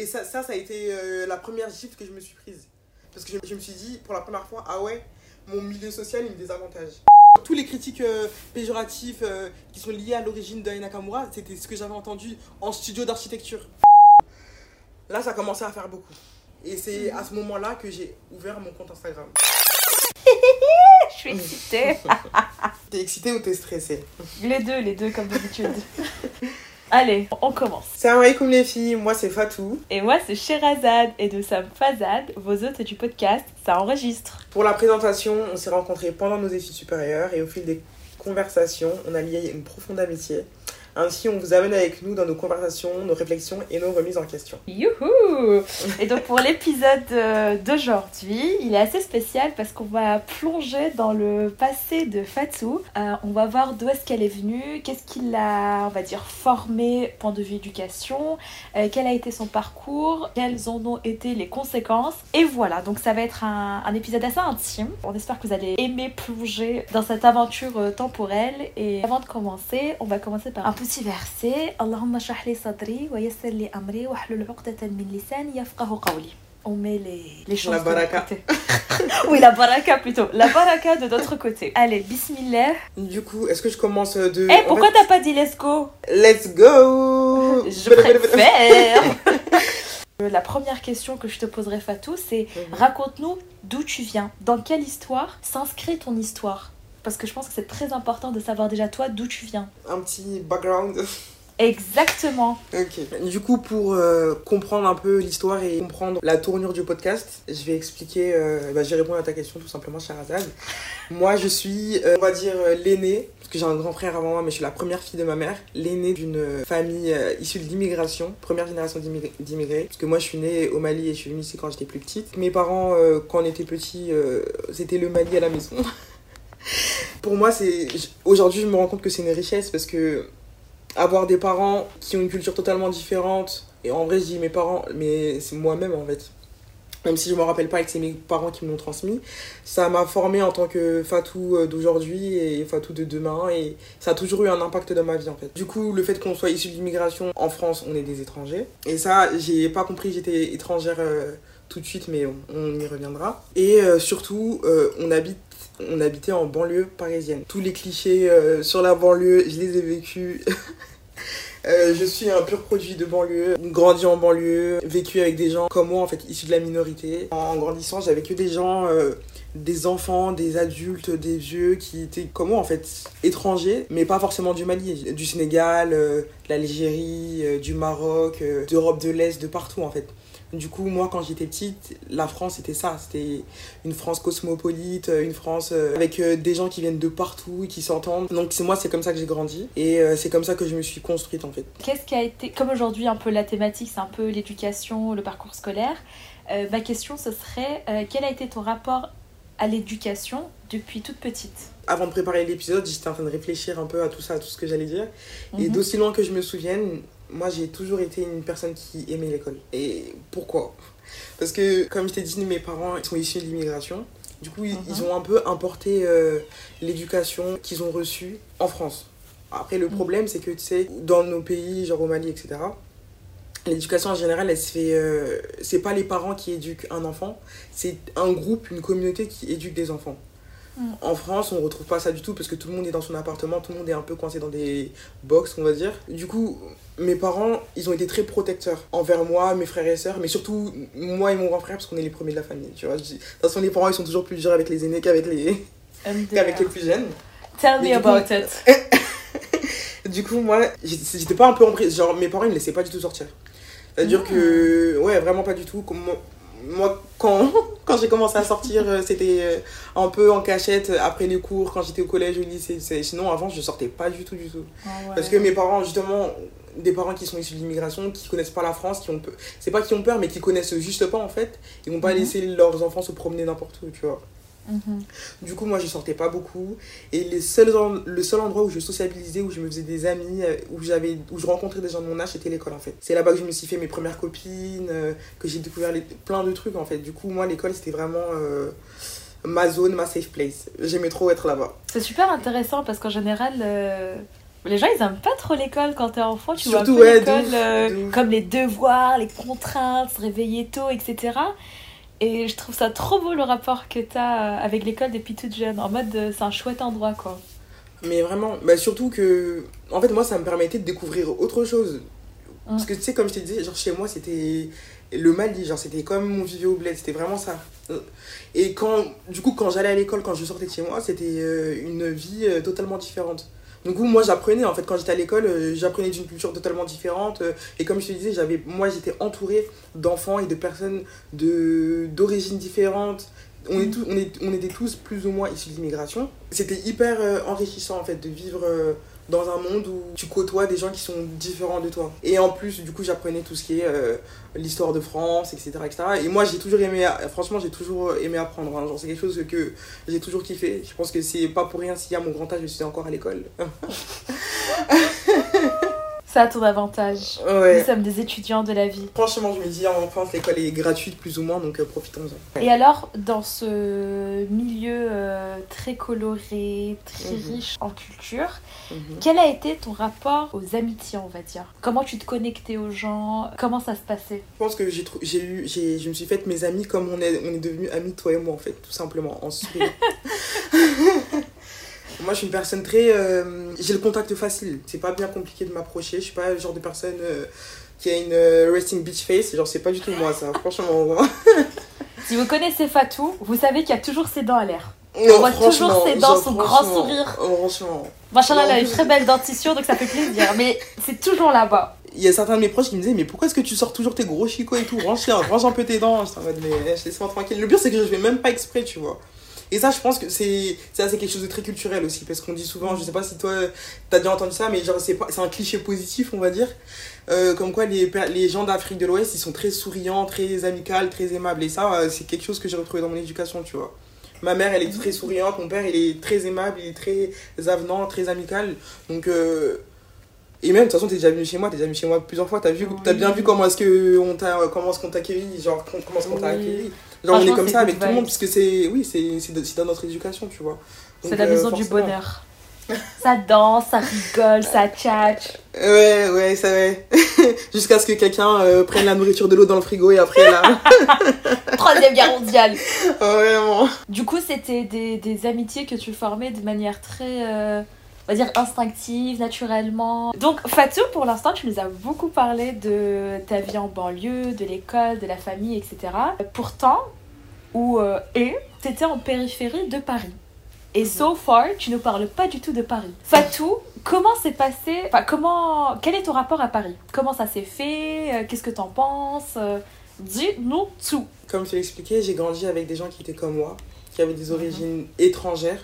Et ça, ça, ça a été euh, la première gifle que je me suis prise. Parce que je, je me suis dit, pour la première fois, ah ouais, mon milieu social, il me désavantage. Tous les critiques euh, péjoratifs euh, qui sont liés à l'origine d'Aina Nakamura, c'était ce que j'avais entendu en studio d'architecture. Là, ça commençait à faire beaucoup. Et c'est à ce moment-là que j'ai ouvert mon compte Instagram. Je suis excitée. T'es excité ou t'es stressé les deux, les deux comme d'habitude. Allez, on commence. Salam alaikum les filles, moi c'est Fatou. Et moi, c'est Sherazade et nous sommes Fazad, vos hôtes du podcast. Ça enregistre. Pour la présentation, on s'est rencontrés pendant nos études supérieures et au fil des conversations, on a lié une profonde amitié. Ainsi, on vous amène avec nous dans nos conversations, nos réflexions et nos remises en question. Youhou Et donc pour l'épisode euh, d'aujourd'hui, il est assez spécial parce qu'on va plonger dans le passé de Fatou. Euh, on va voir d'où est-ce qu'elle est venue, qu'est-ce qui l'a, on va dire, formée point de vue éducation, euh, quel a été son parcours, quelles en ont été les conséquences. Et voilà, donc ça va être un, épisode assez intime. On espère que vous allez aimer plonger dans cette aventure temporelle. Et avant de commencer, on va commencer par un petit verset. Allahumma shrah li sadri wa yassir li amri wa hlul 'uqdatan min lisani yafqahu qawli. On met les, les choses La baraka. côté. oui, la baraka plutôt. La baraka de notre côté. Allez, bismillah. Du coup, est-ce que je commence de... Eh, en pourquoi t'as pas dit let's go? Let's go Je préfère. La première question que je te poserai, Fatou, c'est Mhm. raconte-nous d'où tu viens. Dans quelle histoire s'inscrit ton histoire? Parce que je pense que c'est très important de savoir déjà toi d'où tu viens. Un petit background. Exactement. Ok. Du coup, pour euh, comprendre un peu l'histoire et comprendre la tournure du podcast, je vais expliquer, euh, bah, je vais répondre à ta question tout simplement, Sherazade. moi, je suis, euh, on va dire, l'aînée, parce que j'ai un grand frère avant moi, mais je suis la première fille de ma mère, l'aînée d'une famille issue de l'immigration, première génération d'immig- d'immigrés. Parce que moi, je suis née au Mali et je suis venue ici quand j'étais plus petite. Mes parents, quand on était petits, c'était le Mali à la maison. Pour moi, c'est aujourd'hui, je me rends compte que c'est une richesse parce que avoir des parents qui ont une culture totalement différente, et en vrai, je dis mes parents, mais c'est moi-même en fait. Même si je me rappelle pas que c'est mes parents qui me l'ont transmis, ça m'a formé en tant que Fatou euh, d'aujourd'hui et Fatou de demain, et ça a toujours eu un impact dans ma vie en fait. Du coup, le fait qu'on soit issu de l'immigration en France, on est des étrangers, et ça, j'ai pas compris, j'étais étrangère euh, tout de suite, mais on, y reviendra. Et euh, surtout, on habite on habitait en banlieue parisienne. Tous les clichés euh, sur la banlieue, je les ai vécus. Euh, je suis un pur produit de banlieue, grandi en banlieue, vécu avec des gens comme moi en fait, issus de la minorité. En grandissant, j'avais que des gens, euh, des enfants, des adultes, des vieux qui étaient comme moi en fait, étrangers, mais pas forcément du Mali, du Sénégal, de l'Algérie, du Maroc, d'Europe de l'Est, de partout en fait. Du coup, moi, quand j'étais petite, la France, c'était ça. C'était une France cosmopolite, une France euh, avec euh, des gens qui viennent de partout et qui s'entendent. Donc, c'est moi, c'est comme ça que j'ai grandi. Et euh, c'est comme ça que je me suis construite, en fait. Qu'est-ce qui a été, comme aujourd'hui un peu la thématique, c'est un peu l'éducation, le parcours scolaire. euh, ma question ce serait euh, quel a été ton rapport à l'éducation depuis toute petite? Avant de préparer l'épisode, j'étais en train de réfléchir un peu à tout ça, à tout ce que j'allais dire. Et Mhm. d'aussi loin que je me souvienne, moi, j'ai toujours été une personne qui aimait l'école. Et pourquoi? Parce que, comme je t'ai dit, mes parents sont issus de l'immigration. Du coup, ils, Mhm. ils ont un peu importé euh, l'éducation qu'ils ont reçue en France. Après, le Mhm. problème, c'est que, tu sais, dans nos pays, genre au Mali, etc., l'éducation en général, elle se fait. euh, c'est pas les parents qui éduquent un enfant, c'est un groupe, une communauté qui éduque des enfants. Mhm. En France, on retrouve pas ça du tout parce que tout le monde est dans son appartement, tout le monde est un peu coincé dans des box, on va dire. Du coup, mes parents, ils ont été très protecteurs envers moi, mes frères et sœurs, mais surtout moi et mon grand frère parce qu'on est les premiers de la famille, tu vois. De toute façon, les parents, ils sont toujours plus durs avec les aînés qu'avec les, qu'avec les plus jeunes. Tell Mais me coup- about it. Du coup, moi, j'étais pas un peu en prise. Genre, mes parents, ils me laissaient pas du tout sortir. C'est-à-dire Ah. que, ouais, vraiment pas du tout. Comme moi, quand, quand j'ai commencé à sortir, euh, c'était euh, un peu en cachette euh, après les cours, quand j'étais au collège, au lycée. Sinon, avant, je sortais pas du tout, du tout. Ah ouais. Parce que mes parents, justement, des parents qui sont issus de l'immigration, qui connaissent pas la France, qui ont peur. C'est pas qui ont peur, mais qui connaissent juste pas, en fait. Ils vont pas Mhm. laisser leurs enfants se promener n'importe où, tu vois. Mhm. Du coup, moi, je sortais pas beaucoup. Et les seuls en- le seul endroit où je sociabilisais, où je me faisais des amis, euh, où, j'avais, où je rencontrais des gens de mon âge, c'était l'école, en fait. C'est là-bas que je me suis fait mes premières copines, euh, que j'ai découvert les- plein de trucs, en fait. Du coup, moi, l'école, c'était vraiment euh, ma zone, ma safe place. J'aimais trop être là-bas. C'est super intéressant parce qu'en général, euh, les gens ils aiment pas trop l'école quand t'es enfant, tu Surtout, vois ouais, l'école euh, comme les devoirs, les contraintes, se réveiller tôt, etc. Et je trouve ça trop beau le rapport que t'as euh, avec l'école depuis toute jeune, en mode euh, c'est un chouette endroit quoi. Mais vraiment, bah surtout que. En fait, moi, ça me permettait de découvrir autre chose. Parce que tu sais, comme je t'ai dit, genre chez moi, c'était le Mali, genre c'était comme mon vivait au bled, c'était vraiment ça. Et quand, du coup, quand j'allais à l'école, quand je sortais de chez moi, c'était une vie totalement différente. Du coup, moi, j'apprenais, en fait, quand j'étais à l'école, euh, j'apprenais d'une culture totalement différente. euh, et comme je te disais, j'avais, moi, j'étais entourée d'enfants et de personnes d'origines différentes. On, est on, était tous plus ou moins issus de l'immigration. C'était hyper euh, enrichissant, en fait, de vivre dans un monde où tu côtoies des gens qui sont différents de toi. Et en plus, du coup, j'apprenais tout ce qui est euh, l'histoire de France, etc., etc. Et moi, j'ai toujours aimé, franchement, j'ai toujours aimé apprendre. hein. Genre, c'est quelque chose que j'ai toujours kiffé. Je pense que c'est pas pour rien si à mon grand âge, je suis encore à l'école. C'est à ton avantage. ouais. Nous sommes des étudiants de la vie. Franchement, je me dis, en France, l'école est gratuite, plus ou moins, donc euh, profitons-en. Et alors, dans ce milieu euh, très coloré, très Mhm. riche en culture, Mhm. quel a été ton rapport aux amitiés, on va dire? Comment tu te connectais aux gens? Comment ça se passait? Je pense que j'ai trou- j'ai eu j'ai je me suis faite mes amis comme on est on est devenus amis toi et moi en fait tout simplement en. moi je suis une personne très euh, j'ai le contact facile. C'est pas bien compliqué de m'approcher. Je suis pas le genre de personne euh, qui a une euh, resting beach face. Genre c'est pas du tout moi ça. Franchement Si vous connaissez Fatou, vous savez qu'il y a toujours ses dents à l'air. Non, voit toujours ses dents, son grand sourire. oh, franchement. Machallah, elle a une très belle dentition, donc ça fait plaisir. Mais c'est toujours là-bas. il y a certains de mes proches qui me disaient mais pourquoi est-ce que tu sors toujours tes gros chicots et tout? Range, range un peu tes dents. J'étais en mode mais eh, laisse-moi tranquille. Le pire c'est que je fais même pas exprès tu vois et ça je pense que c'est ça c'est quelque chose de très culturel aussi parce qu'on dit souvent je sais pas si toi t'as déjà entendu ça mais genre c'est un cliché positif on va dire Euh, comme quoi les, les gens d'Afrique de l'Ouest ils sont très souriants très amicales très aimables et ça euh, c'est quelque chose que j'ai retrouvé dans mon éducation tu vois Ma mère, elle est très souriante, mon père, il est très aimable, il est très avenant, très amical. Donc, euh, et même, de toute façon, t'es déjà venu chez moi, t'es déjà venu chez moi plusieurs fois, t'as vu, t'as bien vu comment est-ce que on t'a, comment est-ce qu'on t'a accueilli, genre, com- comment est-ce qu'on t'a accueilli. Genre, on est comme ça avec tout le monde, parce que c'est, oui, c'est, dans notre éducation, tu vois. C'est la euh, maison du bonheur. Ça danse, ça rigole, ça tchatche. Ouais, ouais, ça va. Jusqu'à ce que quelqu'un euh, prenne la nourriture de l'eau dans le frigo et après, là. Troisième guerre mondiale. Vraiment. Du coup, c'était des, des amitiés que tu formais de manière très, euh, on va dire, instinctive, naturellement. Donc, Fatou, pour l'instant, tu nous as beaucoup parlé de ta vie en banlieue, de l'école, de la famille, etc. Pourtant, ou euh, et, t'étais en périphérie de Paris. Et so far, tu ne parles pas du tout de Paris. Fatou, comment s'est passé, enfin, comment, quel est ton rapport à Paris? Comment ça s'est fait? Euh, Qu'est-ce que t'en penses? Euh, Dis-nous tout. Comme je t'ai expliqué, j'ai grandi avec des gens qui étaient comme moi, qui avaient des origines étrangères.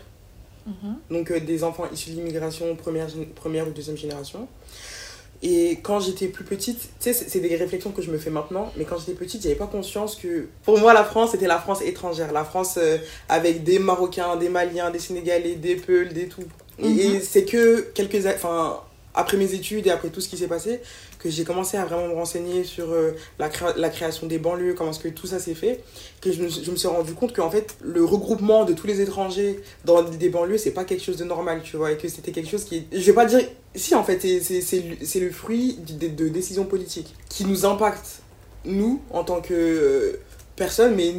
Mhm. donc euh, des enfants issus de l'immigration première, première ou deuxième génération. Et quand j'étais plus petite, tu sais, c'est des réflexions que je me fais maintenant, mais quand j'étais petite, j'avais pas conscience que pour moi, la France, c'était la France étrangère. La France euh, avec des Marocains, des Maliens, des Sénégalais, des Peuls, des tout. Et- Mhm. Et c'est que quelques. Enfin, après mes études et après tout ce qui s'est passé, que j'ai commencé à vraiment me renseigner sur euh, la, la création des banlieues, comment est-ce que tout ça s'est fait, que je me, je me suis rendu compte qu'en fait, le regroupement de tous les étrangers dans des banlieues, c'est pas quelque chose de normal, tu vois, et que c'était quelque chose qui. Je vais pas dire. Si, en fait, c'est- le- fruit de, décisions politiques qui nous impactent, nous, en tant que. euh, personne, mais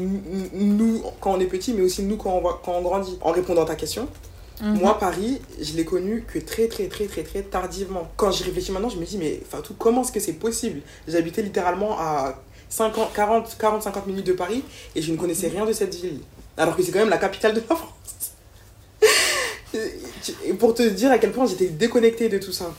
nous, quand on est petit, mais aussi nous quand on, quand on grandit. En répondant à ta question, Mhm. moi, Paris, je l'ai connu que très, très, très, très, très tardivement. Quand j'y réfléchis maintenant, je me dis, mais Fatou, comment est-ce que c'est possible? J'habitais littéralement à 50, 40, 40, 50 minutes de Paris et je ne connaissais rien de cette ville. Alors que c'est quand même la capitale de la France. Et pour te dire à quel point j'étais déconnectée de tout ça.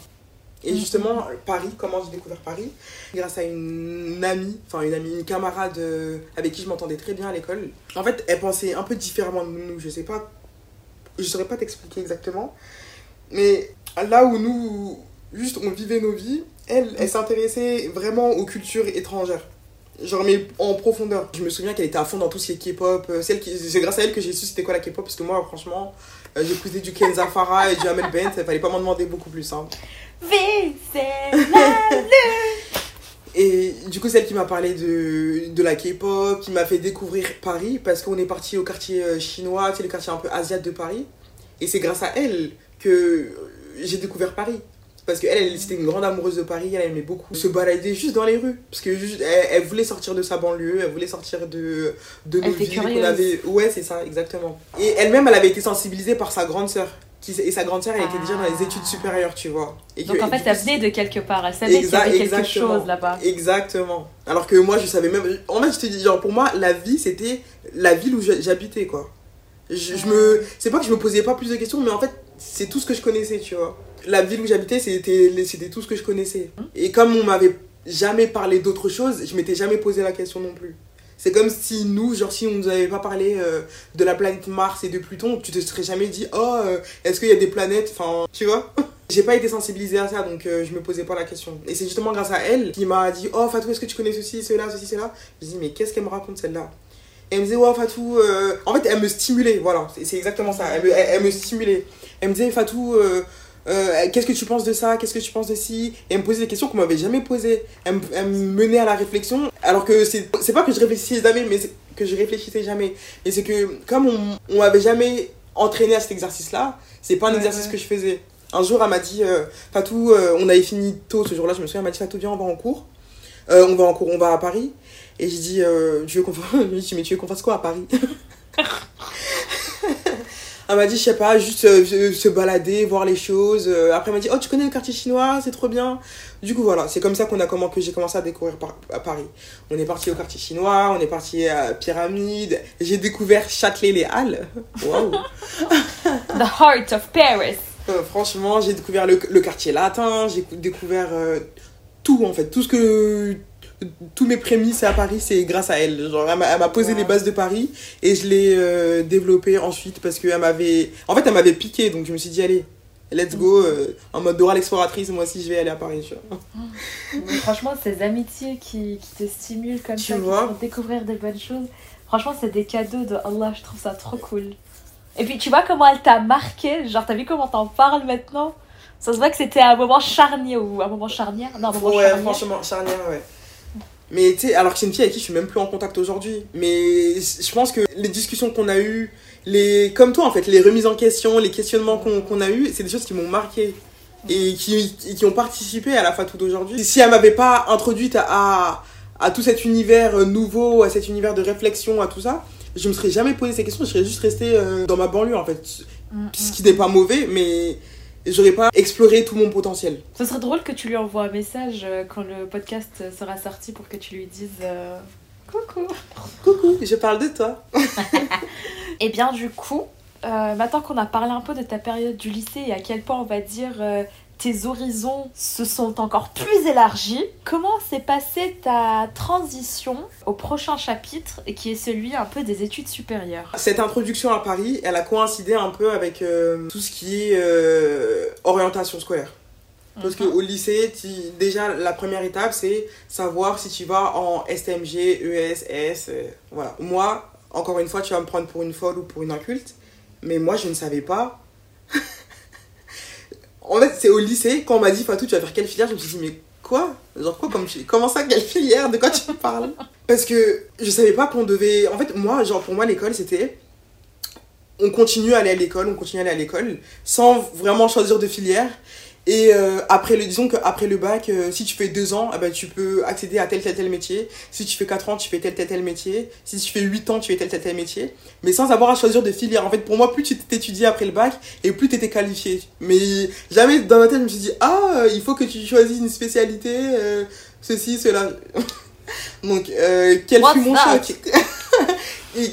Et Mhm. justement, Paris, comment j'ai découvert Paris? Grâce à une amie, enfin une amie, une camarade euh, avec qui je m'entendais très bien à l'école. En fait, elle pensait un peu différemment de nous, je sais pas, je saurais pas t'expliquer exactement. Mais là où nous, juste on vivait nos vies, elle, elle s'intéressait vraiment aux cultures étrangères. Genre, mais en profondeur. Je me souviens qu'elle était à fond dans tout ce qui est K-pop. euh, C'est grâce à elle que j'ai su c'était quoi la K-pop, parce que moi, franchement, euh, j'écoutais du Kenza Farah et du Amel Bent, il fallait pas m'en demander beaucoup plus. Hein. Et du coup, celle qui m'a parlé de, de la K-pop, qui m'a fait découvrir Paris, parce qu'on est parti au quartier euh, chinois, sais, le quartier un peu asiatique de Paris. Et c'est grâce à elle que j'ai découvert Paris. parce qu'elle, elle, c'était une grande amoureuse de Paris, elle aimait beaucoup se balader juste dans les rues. Parce que juste, elle, elle voulait sortir de sa banlieue, elle voulait sortir de, de nos villes qu'on curieuse. avait. Ouais, c'est ça, exactement. Et elle-même, elle avait été sensibilisée par sa grande sœur. Qui, et sa grande sœur, elle était déjà dans les Ah. études supérieures, tu vois. Et Donc que- en fait, elle venait de quelque part. Elle savait qu'il y avait quelque chose là-bas. Exactement. Alors que moi, je savais même. En fait, je te dis, genre, pour moi, la vie, c'était la ville où j'habitais, quoi. Je, je me. C'est pas que je me posais pas plus de questions, mais en fait, c'est tout ce que je connaissais, tu vois. La ville où j'habitais, c'était tout ce que je connaissais. Et comme on m'avait jamais parlé d'autre chose, je m'étais jamais posé la question non plus. C'est comme si nous, genre, si on nous avait pas parlé euh, de la planète Mars et de Pluton, tu te serais jamais dit, oh, euh, est-ce qu'il y a des planètes Enfin, tu vois? J'ai pas été sensibilisée à ça, donc euh, je me posais pas la question. Et c'est justement grâce à elle qui m'a dit Oh, Fatou, est-ce que tu connais ceci, cela, ceci, cela? Je dis Mais qu'est-ce qu'elle me raconte celle-là? Et elle me disait Ouais, Fatou. En fait, elle me stimulait, voilà, c'est c'est exactement ça. Elle me, elle, elle me stimulait. Elle me disait Fatou. Euh, euh, qu'est-ce que tu penses de ça? Qu'est-ce que tu penses de ci? Et elle me posait des questions qu'on m'avait jamais posées. Elle, me- elle me menait à la réflexion. Alors que c'est pas que je réfléchissais jamais, mais que je réfléchissais jamais. Mais c'est que comme on, on m'avait jamais entraîné à cet exercice-là, c'est pas un Ouais, exercice ouais. que je faisais. Un jour, elle m'a dit, euh, Fatou, euh, on avait fini tôt ce jour-là, je me souviens, elle m'a dit, Fatou, viens, on va en cours. Euh, on va en cours, on va à Paris. Et dit, euh, tu veux qu'on fasse... je lui ai dit, mais tu veux qu'on fasse quoi à Paris? Elle m'a dit, je sais pas, juste euh, se- balader, voir les choses. Euh, Après, elle m'a dit, oh, tu connais le quartier chinois, c'est trop bien. Du coup, voilà, c'est comme ça qu'on a comment que j'ai commencé à découvrir par- à Paris. On est parti au quartier chinois, on est parti à Pyramide. J'ai découvert Châtelet-les-Halles. Waouh! The heart of Paris. Euh, franchement, j'ai découvert le, le quartier latin, j'ai cou- découvert euh, tout en fait, tout ce que. Tous mes prémices à Paris, c'est grâce à elle. Genre, elle m'a posé Wow. les bases de Paris et je l'ai euh, développé ensuite parce qu'elle m'avait. En fait, elle m'avait piqué donc je me suis dit, allez, let's go, euh, en mode Dora l'exploratrice, moi aussi je vais aller à Paris. Tu vois. Mais franchement, ces amitiés qui, qui te stimulent comme Tu ça, vois. font découvrir des bonnes choses, franchement, c'est des cadeaux de Allah. Je trouve ça trop cool. Et puis, tu vois comment elle t'a marqué? Genre, t'as vu comment t'en parles maintenant? Ça se voit que c'était un moment charnier ou un moment charnière? Non, un moment Ouais, charnière. franchement, charnière, ouais. Mais tu sais, alors que c'est une fille avec qui je suis même plus en contact aujourd'hui. Mais je pense que les discussions qu'on a eues, les, comme toi en fait, les remises en question, les questionnements qu'on qu'on a eus, c'est des choses qui m'ont marqué. Et qui, et qui ont participé à la Fatou d'aujourd'hui. Si elle m'avait pas introduite à, à, à tout cet univers euh, nouveau, à cet univers de réflexion, à tout ça, je me serais jamais posé ces questions, je serais juste restée euh, dans ma banlieue en fait. Mm, Ce mm. qui n'est pas mauvais, mais j'aurais pas exploré tout mon potentiel. Ce serait drôle que tu lui envoies un message euh, quand le podcast sera sorti pour que tu lui dises euh, coucou. Coucou, je parle de toi. Et bien du coup, euh, maintenant qu'on a parlé un peu de ta période du lycée et à quel point on va dire euh, tes horizons se sont encore plus élargis, comment s'est passée ta transition au prochain chapitre qui est celui un peu des études supérieures? Cette introduction à Paris, elle a coïncidé un peu avec euh, tout ce qui est euh, orientation scolaire. Parce Mhm. qu'au lycée, tu- déjà, la première étape, c'est savoir si tu vas en STMG, ES, S. euh, voilà. Moi, encore une fois, tu vas me prendre pour une folle ou pour une inculte. Mais moi, je ne savais pas. en fait, c'est au lycée, quand on m'a dit, Fatou, tu vas faire quelle filière Je me suis dit, mais quoi? Genre quoi comme, Comment ça, quelle filière De quoi tu me parles? Parce que je savais pas qu'on devait. En fait, moi, genre, pour moi, l'école, c'était. On continue à aller à l'école, on continue à aller à l'école, sans vraiment choisir de filière. Et euh, après le, disons qu'après le bac, euh, si tu fais deux ans, eh ben, tu peux accéder à tel tel tel métier. Si tu fais quatre ans, tu fais tel tel tel métier. Si tu fais huit ans, tu fais tel tel tel métier. Mais sans avoir à choisir de filière. En fait, pour moi, plus tu t'étudies après le bac, et plus tu étais qualifié. Mais jamais dans ma tête, je me suis dit, ah, il faut que tu choisisses une spécialité, euh, ceci, cela. Donc, euh, quel What's fut mon that? choc? Et,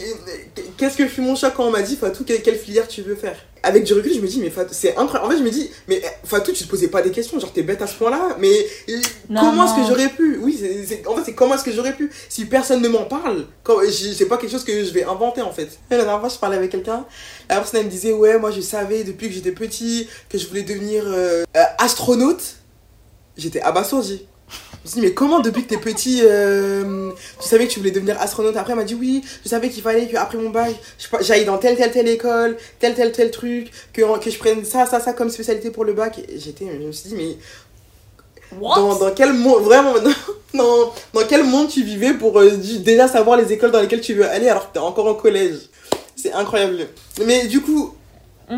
Qu'est-ce que fut mon choc quand on m'a dit, Fatou, quelle, quelle filière tu veux faire? Avec du recul, je me dis, mais Fatou, c'est incroyable. En fait, je me dis, mais eh, Fatou, tu te posais pas des questions, genre t'es bête à ce point-là, mais euh, Non, comment est-ce que j'aurais pu? Oui, c'est- en fait, c'est comment est-ce que j'aurais pu? Si personne ne m'en parle, c'est pas quelque chose que je vais inventer en fait. La dernière fois, je parlais avec quelqu'un, la personne elle me disait, ouais, moi je savais depuis que j'étais petit que je voulais devenir euh, euh, astronaute. J'étais abasourdi. Je me suis dit, mais comment depuis que t'es petit, euh, tu savais que tu voulais devenir astronaute Après, elle m'a dit, oui, je savais qu'il fallait qu'après mon bac, j'aille dans telle, telle, telle école, tel, tel, tel truc, que, que je prenne ça, ça, ça comme spécialité pour le bac. J'étais, je me suis dit, mais dans, dans quel monde, vraiment, dans, dans quel monde tu vivais pour euh, déjà savoir les écoles dans lesquelles tu veux aller alors que t'es encore au collège? C'est incroyable. Mais du coup,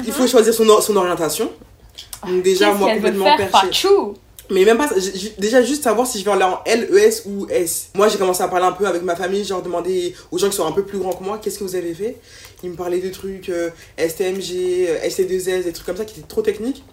il faut choisir son, or- son orientation. Donc déjà, Qu'est-ce moi, complètement perché. Mais même pas, déjà juste savoir si je vais aller en L, ES ou S. Moi j'ai commencé à parler un peu avec ma famille, genre demander aux gens qui sont un peu plus grands que moi, qu'est-ce que vous avez fait Ils me parlaient de trucs euh, STMG, euh, ST2S, des trucs comme ça qui étaient trop techniques.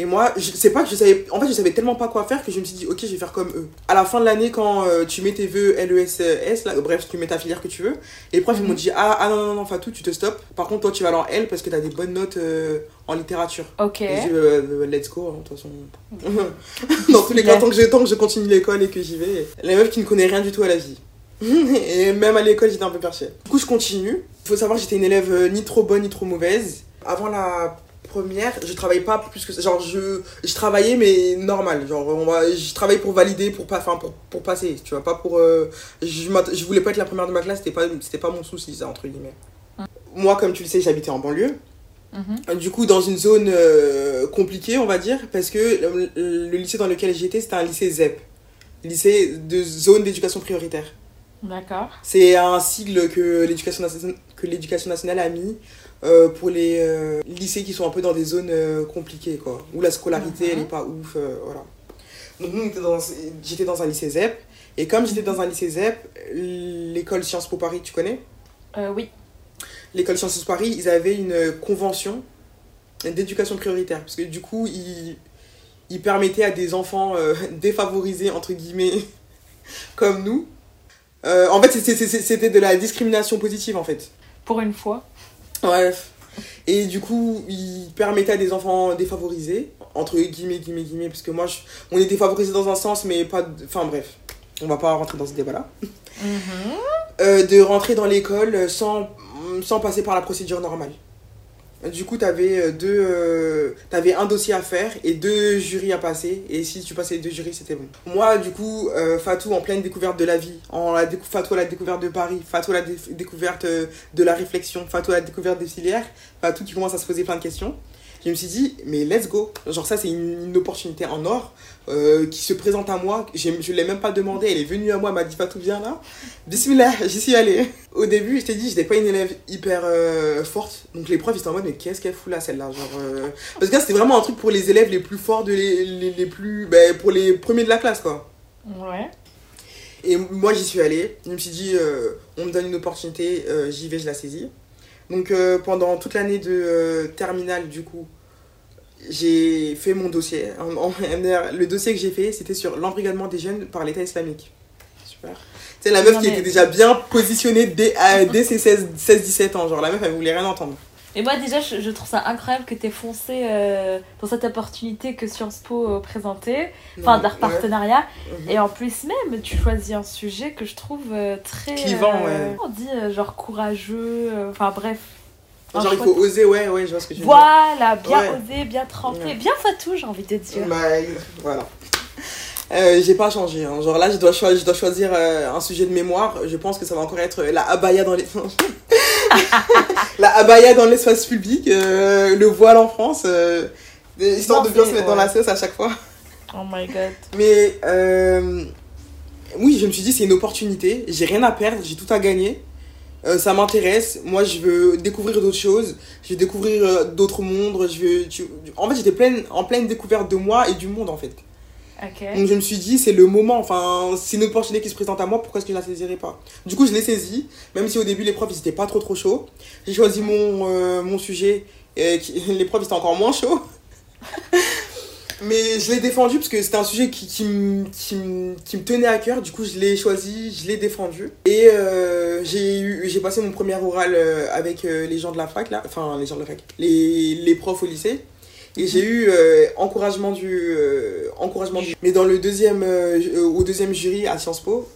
Et moi, je sais pas que je savais, en fait je savais tellement pas quoi faire que je me suis dit ok je vais faire comme eux. À la fin de l'année quand euh, tu mets tes vœux LES, S, là, bref tu mets ta filière que tu veux, les profs ils Mhm. m'ont dit ah, ah non non non Fatou tu te stops, par contre toi tu vas aller en L parce que t'as des bonnes notes euh, en littérature. Ok. Et dit, euh, euh, let's go, hein, de toute façon. Dans tous les cas, tant que, je, tant que je continue l'école et que j'y vais. La meuf qui ne connaît rien du tout à la vie. et même à l'école, j'étais un peu perchée. Du coup, je continue. Il faut savoir que j'étais une élève ni trop bonne ni trop mauvaise. Avant la première, je travaillais pas plus que ça. Genre, je, je travaillais, mais normal. Genre, on va, je travaillais pour valider, pour, pas, enfin, pour, pour passer. Tu vois, pas pour. euh, je, je voulais pas être la première de ma classe, c'était pas, c'était pas mon souci, ça, entre guillemets. Moi, comme tu le sais, j'habitais en banlieue. Mhm. Du coup, dans une zone euh, compliquée, on va dire, parce que le, le lycée dans lequel j'étais, c'était un lycée ZEP, lycée de zone d'éducation prioritaire. D'accord. C'est un sigle que l'éducation nationale a mis euh, pour les euh, lycées qui sont un peu dans des zones euh, compliquées, quoi, où la scolarité, Mhm. elle est pas ouf, voilà. Donc nous, j'étais dans un lycée ZEP, et comme j'étais dans un lycée ZEP, l'école Sciences Po Paris, tu connais? Oui. l'école Sciences Po Paris, ils avaient une convention d'éducation prioritaire. Parce que du coup, ils, ils permettaient à des enfants défavorisés, entre guillemets, comme nous. En fait, c'était de la discrimination positive, en fait. Pour une fois. Bref. Et du coup, ils permettaient à des enfants défavorisés, entre guillemets, guillemets, guillemets, parce que moi, je- on est défavorisés dans un sens, mais pas... de- Enfin, bref. On va pas rentrer dans ce débat-là. Mhm. Euh, de rentrer dans l'école sans, sans passer par la procédure normale. Du coup, tu avais, deux, euh, t'avais un dossier à faire et deux jurys à passer. Et si tu passais les deux jurys, c'était bon. Moi, du coup, euh, Fatou, en pleine découverte de la vie, en la Fatou à la découverte de Paris, Fatou à la dé- découverte euh, de la réflexion, Fatou à la découverte des filières, Fatou qui commence à se poser plein de questions. Je me suis dit, mais let's go. Genre, ça, c'est une, une opportunité en or euh, qui se présente à moi. Je ne l'ai même pas demandé. Elle est venue à moi, elle m'a dit, Fatou, viens là. Bismillah, j'y suis allée. Au début, je t'ai dit, j'étais pas une élève hyper euh, forte. Donc les profs, ils étaient en mode, mais qu'est-ce qu'elle fout là, celle-là? Genre, euh, Parce que là, c'était vraiment un truc pour les élèves les plus forts, de les, les, les plus. ben, pour les premiers de la classe, quoi. Ouais. Et moi, j'y suis allée. Je me suis dit, on me donne une opportunité, j'y vais, je la saisis. Donc euh, pendant toute l'année de euh, terminale, du coup, j'ai fait mon dossier. En- en- le dossier que j'ai fait, c'était sur l'embrigadement des jeunes par l'État islamique. Super. C'est la meuf qui était déjà bien positionnée dès, à- dès ses 16-17 ans. Genre, la meuf, elle voulait rien entendre. Et moi déjà, je, je trouve ça incroyable que t'aies foncé euh, dans cette opportunité que Sciences Po euh, présentait, enfin d'un ouais. partenariat. Mhm. Et en plus même, tu choisis un sujet que je trouve euh, très... Clivant, euh, ouais. On dit genre courageux, enfin bref. Genre, il faut oser, ouais, ouais, je vois ce que tu veux dire. Voilà, bien Ouais. osé, bien trempé, Ouais. bien fatou, j'ai envie de dire. Bah, voilà. Euh, j'ai pas changé. hein. Genre là, je dois, je dois choisir euh, un sujet de mémoire. Je pense que ça va encore être la abaya dans les... la abaya dans l'espace public, euh, le voile en France, euh, histoire de bien se mettre dans la sauce à chaque fois. Oh my god. Mais euh, oui, je me suis dit, c'est une opportunité. J'ai rien à perdre, j'ai tout à gagner. Ça m'intéresse. Moi, je veux découvrir d'autres choses. Je veux découvrir d'autres mondes. Je veux, tu- En fait, j'étais pleine, en pleine découverte de moi et du monde, en fait. Donc, je me suis dit, c'est le moment. Enfin, c'est une opportunité qui se présente à moi. Pourquoi est-ce que je la saisirais pas? Du coup, je l'ai saisie. Même si au début, les profs, ils étaient pas trop, trop chauds. J'ai choisi mon, euh, mon sujet. Et qui- les profs, ils étaient encore moins chauds. Mais je l'ai défendu parce que c'était un sujet qui, qui, me- qui, me- tenait à cœur. Du coup, je l'ai choisi, je l'ai défendu. Et euh, j'ai passé mon premier oral euh, avec euh, les gens de la fac, là. Enfin, les gens de la fac. Les, les profs au lycée. Et j'ai eu euh, encouragement, du, euh, encouragement du. Mais dans le deuxième, euh, au deuxième jury à Sciences Po,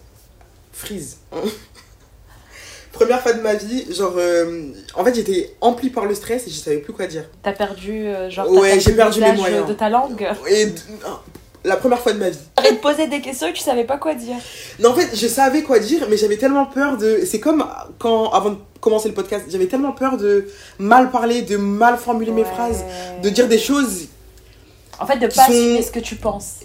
freeze. Première fois de ma vie, genre. en fait, j'étais emplie par le stress et je savais plus quoi dire. T'as perdu, genre, Ouais, j'ai perdu mes moyens. de ta langue. Et d- la première fois de ma vie. T'arrêtes de poser des questions et tu savais pas quoi dire. Non, en fait, je savais quoi dire, mais j'avais tellement peur de. C'est comme quand, avant de commencer le podcast, j'avais tellement peur de mal parler, de mal formuler mes phrases, de dire des choses. En fait, de pas sont- assumer ce que tu penses.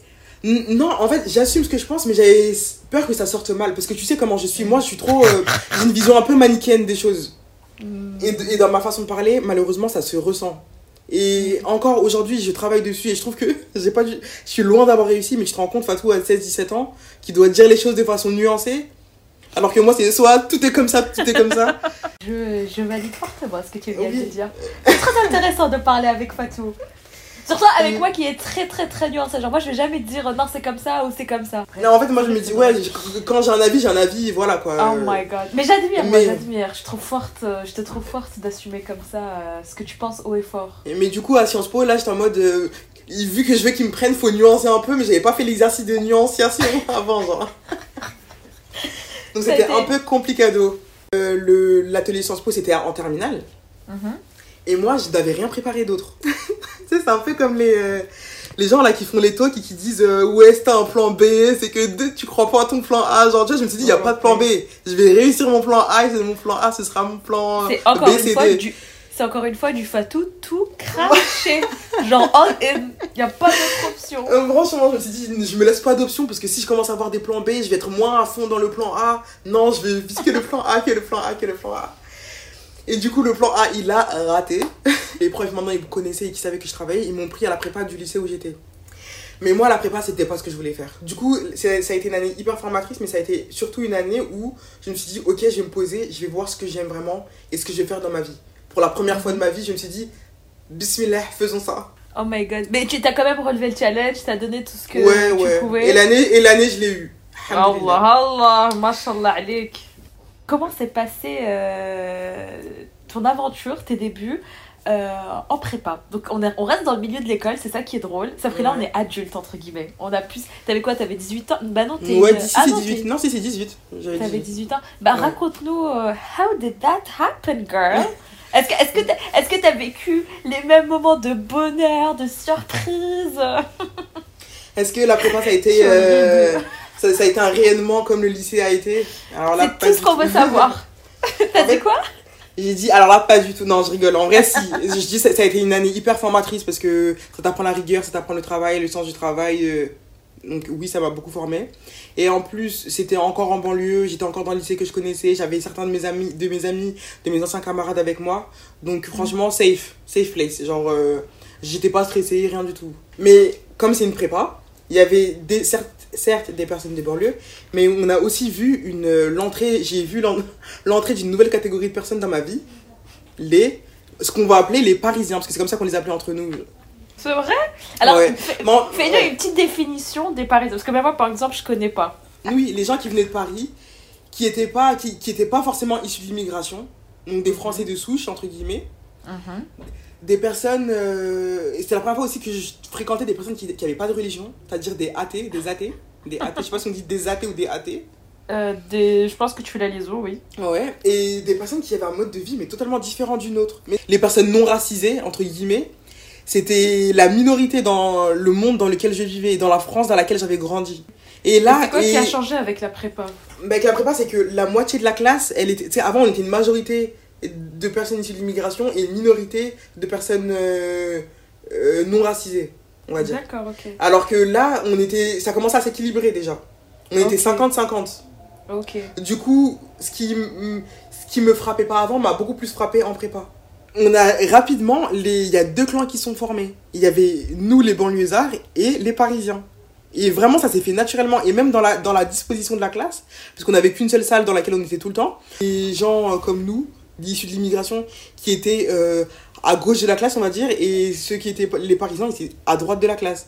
Non, en fait, j'assume ce que je pense, mais j'avais peur que ça sorte mal. Parce que tu sais comment je suis. Moi, je suis trop. euh, J'ai une vision un peu manichéenne des choses. Hmm. Et, dans ma façon de parler, malheureusement, ça se ressent. Et encore aujourd'hui, je travaille dessus et je trouve que j'ai pas, je suis loin d'avoir réussi, mais je te rends compte, Fatou, à 16-17 ans, qui doit dire les choses de façon nuancée. Alors que moi, c'est soit tout est comme ça, tout est comme ça. Je, je valide fortement ce que tu viens Oui. de dire. C'est très intéressant de parler avec Fatou. Surtout avec Mm. moi qui est très très très nuancé. Genre moi je vais jamais te dire euh, non c'est comme ça ou c'est comme ça. Non, en fait, moi, je me dis, ouais, quand j'ai un avis, j'ai un avis, voilà quoi. Oh my god. Mais j'admire, moi mais- j'admire. Je trouve forte, euh, je te trouve forte d'assumer comme ça euh, ce que tu penses haut et fort. Mais du coup, à Sciences Po, là, j'étais en mode. euh, vu que je veux qu'ils me prennent, faut nuancer un peu, mais j'avais pas fait l'exercice de nuanciation avant, genre. Donc c'était un peu complicado. Euh, le- L'atelier Sciences Po, c'était en terminale. Mhm. Et moi, je n'avais rien préparé d'autre. tu sais, c'est un peu comme les, euh, les gens là qui font les talks et qui disent euh, Ouais, c'est un plan B, c'est que tu crois pas à ton plan A. Genre, tu vois, je me suis dit, il n'y a pas de plan B. Je vais réussir mon plan A et c'est mon plan A, ce sera mon plan C'est encore B, une C, fois D. du. C'est encore une fois du Fatou tout craché. Genre all in. Y a pas d'autre option. Euh, franchement, je me suis dit, je me laisse pas d'options parce que si je commence à avoir des plans B, je vais être moins à fond dans le plan A. Non, je vais viser que le plan A, que le plan A, que le plan A. Et du coup, le plan A, il a raté. Les profs, maintenant, ils me connaissaient et qui savaient que je travaillais. Ils m'ont pris à la prépa du lycée où j'étais. Mais moi, la prépa, c'était pas ce que je voulais faire. Du coup, ça a été une année hyper formatrice, mais ça a été surtout une année où je me suis dit, ok, je vais me poser, je vais voir ce que j'aime vraiment et ce que je vais faire dans ma vie. Pour la première fois de ma vie, je me suis dit, Bismillah, faisons ça. Oh my god. Mais tu t'as quand même relevé le challenge, t'as donné tout ce que ouais, tu ouais. pouvais. Et l'année, et l'année, je l'ai eu. Allah, Allah, mashallah alik. Comment s'est passé euh, ton aventure, tes débuts euh, en prépa? Donc on, est, on reste dans le milieu de l'école, c'est ça qui est drôle. Sauf que là on est adulte entre guillemets. On a plus. T'avais quoi T'avais 18 ans? Bah non, t'es. Ouais, une- si, ah c'est non, 18. t'es- Non, si, c'est 18. J'avais T'avais 18. 18 ans. Bah Ouais. raconte-nous, euh, how did that happen, girl? Est-ce que est-ce que t'as est-ce que t'as vécu les mêmes moments de bonheur, de surprise Est-ce que la prépa, ça a été. Euh, ça, ça a été un rayonnement comme le lycée a été Alors là, C'est tout ce qu'on veut savoir. T'as dit quoi J'ai dit, alors là, pas du tout. Non, je rigole. En vrai, si. Je dis, ça, ça a été une année hyper formatrice parce que ça t'apprend la rigueur, ça t'apprend le travail, le sens du travail. euh, Donc, oui, ça m'a beaucoup formé. Et en plus, c'était encore en banlieue. J'étais encore dans le lycée que je connaissais. J'avais certains de mes amis, de mes amis, de mes anciens camarades avec moi. Donc, franchement, safe. Safe place. Genre, euh, j'étais pas stressée, rien du tout. Mais comme c'est une prépa, il y avait des, certes, certes des personnes de banlieue, mais on a aussi vu une euh, l'entrée. J'ai vu l'en- l'entrée d'une nouvelle catégorie de personnes dans ma vie. Les. Ce qu'on va appeler les Parisiens, parce que c'est comme ça qu'on les appelait entre nous. C'est vrai? Alors, Ouais. Bon, fais-nous ouais. une petite définition des Parisiens. Parce que même moi, par exemple, je connais pas. Oui, les gens qui venaient de Paris, qui n'étaient pas, qui, qui étaient pas forcément issus de l'immigration, donc des Français de souche, entre guillemets, des personnes. euh, c'était la première fois aussi que je fréquentais des personnes qui n'avaient pas de religion, c'est-à-dire des athées, des athées. Des athées, je sais pas si on dit des athées ou des athées. Euh, des... Je pense que tu fais la liaison, oui. Ouais, et des personnes qui avaient un mode de vie mais totalement différent du nôtre. Mais les personnes non racisées, entre guillemets, c'était la minorité dans le monde dans lequel je vivais dans la France dans laquelle j'avais grandi. Et là, c'est quoi et... qui a changé avec la prépa Bah, avec la prépa, c'est que la moitié de la classe, elle était. Tu sais, avant, on était une majorité de personnes issues de l'immigration et une minorité de personnes euh, euh, non racisées, on va dire. D'accord, ok. Alors que là, on était, ça commençait à s'équilibrer déjà. On était Ok. 50-50. Ok. Du coup, ce qui, ce qui me frappait pas avant m'a beaucoup plus frappé en prépa. On a rapidement, les- il y a deux clans qui sont formés. Il y avait nous, les banlieusards, et les parisiens. Et vraiment, ça s'est fait naturellement. Et même dans la, disposition de la classe, parce qu'on n'avait qu'une seule salle dans laquelle on était tout le temps, les gens euh, comme nous, issus de l'immigration, qui étaient euh, à gauche de la classe, on va dire, et ceux qui étaient les parisiens, ils étaient à droite de la classe.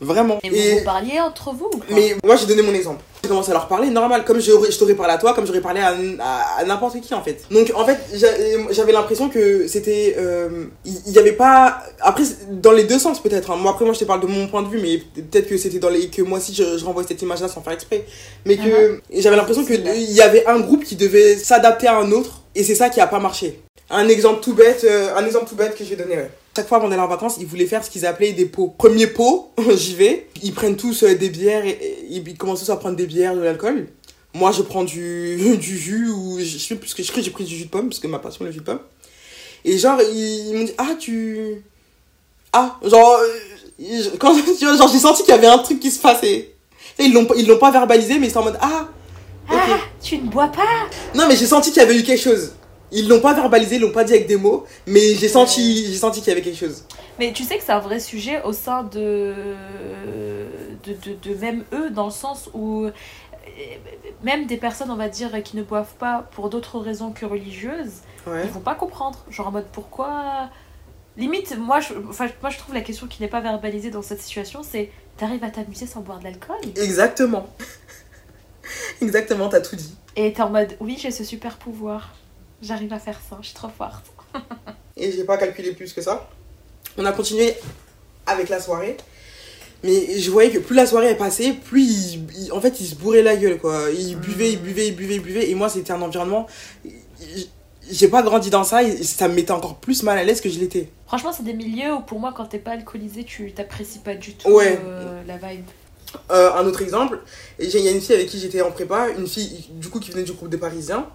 Vraiment. Et vous vous parliez entre vous ou Mais moi, j'ai donné mon exemple. J'ai commencé à leur parler normal, comme je, je t'aurais parlé à toi, comme j'aurais parlé à, à- à n'importe qui en fait. Donc en fait, j'a- j'avais l'impression que c'était. euh, Il il y avait pas. Après, dans les deux sens peut-être. hein. Moi, après, moi, je te parle de mon point de vue, mais peut-être que c'était dans les. que moi aussi, je, je renvoie cette image-là sans faire exprès. Mais que j'avais l'impression qu'il y avait un groupe qui devait s'adapter à un autre, et c'est ça qui a pas marché. Un exemple tout bête, euh, un exemple tout bête que je vais donner, ouais. Chaque fois avant d'aller en vacances, ils voulaient faire ce qu'ils appelaient des pots. Premier pot, j'y vais. Ils prennent tous euh, des bières et, et ils commencent tous à prendre des bières, de l'alcool. Moi, je prends du, du jus ou je sais plus que je j'ai pris du jus de pomme parce que ma passion le jus de pomme. Et genre ils, ils m'ont dit ah tu ah genre euh, ils- quand tu vois, genre j'ai senti qu'il y avait un truc qui se passait. Ils l'ont pas- ils l'ont pas verbalisé mais c'est en mode ah. Ah, tu ne bois pas Non mais j'ai senti qu'il y avait eu quelque chose. Ils l'ont pas verbalisé, ils l'ont pas dit avec des mots, mais j'ai senti, j'ai senti qu'il y avait quelque chose. Mais tu sais que c'est un vrai sujet au sein de, de, de, de même eux, dans le sens où euh, même des personnes, on va dire, qui ne boivent pas pour d'autres raisons que religieuses, Ouais. ils vont pas comprendre. Genre en mode pourquoi? Limite, moi je, enfin, moi je trouve la question qui n'est pas verbalisée dans cette situation, c'est t'arrives à t'amuser sans boire de l'alcool? Exactement. Exactement, t'as tout dit. Et t'es en mode oui, j'ai ce super pouvoir. J'arrive à faire ça, je suis trop forte. Et j'ai pas calculé plus que ça. On a continué avec la soirée. Mais je voyais que plus la soirée est passée, plus il, il- en fait il se bourrait la gueule quoi. Il buvait, il buvait, il buvait, il buvait. Et moi c'était un environnement. J'ai pas grandi dans ça et ça me mettait encore plus mal à l'aise que je l'étais. Franchement, c'est des milieux où pour moi, quand t'es pas alcoolisé, tu t'apprécies pas du tout Ouais. euh, la vibe. Euh, un autre exemple, il y a une fille avec qui j'étais en prépa, une fille du coup qui venait du groupe des Parisiens,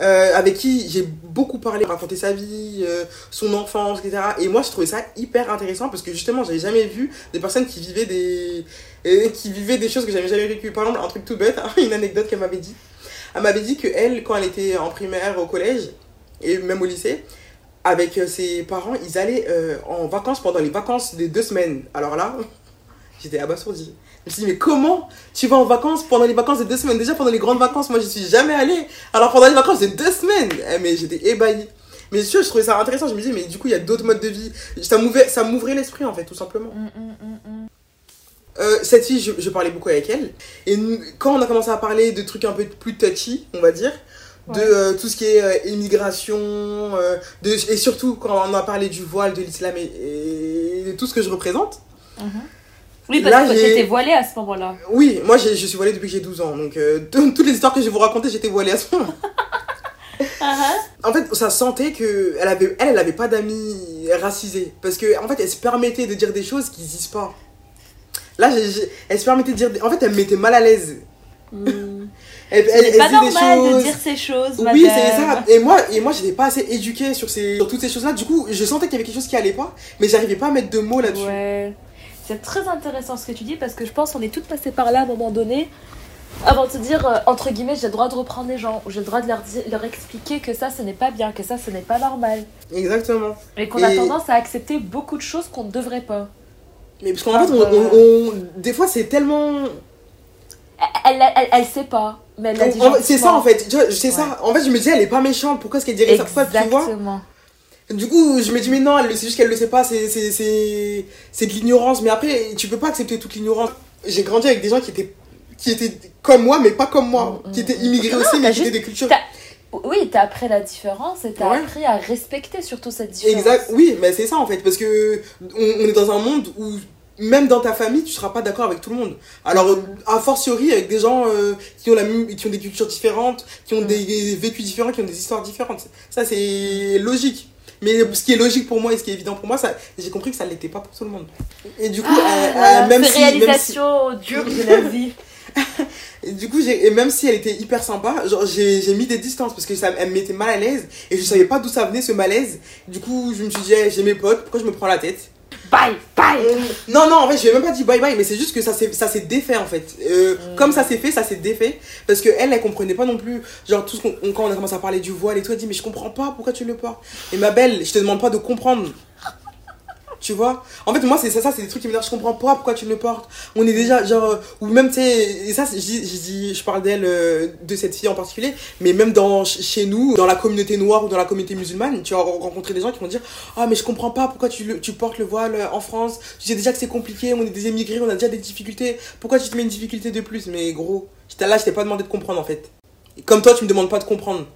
euh, avec qui j'ai beaucoup parlé, raconté sa vie, euh, son enfance, etc. Et moi je trouvais ça hyper intéressant parce que justement j'avais jamais vu des personnes qui vivaient des, qui vivaient des choses que j'avais jamais vécues. Par exemple, un truc tout bête, une anecdote qu'elle m'avait dit. Elle m'avait dit que elle, quand elle était en primaire, au collège et même au lycée, avec euh, ses parents, ils allaient en vacances pendant les vacances des deux semaines. Alors là, j'étais abasourdie. Je me suis dit, mais comment tu vas en vacances pendant les vacances de deux semaines? Déjà pendant les grandes vacances, moi je suis jamais allée. Alors pendant les vacances de deux semaines, eh, mais j'étais ébahie. Mais sûr, je trouvais ça intéressant. Je me disais, mais du coup, il y a d'autres modes de vie. Ça m'ouvrait, ça m'ouvrait l'esprit en fait, tout simplement. Mm, mm, mm. Euh, cette fille, je, je parlais beaucoup avec elle. Et quand on a commencé à parler de trucs un peu plus touchy, on va dire, de euh, tout ce qui est euh, immigration, euh, de, et surtout quand on a parlé du voile, de l'islam et, et de tout ce que je représente. Mhm. Oui, Là, parce que t'étais voilée à ce moment-là. Oui, moi je suis voilée depuis que j'ai 12 ans. Donc euh, toutes les histoires que je vais vous raconter, j'étais voilée à ce moment. En fait, ça sentait que elle avait, elle, elle avait pas d'amis racisés. Parce que en fait, elle se permettait de dire des choses qui disent pas. Là, elle se permettait de dire. En fait, elle me mettait mal à l'aise. Mm. Elle, elle, pas disait des normal de dire ces choses, Oui, c'est ça. Et moi, et moi j'étais pas assez éduquée sur, ces, sur toutes ces choses-là. Du coup, je sentais qu'il y avait quelque chose qui allait pas, mais j'arrivais pas à mettre de mots là-dessus. Ouais. C'est très intéressant ce que tu dis parce que je pense qu'on est toutes passées par là à un moment donné. Avant de se dire, euh, entre guillemets, j'ai le droit de reprendre les gens, ou j'ai le droit de leur, dire- leur expliquer que ça, ce n'est pas bien, que ça, ce n'est pas normal. Exactement. Et qu'on a Et- tendance à accepter beaucoup de choses qu'on ne devrait pas. Mais parce qu'en fait, on, on- on- des fois, c'est tellement. Elle, elle, elle, elle sait pas, mais elle l'a dit C'est ça en fait. C'est ça. En fait, je me disais, elle est pas méchante. Pourquoi est-ce qu'elle dirait ça? Pourquoi, tu vois. Du coup, je me dis, mais non, c'est juste qu'elle le sait pas, c'est, de l'ignorance. Mais après, tu peux pas accepter toute l'ignorance. J'ai grandi avec des gens qui étaient, qui étaient comme moi, mais pas comme moi. Mm, qui mm, étaient mm. immigrés Non, aussi, mais qui juste- étaient des cultures. Oui, t'as appris la différence et t'as Ouais. appris à respecter surtout cette différence. Exact, oui, mais c'est ça en fait, parce que on, on est dans un monde où même dans ta famille, tu seras pas d'accord avec tout le monde. Alors, euh, a fortiori avec des gens euh, qui ont la qui ont des cultures différentes, qui ont Mm. des vécus différents, qui ont des histoires différentes. Ça, c'est logique. Mais ce qui est logique pour moi et ce qui est évident pour moi, ça, j'ai compris que ça l'était pas pour tout le monde. Et du coup, Ah, euh, euh, même, si, même si, de la vie. et du coup, et même si elle était hyper sympa, genre, j'ai, j'ai mis des distances parce que ça, elle me mettait mal à l'aise et je savais pas d'où ça venait ce malaise. Du coup, je me suis dit, eh, j'ai mes potes, pourquoi je me prends la tête? Bye, bye. Non, non, en fait, je vais même pas dit bye bye, mais c'est juste que ça s'est, défait en fait. Euh, Mm. Comme ça s'est fait, ça s'est défait. Parce que elle, comprenait pas non plus. Genre, tout ce qu'on, quand on a commencé à parler du voile et tout, elle dit, mais je comprends pas pourquoi tu le portes? Et ma belle, je te demande pas de comprendre. Tu vois En fait, moi, c'est ça, ça c'est des trucs qui me disent, je comprends pas pourquoi tu le portes. On est déjà, genre, ou même, tu sais, et ça, je dis, je dis, je parle d'elle, euh, de cette fille en particulier, mais même dans, ch- chez nous, dans la communauté noire ou dans la communauté musulmane, tu vas rencontrer des gens qui vont dire, ah, mais je comprends pas pourquoi tu, le- tu portes le voile euh, en France. Tu sais déjà que c'est compliqué, on est des émigrés, on a déjà des difficultés. Pourquoi tu te mets une difficulté de plus? Mais gros, j'étais là, je t'ai pas demandé de comprendre en fait. Comme toi, tu me demandes pas de comprendre.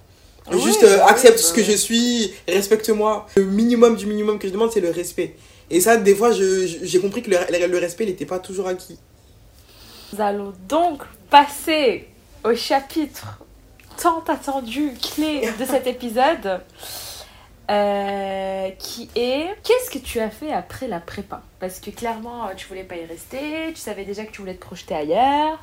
Oui, Juste euh, bah oui, accepte bah ce que oui. je suis, respecte-moi. Le minimum du minimum que je demande, c'est le respect. Et ça, des fois, j'ai compris que le, le respect, n'était pas toujours acquis. Nous allons donc passer au chapitre tant attendu, clé de cet épisode, euh, qui est qu'est-ce que tu as fait après la prépa? Parce que clairement, tu voulais pas y rester, tu savais déjà que tu voulais te projeter ailleurs.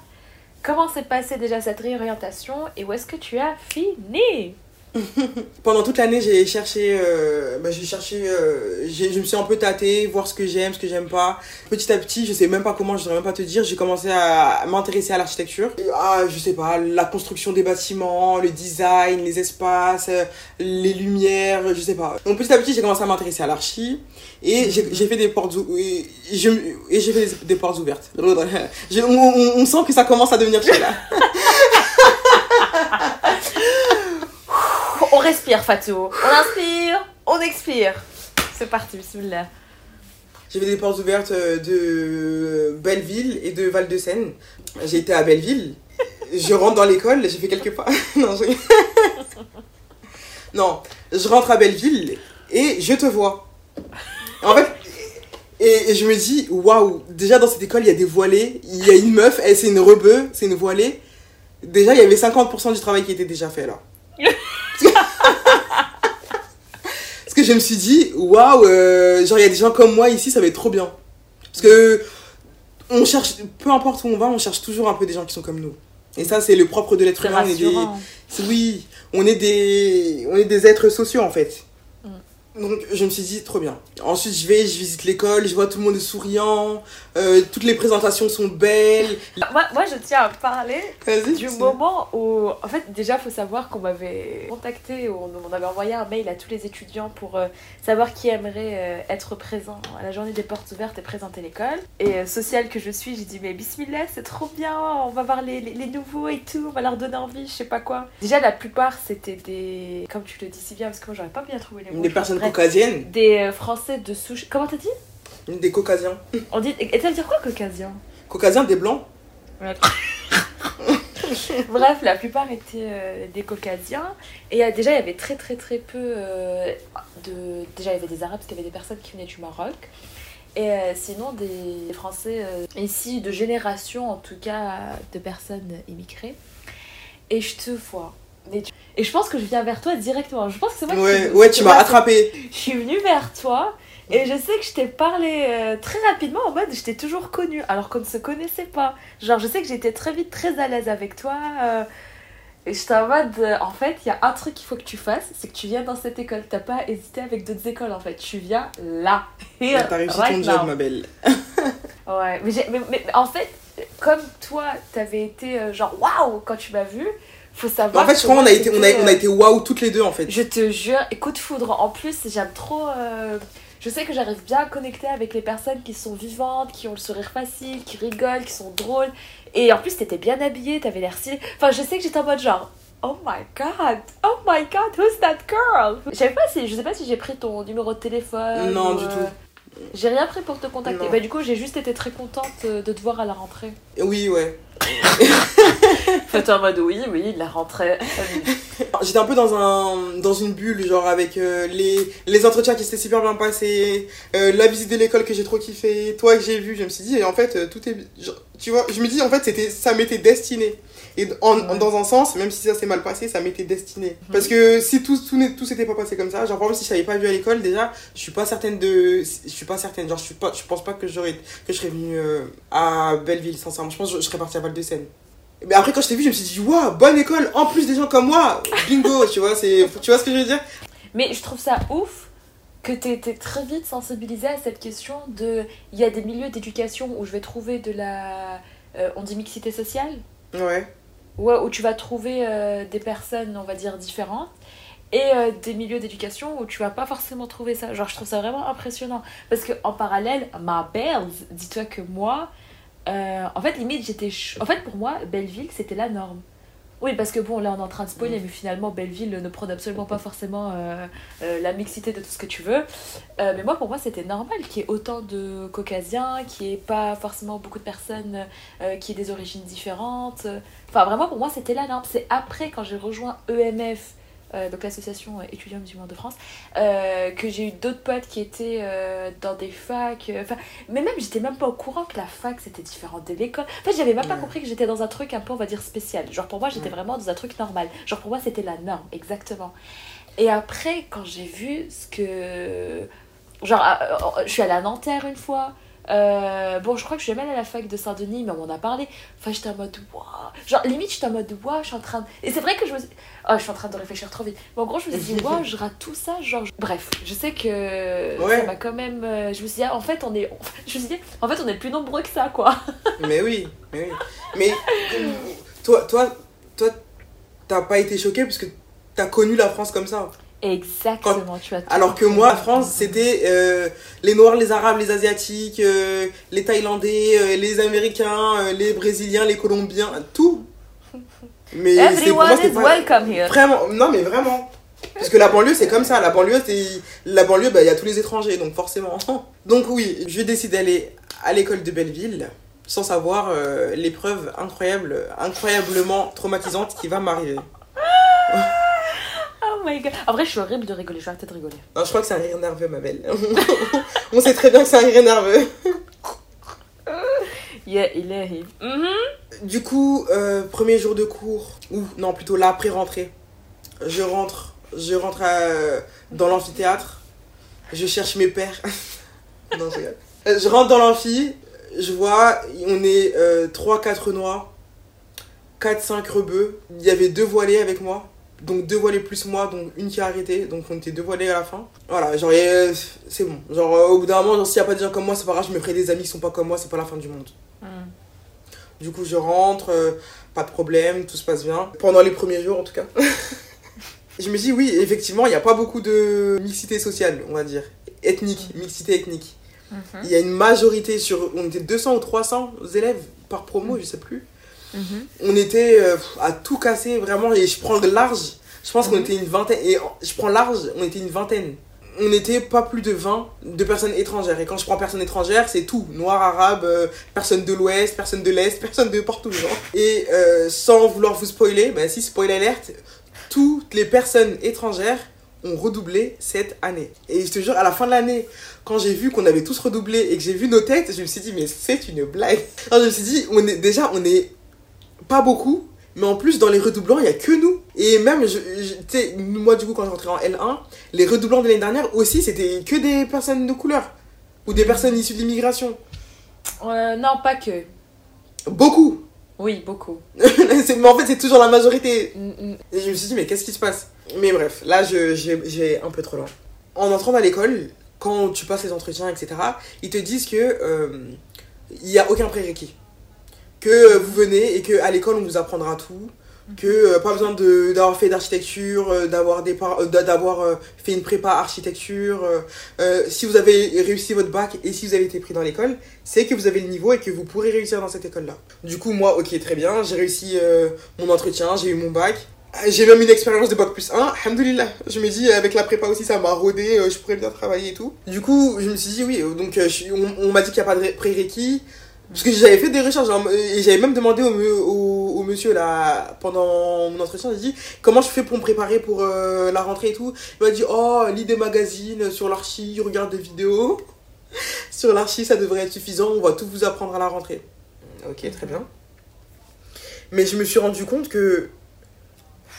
Comment s'est passée déjà cette réorientation et où est-ce que tu as fini? Pendant toute l'année, j'ai cherché, euh, bah, j'ai cherché, euh, je me suis un peu tâtée, voir ce que j'aime, ce que j'aime pas. Petit à petit, je sais même pas comment, je saurais même pas te dire, j'ai commencé à m'intéresser à l'architecture. Ah, je sais pas, la construction des bâtiments, le design, les espaces, euh, les lumières, je sais pas. Donc petit à petit, j'ai commencé à m'intéresser à l'archi et j'ai fait des portes ouvertes. On, sent que ça commence à devenir là. On respire, Fatou. On inspire, on expire. C'est parti, bismillah. J'ai des portes ouvertes euh, de Belleville et de Val-de-Seine. J'ai été à Belleville. Je rentre dans l'école, j'ai fait quelques pas. non, je... rentre à Belleville et je te vois. En fait, et, je me dis, waouh, déjà dans cette école, il y a des voilés, il y a une meuf, elle c'est une rebeu, c'est une voilée. Déjà, il y avait 50% du travail qui était déjà fait là. Parce que je me suis dit, waouh, euh, genre il y a des gens comme moi ici, ça va être trop bien. Parce que on cherche, peu importe où on va, on cherche toujours un peu des gens qui sont comme nous. Et ça, c'est le propre de l'être humain. On est des, oui, on est des, on est des êtres sociaux en fait. Mm. Donc je me suis dit trop bien. Ensuite je vais, je visite l'école, je vois tout le monde souriant, euh, toutes les présentations sont belles. Moi, moi, je tiens à parler du moment où. En fait, déjà, faut savoir qu'on m'avait contacté, on, on avait envoyé un mail à tous les étudiants pour euh, savoir qui aimerait euh, être présent à la journée des portes ouvertes et présenter l'école. Et sociale que je suis, j'ai dit, mais bismillah, c'est trop bien, on va voir les, les, les nouveaux et tout, on va leur donner envie, je sais pas quoi. Déjà, la plupart, c'était des. Comme tu le dis si bien, parce que moi, j'aurais pas bien trouvé les mots. Des personnes caucasiennes, Des Français de souche. Comment t'as dit? Des caucasiens. On dit. Et ça veut dire quoi, caucasien Caucasiens, des blancs. Bref, la plupart étaient euh, des caucasiens. Et euh, déjà, il y avait très très très peu euh, de. Déjà, il y avait des arabes parce qu'il y avait des personnes qui venaient du Maroc. Et euh, sinon, des Français ici de génération, en tout cas, de personnes immigrées. Et je te vois. Tu- Et je pense que je viens vers toi directement. Je pense que c'est moi qui- Ouais, ouais, c'est tu m'as qui- attrapé. Je suis venue vers toi. Et je sais que je t'ai parlé euh, très rapidement en mode je t'ai toujours connue alors qu'on ne se connaissait pas. Genre je sais que j'étais très vite très à l'aise avec toi. euh, et j'étais en mode euh, en fait il y a un truc qu'il faut que tu fasses, c'est que tu viens dans cette école. T'as pas hésité avec d'autres écoles en fait. Tu viens là. Et, T'as réussi right ton now. job, ma belle. Ouais, mais, mais, mais en fait comme toi t'avais été euh, genre waouh quand tu m'as vu, faut savoir. en fait, je crois qu'on a été, on a, on a été waouh toutes les deux en fait. je te jure, et coup de foudre. En plus, j'aime trop. euh, Je sais que j'arrive bien à connecter avec les personnes qui sont vivantes, qui ont le sourire facile, qui rigolent, qui sont drôles. Et en plus, t'étais bien habillée, t'avais l'air stylée. Enfin, je sais que j'étais en mode genre. Oh my god, oh my god, who's that girl? Je sais pas si, je sais pas si j'ai pris ton numéro de téléphone. Non, ou, du euh, tout. J'ai rien pris pour te contacter. Non. Bah, du coup, j'ai juste été très contente euh, de te voir à la rentrée. Oui, ouais. Faites en mode oui, oui, la rentrée. J'étais un peu dans, un, dans une bulle, genre avec euh, les, les entretiens qui s'étaient super bien passés, euh, la visite de l'école que j'ai trop kiffé, toi que j'ai vu, je me suis dit, et en fait, euh, tout est. tu vois, je me dis, en fait, ça m'était destiné. Et en, Ouais. dans un sens, même si ça s'est mal passé, ça m'était destiné. Parce que si tout, tout, tout s'était pas passé comme ça, genre, par exemple, si je t'avais pas vu à l'école, déjà, je suis pas certaine de. Je suis pas certaine, genre, je, suis pas, je pense pas que, j'aurais, que je serais venue euh, à Belleville, sincèrement. Je pense que je serais partie à Val-de-Seine. Mais après, quand je t'ai vu, je me suis dit, waouh, bonne école, en plus des gens comme moi, bingo, tu vois, c'est, tu vois ce que je veux dire? Mais je trouve ça ouf que tu été très vite sensibilisée à cette question de. Il y a des milieux d'éducation où je vais trouver de la. euh, on dit mixité sociale? Ouais. Ouais, où tu vas trouver euh, des personnes, on va dire, différentes. Et euh, des milieux d'éducation où tu vas pas forcément trouver ça. Genre, je trouve ça vraiment impressionnant. Parce que en parallèle, ma belle, dis-toi que moi, euh, en fait, limite, j'étais. En fait, pour moi, Belleville, c'était la norme. Oui, parce que bon, là, on est en train de spoiler, mais finalement, Belleville ne prône absolument pas forcément euh, euh, la mixité de tout ce que tu veux. Euh, mais moi, pour moi, c'était normal qu'il y ait autant de caucasiens, qu'il n'y ait pas forcément beaucoup de personnes qui aient des origines différentes. Enfin, vraiment, pour moi, c'était la norme. C'est après, quand j'ai rejoint EMF, donc l'association étudiante musulmane de France, euh, que j'ai eu d'autres potes qui étaient euh, dans des facs. euh, Enfin, mais même, j'étais même pas au courant que la fac c'était différent de l'école. En fait, j'avais même pas compris que j'étais dans un truc un peu, on va dire, spécial. Genre, pour moi, j'étais vraiment dans un truc normal. Genre, pour moi, c'était la norme, exactement. Et après, quand j'ai vu ce que. Genre, euh, euh, je suis allée à Nanterre une fois. Euh, bon, je crois que je suis jamais allée à la fac de Saint-Denis, mais on en a parlé. Enfin, j'étais en mode, waouh. Genre, limite, j'étais en mode, waouh, je suis en train de. Et c'est vrai que je me suis. Oh, je suis en train de réfléchir trop vite. Mais en gros, je me suis dit, waouh, je rate tout ça. Genre, bref, je sais que Ouais. ça m'a quand même. euh, Je me suis dit, ah, en fait, on est. Je me suis dit, en fait, on est plus nombreux que ça, quoi. Mais oui, mais oui. Mais toi, toi, toi, t'as pas été choqué parce que t'as connu la France comme ça. Exactement, tu as tout Alors que moi, la France, c'était euh, les Noirs, les Arabes, les Asiatiques, euh, les Thaïlandais, euh, les Américains, les Brésiliens, les Colombiens, tout. Mais moi, Everyone c'était is pas- welcome here. Vraiment, non mais vraiment. Parce que la banlieue, c'est comme ça. La banlieue, c'est la banlieue, bah, il y a tous les étrangers, donc forcément. Donc oui, je décide d'aller à l'école de Belleville sans savoir l'épreuve incroyable, incroyablement traumatisante qui va m'arriver. My god. En vrai, je suis horrible de rigoler. Je vais arrêter de rigoler. Non, je crois que c'est un rire nerveux, ma belle. On sait très bien que c'est un rire nerveux. Yeah, il est. Mhm. Du coup, euh, premier jour de cours, ou non, plutôt l'après-rentrée, je rentre, je rentre à- dans l'amphithéâtre, je cherche mes pères. non, je. Euh, Je rentre dans l'amphi, je vois, on est 3-4 noirs, 4-5 rebeux, il y avait deux voilés avec moi. Donc deux voilés plus moi, donc une qui a arrêté, donc on était deux voilés à la fin. Voilà, genre, euh, c'est bon. Genre, euh, au bout d'un moment, genre, s'il n'y a pas des gens comme moi, c'est pas grave, je me ferai des amis qui sont pas comme moi, c'est pas la fin du monde. Mm. Du coup, je rentre, euh, pas de problème, tout se passe bien. Pendant les premiers jours, en tout cas. je me dis, oui, effectivement, il n'y a pas beaucoup de mixité sociale, on va dire. Ethnique, mixité ethnique. Mhm. Il y a une majorité sur. On était 200 ou 300 élèves par promo, je sais plus. Mhm. On était euh, à tout casser, vraiment, et je prends de large. Je pense qu'on Mhm. était une vingtaine. Et je prends large, on était une vingtaine. On n'était pas plus de 20 de personnes étrangères. Et quand je prends personnes étrangères, c'est tout. Noir, arabe, euh, personne de l'ouest, personne de l'est, personne de partout. Genre. Et euh, sans vouloir vous spoiler, bah si, spoil alerte, toutes les personnes étrangères ont redoublé cette année. Et je te jure, à la fin de l'année, quand j'ai vu qu'on avait tous redoublé et que j'ai vu nos têtes, je me suis dit, mais c'est une blague. Alors, je me suis dit, on est, déjà, on est pas beaucoup, mais en plus, dans les redoublants, il y a que nous. Et même, je, je- moi, du coup, quand je rentrais en L1, les redoublants de l'année dernière aussi, c'était que des personnes de couleur. Ou des personnes issues de l'immigration. Euh, non, pas que. Beaucoup. Oui, beaucoup. Mais en fait, c'est toujours la majorité. Mm, mm. Et je me suis dit, mais qu'est-ce qui se passe? Mais bref, là, j'ai un peu trop loin. En entrant dans l'école, quand tu passes les entretiens, etc., ils te disent que euh, il n'y a aucun prérequis. Que vous venez et que à l'école, on vous apprendra tout. Que euh, pas besoin d'avoir fait d'architecture, euh, d'avoir des euh, d'avoir euh, fait une prépa architecture. si vous avez réussi votre bac et si vous avez été pris dans l'école, c'est que vous avez le niveau et que vous pourrez réussir dans cette école-là. Du coup, moi, ok, très bien, j'ai réussi mon entretien, j'ai eu mon bac. J'ai même une expérience de bac plus 1, alhamdoulilah. Je me dis, avec la prépa aussi, ça m'a rodé, je pourrais bien travailler et tout. Du coup, je me suis dit, oui, donc on, on m'a dit qu'il n'y a pas de ré- prérequis. Parce que j'avais fait des recherches genre, et j'avais même demandé au, me- au, au monsieur là, pendant mon entretien, j'ai dit, comment je fais pour me préparer pour euh, la rentrée et tout? Il m'a dit, oh, lis des magazines sur l'archi, regarde des vidéos. sur l'archi, ça devrait être suffisant, on va tout vous apprendre à la rentrée. Ok, très bien. Mais je me suis rendu compte que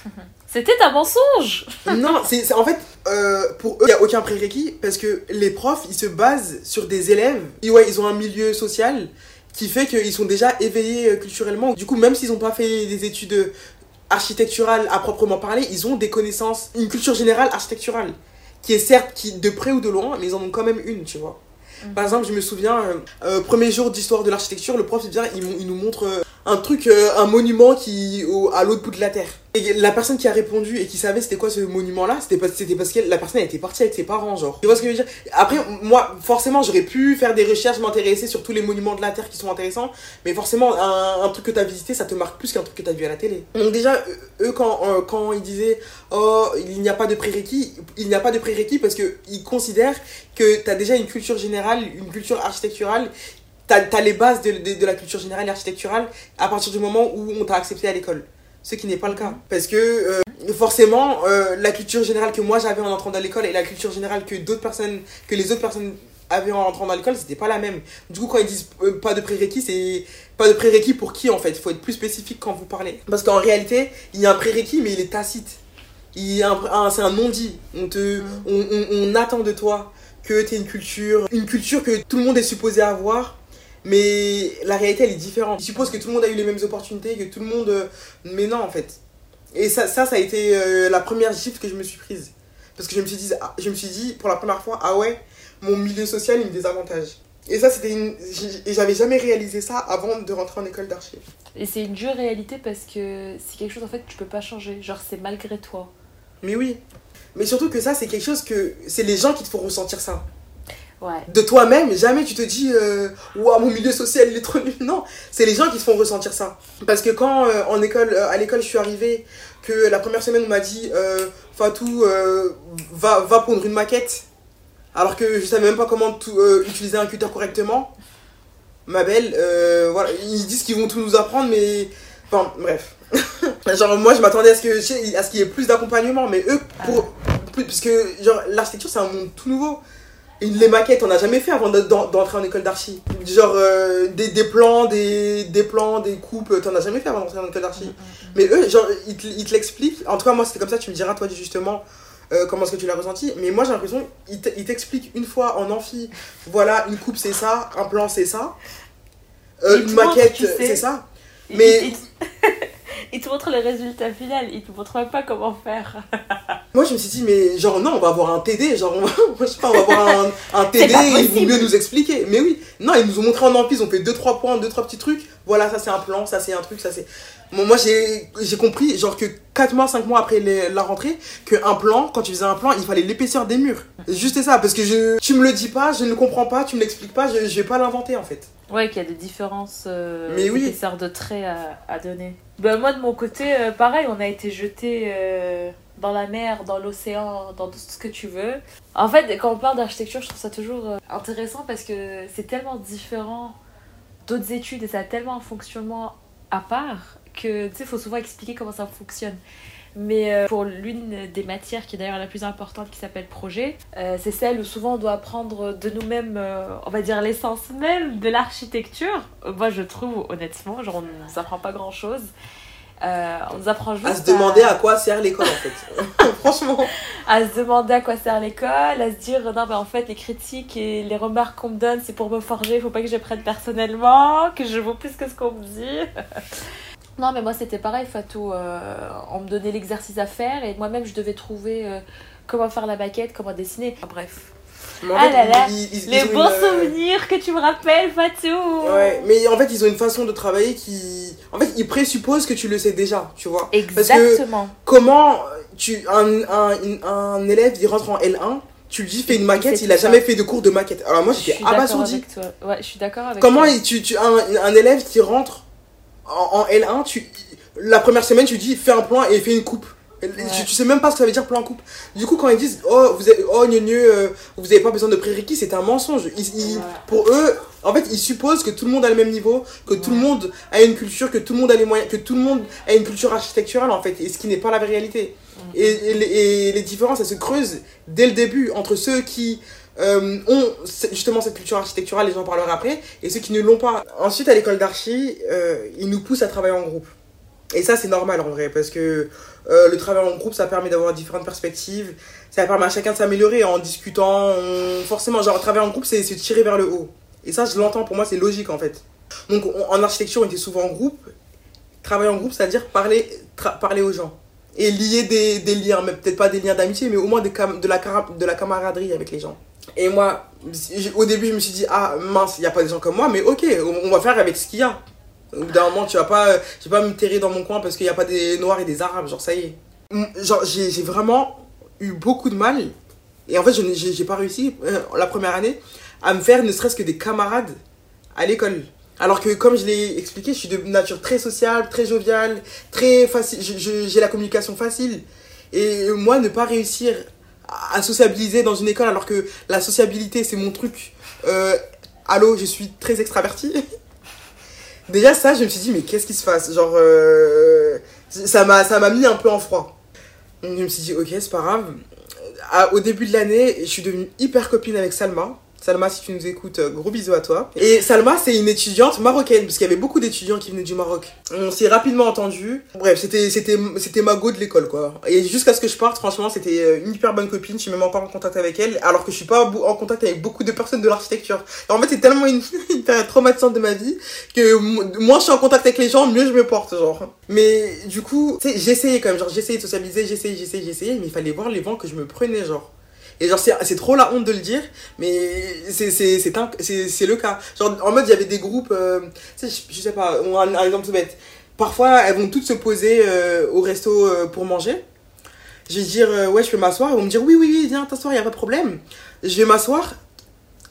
C'était un mensonge non, c'est en fait, euh, pour eux, il n'y a aucun prérequis parce que les profs, ils se basent sur des élèves. Et ouais, ils ont un milieu social qui fait qu'ils sont déjà éveillés euh, culturellement. Du coup, même s'ils n'ont pas fait des études euh, architecturales à proprement parler, ils ont des connaissances, une culture générale architecturale qui est certes qui, de près ou de loin, mais ils en ont quand même une, tu vois. Par exemple, je me souviens, euh, premier jour d'histoire de l'architecture, le prof il vient, il, nous montre un truc, euh, un monument qui au, à l'autre bout de la terre. Et la personne qui a répondu et qui savait c'était quoi ce monument-là, c'était c'était parce que la personne était partie avec ses parents, genre. Tu vois ce que je veux dire? Après, moi, forcément, j'aurais pu faire des recherches, m'intéresser sur tous les monuments de la terre qui sont intéressants, mais forcément, un, un truc que t'as visité, ça te marque plus qu'un truc que t'as vu à la télé. Donc déjà, eux, quand, euh, quand ils disaient oh il n'y a pas de prérequis, il n'y a pas de prérequis parce que ils considèrent que t'as déjà une culture générale, une culture architecturale. T'as as les bases de, de, de la culture générale et architecturale à partir du moment où on t'a accepté à l'école. Ce qui n'est pas le cas. Parce que euh, forcément, euh, la culture générale que moi j'avais en entrant dans l'école et la culture générale que d'autres personnes, que les autres personnes avaient en entrant dans l'école, c'était pas la même. Du coup, quand ils disent euh, pas de prérequis, c'est pas de prérequis pour qui en fait? Il faut être plus spécifique quand vous parlez. Parce qu'en réalité, il y a un prérequis, mais il est tacite. C'est un non-dit. On, te, on, on, on attend de toi que t'es une culture, une culture que tout le monde est supposé avoir. Mais la réalité, elle est différente. Je suppose que tout le monde a eu les mêmes opportunités, que tout le monde. euh, Mais non, en fait. Et ça, ça, ça a été euh, la première shift que je me suis prise. Parce que je me suis dit, ah, je me suis dit pour la première fois, ah ouais, mon milieu social, il me désavantage. Et ça, c'était une. j'avais jamais réalisé ça avant de rentrer en école d'archi. Et c'est une dure réalité parce que c'est quelque chose en fait que tu peux pas changer. Genre, c'est malgré toi. Mais oui. Mais surtout que ça, c'est quelque chose que. C'est les gens qui te font ressentir ça. Ouais. De toi-même, jamais tu te dis, euh, Ouah, mon milieu social, il est trop nul. Non, c'est les gens qui te font ressentir ça. Parce que quand euh, en école, euh, à l'école, je suis arrivée, que la première semaine, on m'a dit, Fatou, va, va pondre une maquette. Alors que je savais même pas comment tout, utiliser un cutter correctement. Ma belle, voilà, ils disent qu'ils vont tout nous apprendre, mais. Enfin, bref. genre, moi, je m'attendais à ce que- à ce qu'il y ait plus d'accompagnement, mais eux, pour. plus- Parce que, genre, l'architecture, c'est un monde tout nouveau. Les maquettes, on n'a jamais fait avant de- d'en- d'entrer en école d'archi. Genre, euh, des, des plans, des, des plans, des coupes, t'en as jamais fait avant d'entrer en école d'archi. Mais eux, genre, ils te, ils te l'expliquent. En tout cas, moi, c'était comme ça, tu me diras, toi, justement, euh, comment est-ce que tu l'as ressenti. Mais moi, j'ai l'impression, ils te- ils t'expliquent une fois en amphi, voilà, une coupe, c'est ça, un plan, c'est ça. Euh, une maquette, tu sais. c'est ça. Mais- il, il te montre le résultat final, il te montre même pas comment faire. Moi, je me suis dit, mais genre, non, on va avoir un TD, genre, on va, je sais pas, on va avoir un, TD, vont possible. mieux nous expliquer. Mais oui, non, ils nous ont montré en amphi, ils ont fait 2-3 points, 2-3 petits trucs. Voilà, ça c'est un plan, ça c'est un truc, ça c'est. Moi, j'ai compris, genre, que 4 mois, 5 mois après les- la rentrée, qu'un plan, quand tu faisais un plan, il fallait l'épaisseur des murs. Juste ça, parce que je, tu me le dis pas, je ne le comprends pas, tu me l'expliques pas, je, je vais pas l'inventer en fait. Ouais, qu'il y a des différences euh, Mais oui. d'épaisseur de traits à, à donner. Bah, moi, de mon côté, euh, pareil, on a été jetés euh, dans la mer, dans l'océan, dans tout ce que tu veux. En fait, quand on parle d'architecture, je trouve ça toujours euh, intéressant parce que c'est tellement différent d'autres études et ça a tellement un fonctionnement à part que, tu sais, il faut souvent expliquer comment ça fonctionne. Mais euh, pour l'une des matières qui est d'ailleurs la plus importante, qui s'appelle projet, euh, c'est celle où souvent on doit apprendre de nous-mêmes, euh, on va dire l'essence même de l'architecture. Moi je trouve honnêtement, genre on ne nous apprend pas grand-chose. Euh, on nous apprend juste À se demander à quoi sert l'école en fait. Franchement. à se demander à quoi sert l'école, à se dire non mais en fait les critiques et les remarques qu'on me donne c'est pour me forger, il faut pas que je les prenne personnellement, que je vaux plus que ce qu'on me dit. non mais moi c'était pareil Fatou, euh, on me donnait l'exercice à faire et moi-même je devais trouver euh, comment faire la maquette, comment dessiner, Enfin, bref. Mais en Ah fait, là là, ils- ils- ils Les bons une, euh, souvenirs que tu me rappelles Fatou Ouais, mais en fait, ils ont une façon de travailler qui. En fait, ils présupposent que tu le sais déjà, tu vois. Parce que Exactement. comment tu. Un, un, un élève, il rentre en L1, tu lui dis fais une maquette, il a jamais fait de cours de maquette. Alors moi, Je j'étais abasourdi. avec toi. Ouais, je suis d'accord avec Comment toi. tu, tu, un, un élève qui rentre en, en L1, tu, la première semaine, tu dis fais un plan et fais une coupe. Tu, tu sais même pas ce que ça veut dire plan coupe. Du coup, quand ils disent oh, vous avez, oh gneu, euh, vous avez pas besoin de prérequis, c'est un mensonge. Ils- ils- Ouais. Pour eux, en fait, ils supposent que tout le monde a le même niveau, que tout le monde a une culture, que tout le monde a les moyens, que tout le monde a une culture architecturale en fait, et ce qui n'est pas la réalité. Mhm. Et, et les, et les différences, elles se creusent dès le début entre ceux qui euh, ont justement cette culture architecturale, et j'en parlerai après, et ceux qui ne l'ont pas. Ensuite, à l'école d'archi, euh, ils nous poussent à travailler en groupe. Et ça, c'est normal en vrai, parce que euh, le travail en groupe, ça permet d'avoir différentes perspectives, ça permet à chacun de s'améliorer en discutant. Forcément, genre, travailler en groupe, c'est se tirer vers le haut. Et ça, je l'entends, pour moi, c'est logique en fait. Donc, on- en architecture, on était souvent en groupe. Travailler en groupe, c'est-à-dire parler, parler aux gens. Et lier des, des liens, mais peut-être pas des liens d'amitié, mais au moins de, la de la camaraderie avec les gens. Et moi, au début, je me suis dit, ah mince, il n'y a pas des gens comme moi, mais ok, on va faire avec ce qu'il y a. Au bout d'un moment, tu vas pas, je vais pas me terrer dans mon coin parce qu'il n'y a pas des noirs et des arabes, genre ça y est. Mm, Genre, j'ai vraiment eu beaucoup de mal, et en fait, je n'ai- pas réussi euh, la première année à me faire ne serait-ce que des camarades à l'école. Alors que, comme je l'ai expliqué, je suis de nature très sociale, très joviale, très facile, j'ai la communication facile. Et moi, ne pas réussir à sociabiliser dans une école alors que la sociabilité, c'est mon truc. Euh, allô, je suis très extravertie. Déjà, ça, je me suis dit, mais qu'est-ce qui se passe? Genre, euh, ça m'a ça m'a mis un peu en froid. Je me suis dit, ok, c'est pas grave. À- au début de l'année, je suis devenue hyper copine avec Salma. Salma, si tu nous écoutes, euh, gros bisous à toi. Et Salma, c'est une étudiante marocaine, parce qu'il y avait beaucoup d'étudiants qui venaient du Maroc. On s'est rapidement entendu. Bref, c'était, c'était, ma go de l'école, quoi. Et jusqu'à ce que je parte, franchement, c'était euh, une hyper bonne copine. Je suis même encore en contact avec elle, alors que je suis pas en contact avec beaucoup de personnes de l'architecture. En fait, c'est tellement une, une période traumatisante de ma vie que moins je suis en contact avec les gens, mieux je me porte, genre. Mais du coup, j'essayais quand même, genre, j'essayais de socialiser, j'essayais, j'essayais, j'essayais, mais il fallait voir les vents que je me prenais, genre. Et genre, c'est trop la honte de le dire, mais c'est le cas. Genre, en mode, il y avait des groupes, euh, je, sais pas, un, un, exemple tout bête. Parfois, elles vont toutes se poser euh, au resto euh, pour manger. Je vais dire, ouais, je peux m'asseoir. Elles vont me dire, oui, oui, oui, viens t'asseoir, il a pas de problème. Je vais m'asseoir.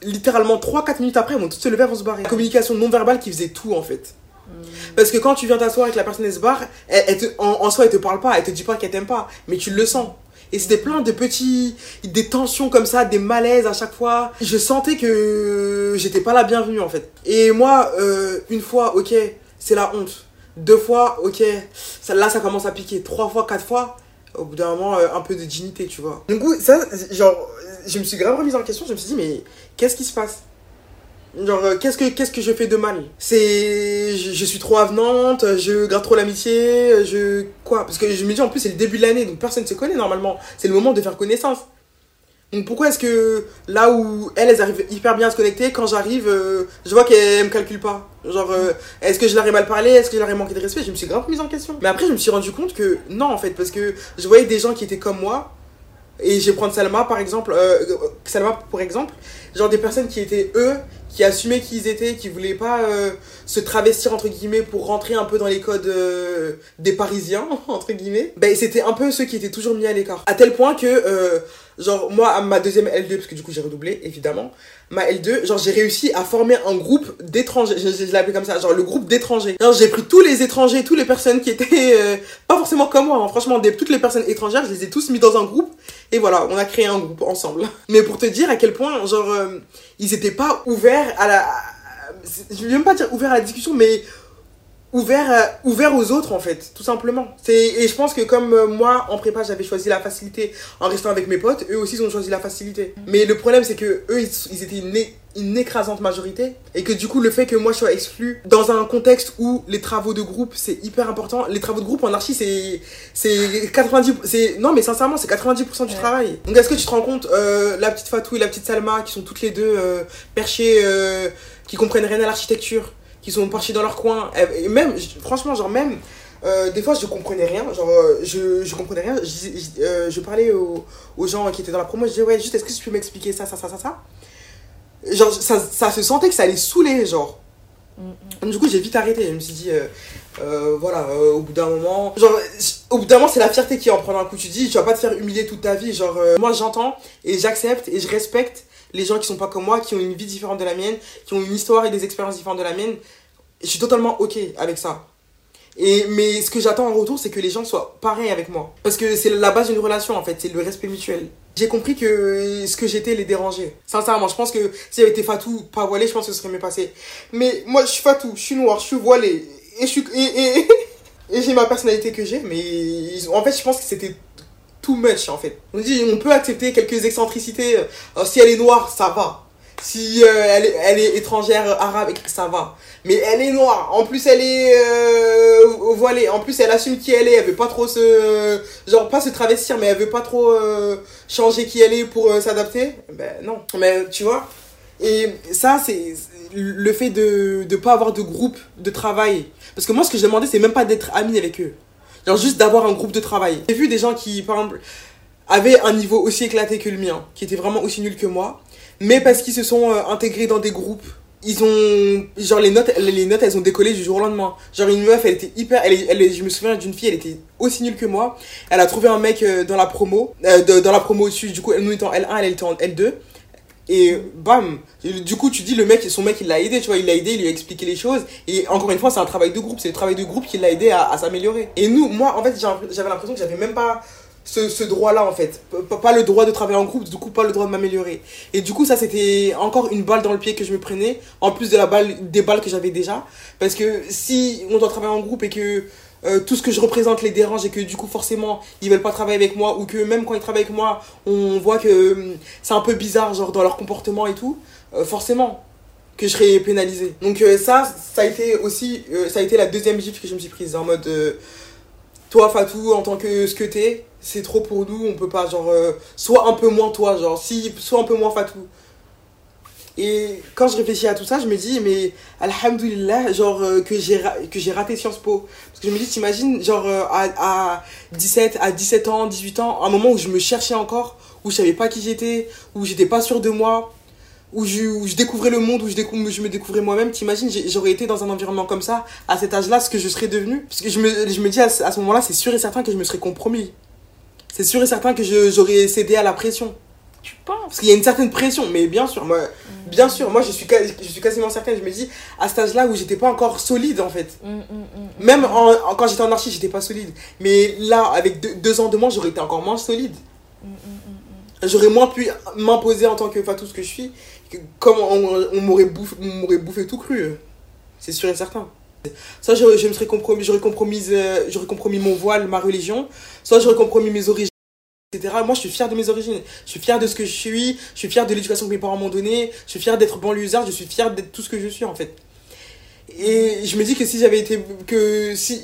Littéralement, 3-4 minutes après, elles vont toutes se lever, elles vont se barrer. Communication non verbale qui faisait tout, en fait. Hmm. Parce que quand tu viens t'asseoir que la personne elle se barre, elle, en, en, soi elle te parle pas, elle te dit pas qu'elle t'aime pas, mais tu le sens. Et c'était plein de petits. des tensions comme ça, des malaises à chaque fois. Je sentais que j'étais pas la bienvenue en fait. Et moi, euh, une fois, ok, c'est la honte. Deux fois, ok, là ça commence à piquer. Trois fois, quatre fois, au bout d'un moment, euh, un peu de dignité, tu vois. Du coup, ça, genre, je me suis grave remise en question. Je me suis dit, mais qu'est-ce qui se passe? Genre, euh, qu'est-ce que, qu'est-ce que je fais de mal? C'est. Je, suis trop avenante, je garde trop l'amitié, je. Quoi? Parce que je me dis en plus, c'est le début de l'année, donc personne ne se connaît normalement. C'est le moment de faire connaissance. Donc pourquoi est-ce que là où elles, elles arrivent hyper bien à se connecter, quand j'arrive, euh, je vois qu'elles me calculent pas? Genre, euh, est-ce que je leur ai mal parlé? Est-ce que je leur ai manqué de respect? Je me suis grave mise en question. Mais après, je me suis rendu compte que non, en fait, parce que je voyais des gens qui étaient comme moi, et je vais prendre Salma par exemple, Salma pour exemple, genre des personnes qui étaient eux, qui assumaient qui ils étaient, qui voulaient pas euh, se travestir entre guillemets pour rentrer un peu dans les codes euh, des Parisiens entre guillemets. Ben c'était un peu ceux qui étaient toujours mis à l'écart. À tel point que euh, genre moi ma deuxième L2 parce que du coup j'ai redoublé évidemment ma L2 genre j'ai réussi à former un groupe d'étrangers je, je, appelé comme ça genre le groupe d'étrangers j'ai pris tous les étrangers toutes les personnes qui étaient pas forcément comme moi hein. franchement toutes les personnes étrangères je les ai tous mis dans un groupe et voilà on a créé un groupe ensemble mais pour te dire à quel point genre ils étaient pas ouverts à la. Je vais même pas dire ouverts à la discussion, mais ouvert, euh, ouvert aux autres en fait, tout simplement. Et je pense que comme euh, moi en prépa j'avais choisi la facilité en restant avec mes potes, eux aussi ils ont choisi la facilité. Mais le problème c'est que eux ils, étaient une, une, écrasante majorité et que du coup le fait que moi je sois exclu dans un contexte où les travaux de groupe c'est hyper important. Les travaux de groupe en archi c'est c'est 90 c'est non mais sincèrement c'est 90% du travail. Donc est-ce que tu te rends compte euh, la petite Fatou et la petite Salma qui sont toutes les deux perchées qui comprennent rien à l'architecture qui sont partis dans leur coin. Et même, franchement, genre même, euh, des fois je comprenais rien, genre euh, je, je comprenais rien. Je, je, euh, je parlais aux, aux, gens qui étaient dans la promo, je disais ouais, juste est-ce que tu peux m'expliquer ça, ça, ça, ça, ça? Genre ça, ça se sentait que ça allait saouler, genre. Mm Du coup j'ai vite arrêté, je me suis dit voilà, au bout d'un moment, genre au bout d'un moment c'est la fierté qui en prend un coup. Tu dis tu vas pas te faire humilier toute ta vie, genre moi j'entends et j'accepte et je respecte les gens qui sont pas comme moi, qui ont une vie différente de la mienne, qui ont une histoire et des expériences différentes de la mienne. Je suis totalement ok avec ça. Et, mais ce que j'attends en retour, c'est que les gens soient pareils avec moi. Parce que c'est la base d'une relation, en fait. C'est le respect mutuel. J'ai compris que ce que j'étais les dérangeait. Sincèrement, je pense que si j'avais été fatou, pas voilé, je pense que ce serait mieux passé. Mais moi, je suis fatou, je suis noir, je suis voilé. Et et, et, et j'ai ma personnalité que j'ai. Mais en fait, je pense que c'était too much en fait. On dit on peut accepter quelques excentricités. Euh, si elle est noire, ça va. Si euh, elle, est, elle, est, étrangère arabe, ça va. Mais elle est noire. En plus, elle est euh, voilée. En plus, elle assume qui elle est. Elle veut pas trop se. Genre, pas se travestir, mais elle veut pas trop changer qui elle est pour s'adapter. Ben non. Mais tu vois. Et ça, c'est le fait de ne pas avoir de groupe de travail. Parce que moi, ce que je demandais, c'est même pas d'être ami avec eux. Genre juste d'avoir un groupe de travail. J'ai vu des gens qui, par exemple, avaient un niveau aussi éclaté que le mien, qui étaient vraiment aussi nuls que moi, mais parce qu'ils se sont euh, intégrés dans des groupes, ils ont genre les notes les notes elles ont décollé du jour au lendemain. Genre une meuf elle était hyper elle, elle je me souviens d'une fille elle était aussi nulle que moi. Elle a trouvé un mec euh, dans la promo euh, dans la promo au-dessus du coup nous étant L1 elle était en L2 et bam, du coup tu dis le mec, son mec il l'a aidé, tu vois, il l'a aidé, il lui a expliqué les choses. Et encore une fois, c'est un travail de groupe, c'est le travail de groupe qui l'a aidé à, s'améliorer. Et nous, moi en fait, j'avais l'impression que j'avais même pas ce, droit-là en fait. Pas le droit de travailler en groupe, du coup pas le droit de m'améliorer. Et du coup ça c'était encore une balle dans le pied que je me prenais, en plus de la balle, des balles que j'avais déjà. Parce que si on doit travailler en groupe et que euh, tout ce que je représente les dérange et que du coup forcément ils veulent pas travailler avec moi ou que même quand ils travaillent avec moi on voit que euh, c'est un peu bizarre genre dans leur comportement et tout euh, forcément que je serais pénalisé. Donc ça ça a été aussi ça a été la deuxième gifle que je me suis prise en mode toi Fatou en tant que ce que t'es c'est trop pour nous on peut pas genre soit un peu moins toi genre si soit un peu moins Fatou et quand je réfléchis à tout ça, je me dis, mais alhamdoulilah, genre euh, que j'ai que raté Sciences Po. Parce que je me dis, t'imagines, genre euh, à, à 17, à 17 ans, 18 ans, un moment où je me cherchais encore, où je savais pas qui j'étais, où j'étais pas sûr de moi, où je, découvrais le monde, où je, me découvrais moi-même, t'imagines, j'aurais été dans un environnement comme ça, à cet âge-là, ce que je serais devenu. Parce que je me, je me dis, à à ce moment-là, c'est sûr et certain que je me serais compromis. C'est sûr et certain que j'aurais cédé à la pression. Tu penses Parce qu'il y a une certaine pression, mais bien sûr, moi, bien sûr, moi je suis, je suis quasiment certaine, je me dis, à cet âge-là où j'étais pas encore solide en fait. Mm, mm, mm, Même en, en- quand j'étais en archi, j'étais pas solide. Mais là, avec deux, deux ans de moins, j'aurais été encore moins solide. J'aurais moins pu m'imposer en tant que Fatou ce que je suis, que comme on, on m'aurait bouffé, on bouffé tout cru. euh. C'est sûr et certain. Soit je, je me serais compromis, j'aurais compromis, euh, j'aurais compromis mon voile, ma religion, soit j'aurais compromis mes origines, etc. Moi, je suis fier de mes origines. Je suis fier de ce que je suis. Je suis fier de l'éducation que mes parents m'ont donnée. Je suis fier d'être banlieusard. Je suis fier d'être tout ce que je suis, en fait. Et je me dis que si j'avais été. que si.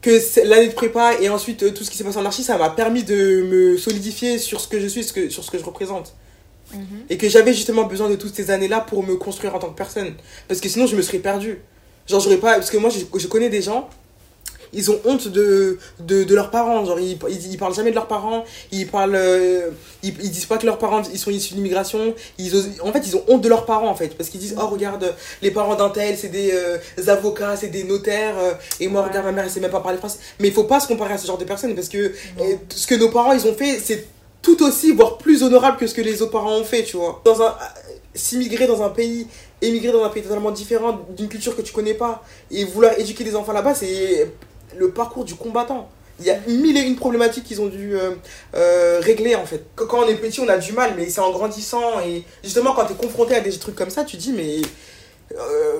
que l'année de prépa et ensuite euh, tout ce qui s'est passé en archi, ça m'a permis de me solidifier sur ce que je suis, ce que, sur ce que je représente. mhm. Et que j'avais justement besoin de toutes ces années-là pour me construire en tant que personne. Parce que sinon, je me serais perdu. Genre, j'aurais pas. Parce que moi, je, je connais des gens, ils ont honte de, de, de leurs parents. Genre, ils, ils, ils parlent jamais de leurs parents. Ils parlent. euh, ils, ils disent pas que leurs parents ils sont issus de l'immigration. Ils osent- en fait, ils ont honte de leurs parents, en fait. Parce qu'ils disent, oh, regarde, les parents d'un tel, c'est des euh, avocats, c'est des notaires. euh, et moi, Ouais. regarde, ma mère, elle sait même pas parler français. Mais il faut pas se comparer à ce genre de personnes. Parce que ce que nos parents, ils ont fait, c'est tout aussi, voire plus honorable que ce que les autres parents ont fait, tu vois. Dans un, s'immigrer dans un pays, émigrer dans un pays totalement différent, d'une culture que tu connais pas, et vouloir éduquer des enfants là-bas, c'est le parcours du combattant. Il y a mille et une problématiques qu'ils ont dû euh, euh, régler en fait. Quand on est petit, on a du mal, mais c'est en grandissant. Et justement, quand tu es confronté à des trucs comme ça, tu dis, mais. euh,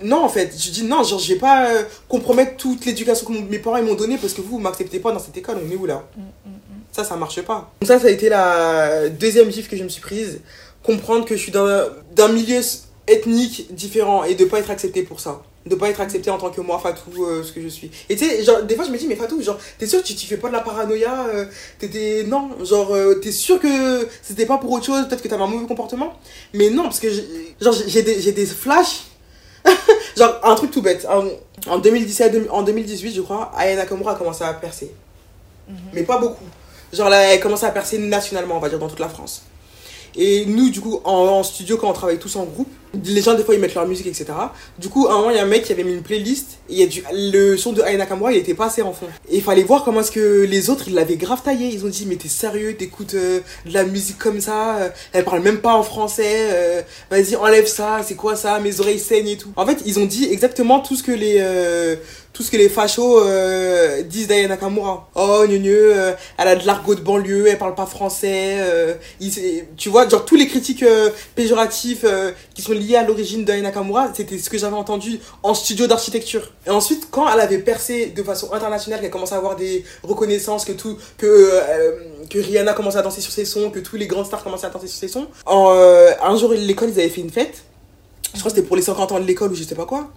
non, en fait, je dis non, genre, je vais pas compromettre toute l'éducation que mes parents m'ont donnée parce que vous, vous m'acceptez pas dans cette école, on est où là? Mm, mm, mm. ça, ça marche pas. Donc ça, ça a été la deuxième gifle que je me suis prise. Comprendre que je suis d'un d'un milieu ethnique différent et de pas être accepté pour ça. De pas être accepté en tant que moi, Fatou, euh, ce que je suis. Et tu sais, genre, des fois, je me dis, mais Fatou, genre, t'es sûr que tu, tu fais pas de la paranoïa euh, T'étais. Non, genre, euh, t'es sûr que c'était pas pour autre chose Peut-être que t'avais un mauvais comportement? Mais non, parce que, j'ai- genre, j'ai des, des flashs. genre, un truc tout bête. En, en 2017, en 2018, je crois, Aya Nakamura a commencé à percer. Mhm. Mais pas beaucoup. Genre là, elle commence à percer nationalement, on va dire, dans toute la France. Et nous, du coup, en, en studio, quand on travaille tous en groupe, les gens, des fois, ils mettent leur musique, etc. Du coup, à un moment, il y a un mec qui avait mis une playlist, et y a du, le son de Aya Nakamura, il était pas assez en fond. Et il fallait voir comment est-ce que les autres, ils l'avaient grave taillé. Ils ont dit, mais t'es sérieux, t'écoutes euh, de la musique comme ça, euh, elle parle même pas en français, euh, vas-y, enlève ça, c'est quoi ça, mes oreilles saignent et tout. En fait, ils ont dit exactement tout ce que les, tout ce que les fachos euh, disent d'Aya Nakamura. Oh, gneu, euh, elle a de l'argot de banlieue, elle parle pas français. euh, tu vois, genre tous les critiques péjoratifs qui sont liés à l'origine d'Aya Nakamura, c'était ce que j'avais entendu en studio d'architecture. Et ensuite, quand elle avait percé de façon internationale, qu'elle commençait à avoir des reconnaissances, que tout, que, euh, que Rihanna commençait à danser sur ses sons, que tous les grandes stars commençaient à danser sur ses sons, euh, un jour, l'école, ils avaient fait une fête. Je crois que c'était pour les 50 ans de l'école ou je sais pas quoi.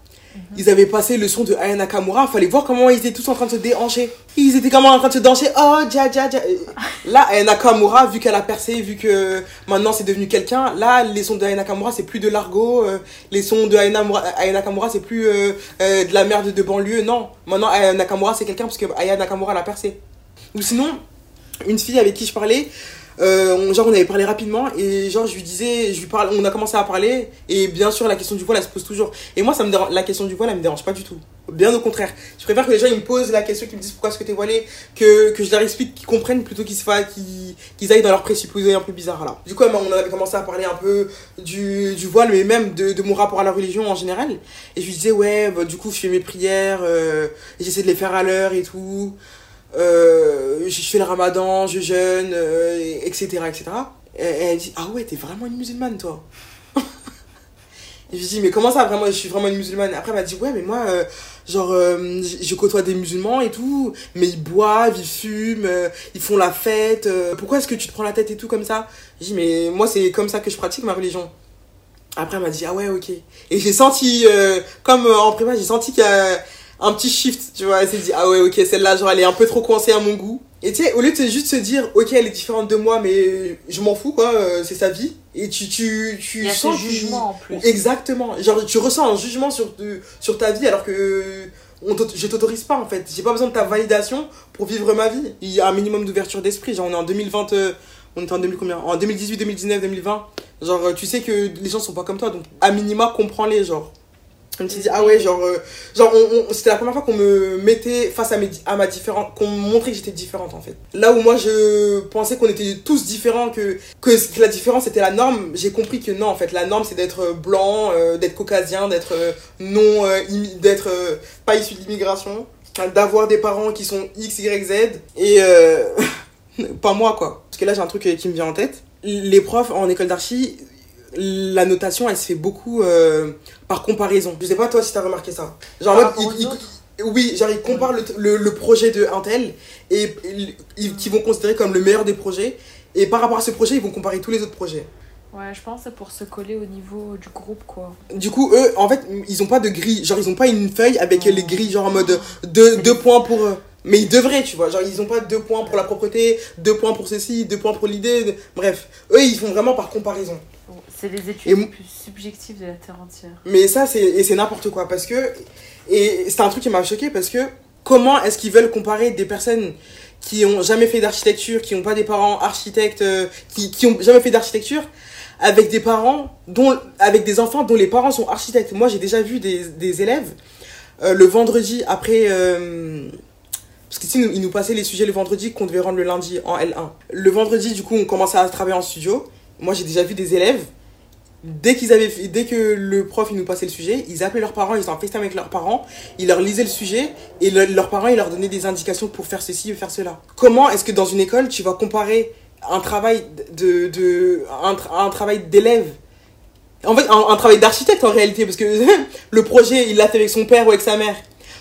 Ils avaient passé le son de Aya Nakamura, fallait voir comment ils étaient tous en train de se déhancher. Ils étaient comment en train de se danser, oh, dja, dja, dja. Et Là, Aya Nakamura, vu qu'elle a percé, vu que maintenant c'est devenu quelqu'un, là, les sons de Aya Nakamura, c'est plus de l'argot, euh, les sons de Aya Aya Nakamura, c'est plus euh, euh, de la merde de banlieue, non. Maintenant, Aya Nakamura, c'est quelqu'un parce que Aya Nakamura, elle a percé. Ou sinon, une fille avec qui je parlais, euh, on- genre on avait parlé rapidement et genre je lui disais, je lui parle, on a commencé à parler et bien sûr la question du voile elle se pose toujours. Et moi ça me dérange, la question du voile elle me dérange pas du tout. Bien au contraire. Je préfère que les gens ils me posent la question, qu'ils me disent pourquoi est-ce que t'es voilé, que, je leur explique, qu'ils comprennent plutôt qu'ils se qu'ils, aillent dans leur présupposés un peu bizarre là. Du coup on avait commencé à parler un peu du, voile mais même de, mon rapport à la religion en général. Et je lui disais ouais bah, du coup je fais mes prières, euh, j'essaie de les faire à l'heure et tout euh, je fais le ramadan, je jeûne, euh, etc. etc. Et elle dit Ah ouais, t'es vraiment une musulmane, toi je lui dis Mais comment ça, vraiment, je suis vraiment une musulmane? Après, elle m'a dit Ouais, mais moi, euh, genre, euh, je je côtoie des musulmans et tout, mais ils boivent, ils fument, euh, ils font la fête. euh, pourquoi est-ce que tu te prends la tête et tout comme ça? J'ai dit, mais moi, c'est comme ça que je pratique ma religion. Après, elle m'a dit, ah ouais, ok. Et j'ai senti, euh, comme euh, en prépa, j'ai senti qu'il y a un petit shift, tu vois. Elle s'est dit, ah ouais, ok, celle-là, genre, elle est un peu trop coincée à mon goût. Et tu sais, au lieu de juste se dire, ok, elle est différente de moi, mais je m'en fous, quoi, euh, c'est sa vie. Et tu, tu, tu Il sens jugement en plus. Exactement. Genre, tu ressens un jugement sur, sur ta vie alors que on je t'autorise pas en fait. J'ai pas besoin de ta validation pour vivre ma vie. Il y a un minimum d'ouverture d'esprit. Genre, on est en 2020, euh, on était en 2000 combien? En 2018, 2019, 2020. Genre, tu sais que les gens sont pas comme toi, donc à minima, comprends-les, genre. Me suis dit, ah ouais, genre, euh, genre on- on- c'était la première fois qu'on me mettait face à, mes, à ma différence, qu'on me montrait que j'étais différente en fait. Là où moi je pensais qu'on était tous différents, que, que, la différence était la norme, j'ai compris que non en fait, la norme c'est d'être blanc, euh, d'être caucasien, d'être euh, non, euh, d'être euh, pas issu de l'immigration, d'avoir des parents qui sont X, Y, Z, et euh, pas moi quoi. Parce que là j'ai un truc euh, qui me vient en tête. Les profs en école d'archi, la notation elle se fait beaucoup euh, par comparaison. Je sais pas toi si t'as remarqué ça. Genre en Par mode, oui, genre ils comparent le, le, le projet de un tel et ils, ils- qu'ils vont considérer comme le meilleur des projets. Et par rapport à ce projet, ils vont comparer tous les autres projets. Ouais, je pense que c'est pour se coller au niveau du groupe, quoi. Du coup, eux, en fait, ils ont pas de grille. Genre, ils ont pas une feuille avec les grilles, genre en mode deux, deux points pour eux. Mais ils devraient, tu vois. Genre, ils ont pas deux points pour la propreté, deux points pour ceci, deux points pour l'idée. Bref, eux, ils font vraiment par comparaison. C'est les études les plus subjectives de la Terre entière. Mais ça, c'est n'importe quoi. Parce que. Et c'est un truc qui m'a choqué parce que comment est-ce qu'ils veulent comparer des personnes qui ont jamais fait d'architecture, qui ont pas des parents architectes, euh, qui, qui ont jamais fait d'architecture, avec des parents, dont, avec des enfants dont les parents sont architectes. Moi, j'ai déjà vu des, des élèves euh, le vendredi après. euh, parce qu'ici, nous- ils nous passaient les sujets le vendredi qu'on devait rendre le lundi en L1. Le vendredi, du coup, on commençait à travailler en studio. Moi, j'ai déjà vu des élèves dès qu'ils avaient dès que le prof il nous passait le sujet ils appelaient leurs parents ils en FaceTime avec leurs parents ils leur lisaient le sujet et le- leurs parents ils leur donnaient des indications pour faire ceci ou faire cela. Comment est-ce que dans une école tu vas comparer un travail de, un travail d'élève? En fait un, un travail d'architecte en réalité parce que le projet il l'a fait avec son père ou avec sa mère.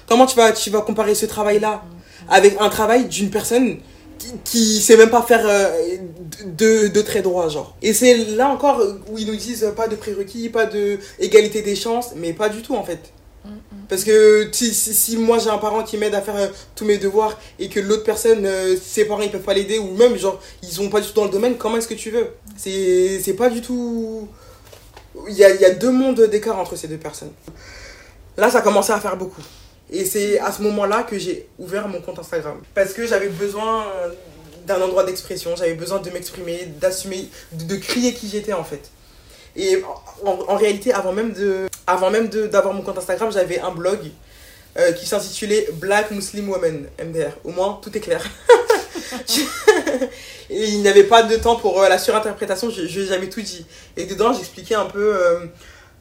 Comment tu vas tu vas comparer ce travail là avec un travail d'une personne qui, qui sait même pas faire euh, de, de traits droits, genre. Et c'est là encore où ils nous disent pas de prérequis, pas de égalité des chances, mais pas du tout en fait. Parce que si, si, si moi j'ai un parent qui m'aide à faire euh, tous mes devoirs et que l'autre personne, euh, ses parents ils peuvent pas l'aider ou même genre ils sont pas du tout dans le domaine, comment est-ce que tu veux? C'est pas du tout. Il y a, il y a deux mondes d'écart entre ces deux personnes. Là ça a commencé à faire beaucoup. Et c'est à ce moment-là que j'ai ouvert mon compte Instagram. Parce que j'avais besoin d'un endroit d'expression, j'avais besoin de m'exprimer, d'assumer, de, crier qui j'étais en fait. Et en, réalité, avant même d'avoir mon compte Instagram, j'avais un blog euh, qui s'intitulait Black Muslim Woman, MDR. Au moins, tout est clair. et il n'y avait pas de temps pour euh, la surinterprétation, je- je- j'avais tout dit. Et dedans, j'expliquais un peu euh,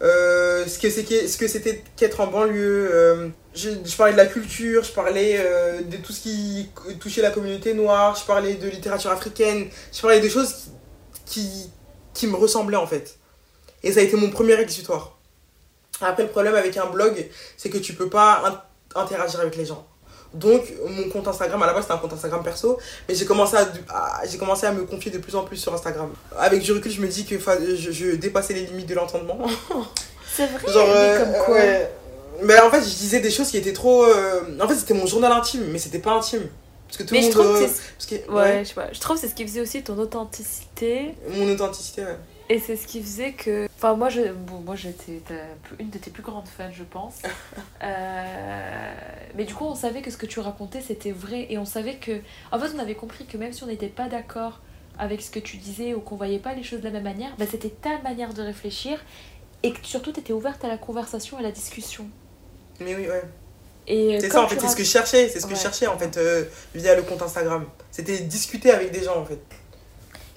euh, ce que qu'est- ce c'était qu'être en banlieue. euh, je, parlais de la culture, je parlais euh, de tout ce qui touchait la communauté noire, je parlais de littérature africaine, je parlais de choses qui, me ressemblaient en fait. Et ça a été mon premier exutoire. Après, le problème avec un blog, c'est que tu peux pas in- interagir avec les gens. Donc, mon compte Instagram, à la base, c'était un compte Instagram perso, mais j'ai commencé à, à- j'ai commencé à me confier de plus en plus sur Instagram. Avec du recul, je me dis que je, je dépassais les limites de l'entendement. C'est vrai, Genre, mais euh, comme quoi. ouais. Mais en fait, je disais des choses qui étaient trop. euh, En fait, c'était mon journal intime, mais c'était pas intime. Parce que tout Mais le je monde. trouve que euh, c'est parce que- ouais, je sais pas. Je trouve que c'est ce qui faisait aussi ton authenticité Mon authenticité, ouais. Et c'est ce qui faisait que enfin moi je bon, moi j'étais ta- une de tes plus grandes fans je pense. Euh, mais du coup on savait que ce que tu racontais c'était vrai et on savait que en fait on avait compris que même si on n'était pas d'accord avec ce que tu disais ou qu'on voyait pas les choses de la même manière, bah, c'était ta manière de réfléchir et que surtout tu étais ouverte à la conversation, à la discussion. Mais oui, ouais. Et C'est ça, en fait, c'est ce que je cherchais. C'est ce que Ouais. je cherchais, en fait, euh, via le compte Instagram. C'était discuter avec des gens, en fait.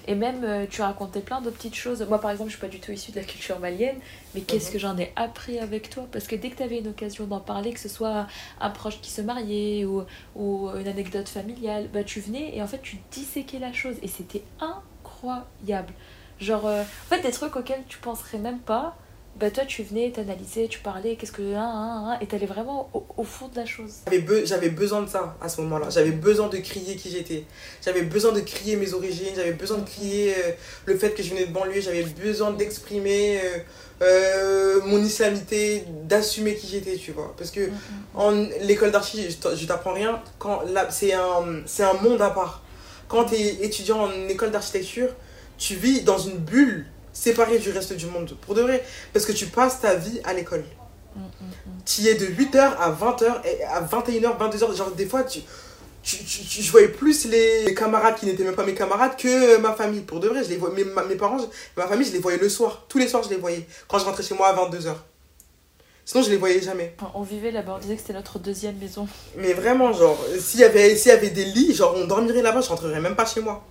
Et même, euh, tu racontais plein de petites choses. Moi, par exemple, je suis pas du tout issue de la culture malienne, mais qu'est-ce Mhm. que j'en ai appris avec toi? Parce que dès que tu avais une occasion d'en parler, que ce soit un proche qui se mariait ou, ou une anecdote familiale, bah, tu venais et en fait, tu disséquais la chose. Et c'était incroyable. Genre, euh, en fait, des trucs auxquels tu penserais même pas, bah toi tu venais, t'analysais, tu parlais, qu'est-ce que. Hein, hein, hein, et t'allais vraiment au, au fond de la chose. J'avais be- j'avais besoin de ça à ce moment-là. J'avais besoin de crier qui j'étais. J'avais besoin de crier mes origines. J'avais besoin de crier euh, le fait que je venais de banlieue. J'avais besoin d'exprimer euh, euh, mon islamité, d'assumer qui j'étais, tu vois. Parce que Mm, mm. en l'école d'archi, je t'apprends rien. Quand là, c'est un, c'est un monde à part. Quand tu es étudiant en école d'architecture, tu vis dans une bulle séparée du reste du monde. Pour de vrai. Parce que tu passes ta vie à l'école. Mm, mm, mm. Tu y es de 8h à 20h, et à 21h, 22h. Genre, des fois, tu, tu, tu- tu- je voyais plus les, camarades qui n'étaient même pas mes camarades que ma famille. Pour de vrai, je les vois, mes, ma- mes parents, je- ma famille, je les voyais le soir. Tous les soirs, je les voyais. Quand je rentrais chez moi à 22h. Sinon, je les voyais jamais. On vivait là-bas, on disait que c'était notre deuxième maison. Mais vraiment, genre, s'il y avait, s'il y avait des lits, genre, on dormirait là-bas, je rentrerais même pas chez moi.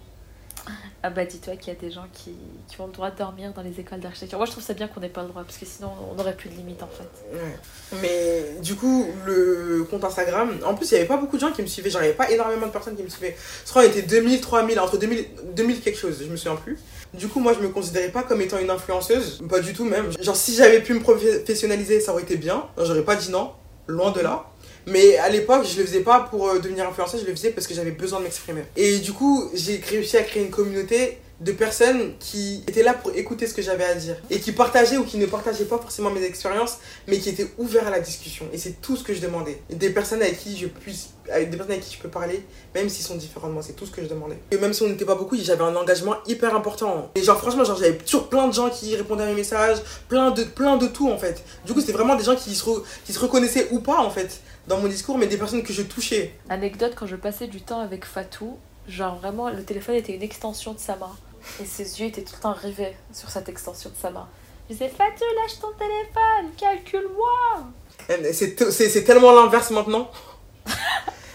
Ah bah dis-toi qu'il y a des gens qui, qui ont le droit de dormir dans les écoles d'architecture. Moi je trouve ça bien qu'on n'ait pas le droit, parce que sinon on n'aurait plus de limite en fait. Ouais. Mais du coup, le compte Instagram, en plus, il n'y avait pas beaucoup de gens qui me suivaient. Avait pas énormément de personnes qui me suivaient. Je crois qu'il était 2000, 3000, entre 2000, 2000 quelque chose, je me souviens plus. Du coup, moi, je me considérais pas comme étant une influenceuse. Pas du tout, même. Genre, si j'avais pu me professionnaliser, ça aurait été bien. J'aurais pas dit non, loin de là. Mais à l'époque, je le faisais pas pour euh, devenir influenceuse, je le faisais parce que j'avais besoin de m'exprimer. Et du coup, j'ai réussi à créer une communauté de personnes qui étaient là pour écouter ce que j'avais à dire. Et qui partageaient ou qui ne partageaient pas forcément mes expériences mais qui étaient ouverts à la discussion. Et c'est tout ce que je demandais. Des personnes avec qui je puisse avec des personnes avec qui je peux parler même s'ils sont différents de moi c'est tout ce que je demandais. Et même si on n'était pas beaucoup j'avais un engagement hyper important. Et genre franchement genre j'avais toujours plein de gens qui répondaient à mes messages plein de plein de tout en fait. Du coup c'était vraiment des gens qui se, qui se reconnaissaient ou pas en fait dans mon discours mais des personnes que je touchais. Anecdote, quand je passais du temps avec Fatou, genre vraiment le téléphone était une extension de sa main. Et ses yeux étaient tout le temps rivés sur cette extension de sa main. Je disais Fatou, lâche ton téléphone, calcule-moi c'est c'est- tellement l'inverse maintenant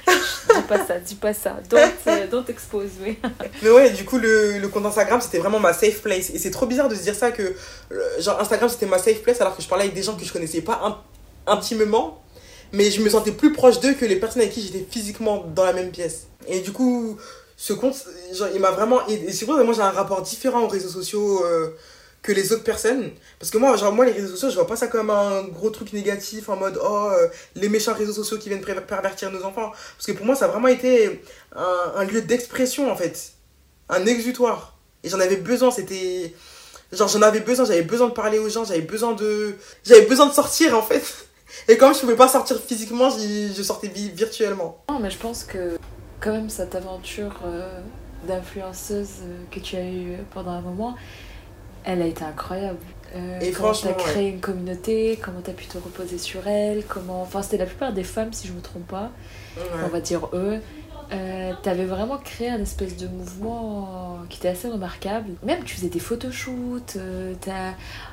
Dis pas ça, dis pas ça. Don't, euh, don't expose, oui. Mais ouais, du coup, le, le compte Instagram, c'était vraiment ma safe place. Et c'est trop bizarre de se dire ça que, euh, genre, Instagram, c'était ma safe place alors que je parlais avec des gens que je connaissais pas in- intimement. Mais je me sentais plus proche d'eux que les personnes avec qui j'étais physiquement dans la même pièce. Et du coup, ce compte, genre, il m'a vraiment aidé. C'est que moi, j'ai un rapport différent aux réseaux sociaux euh, que les autres personnes. Parce que moi, genre, moi, les réseaux sociaux, je vois pas ça comme un gros truc négatif en mode, oh, euh, les méchants réseaux sociaux qui viennent pervertir nos enfants. Parce que pour moi, ça a vraiment été un, un lieu d'expression, en fait. Un exutoire. Et j'en avais besoin, c'était. Genre, j'en avais besoin, j'avais besoin de parler aux gens, j'avais besoin de. J'avais besoin de sortir, en fait. Et comme je pouvais pas sortir physiquement, je sortais vi- virtuellement. Non, mais je pense que quand même cette aventure euh, d'influenceuse euh, que tu as eue pendant un moment, elle a été incroyable. Euh, Et comment franchement, t'as créé une communauté, comment t'as pu te reposer sur elle, comment... Enfin, c'était la plupart des femmes, si je me trompe pas, on va dire eux. Euh, t'avais vraiment créé un espèce de mouvement qui était assez remarquable. Même tu faisais des photoshoots, euh.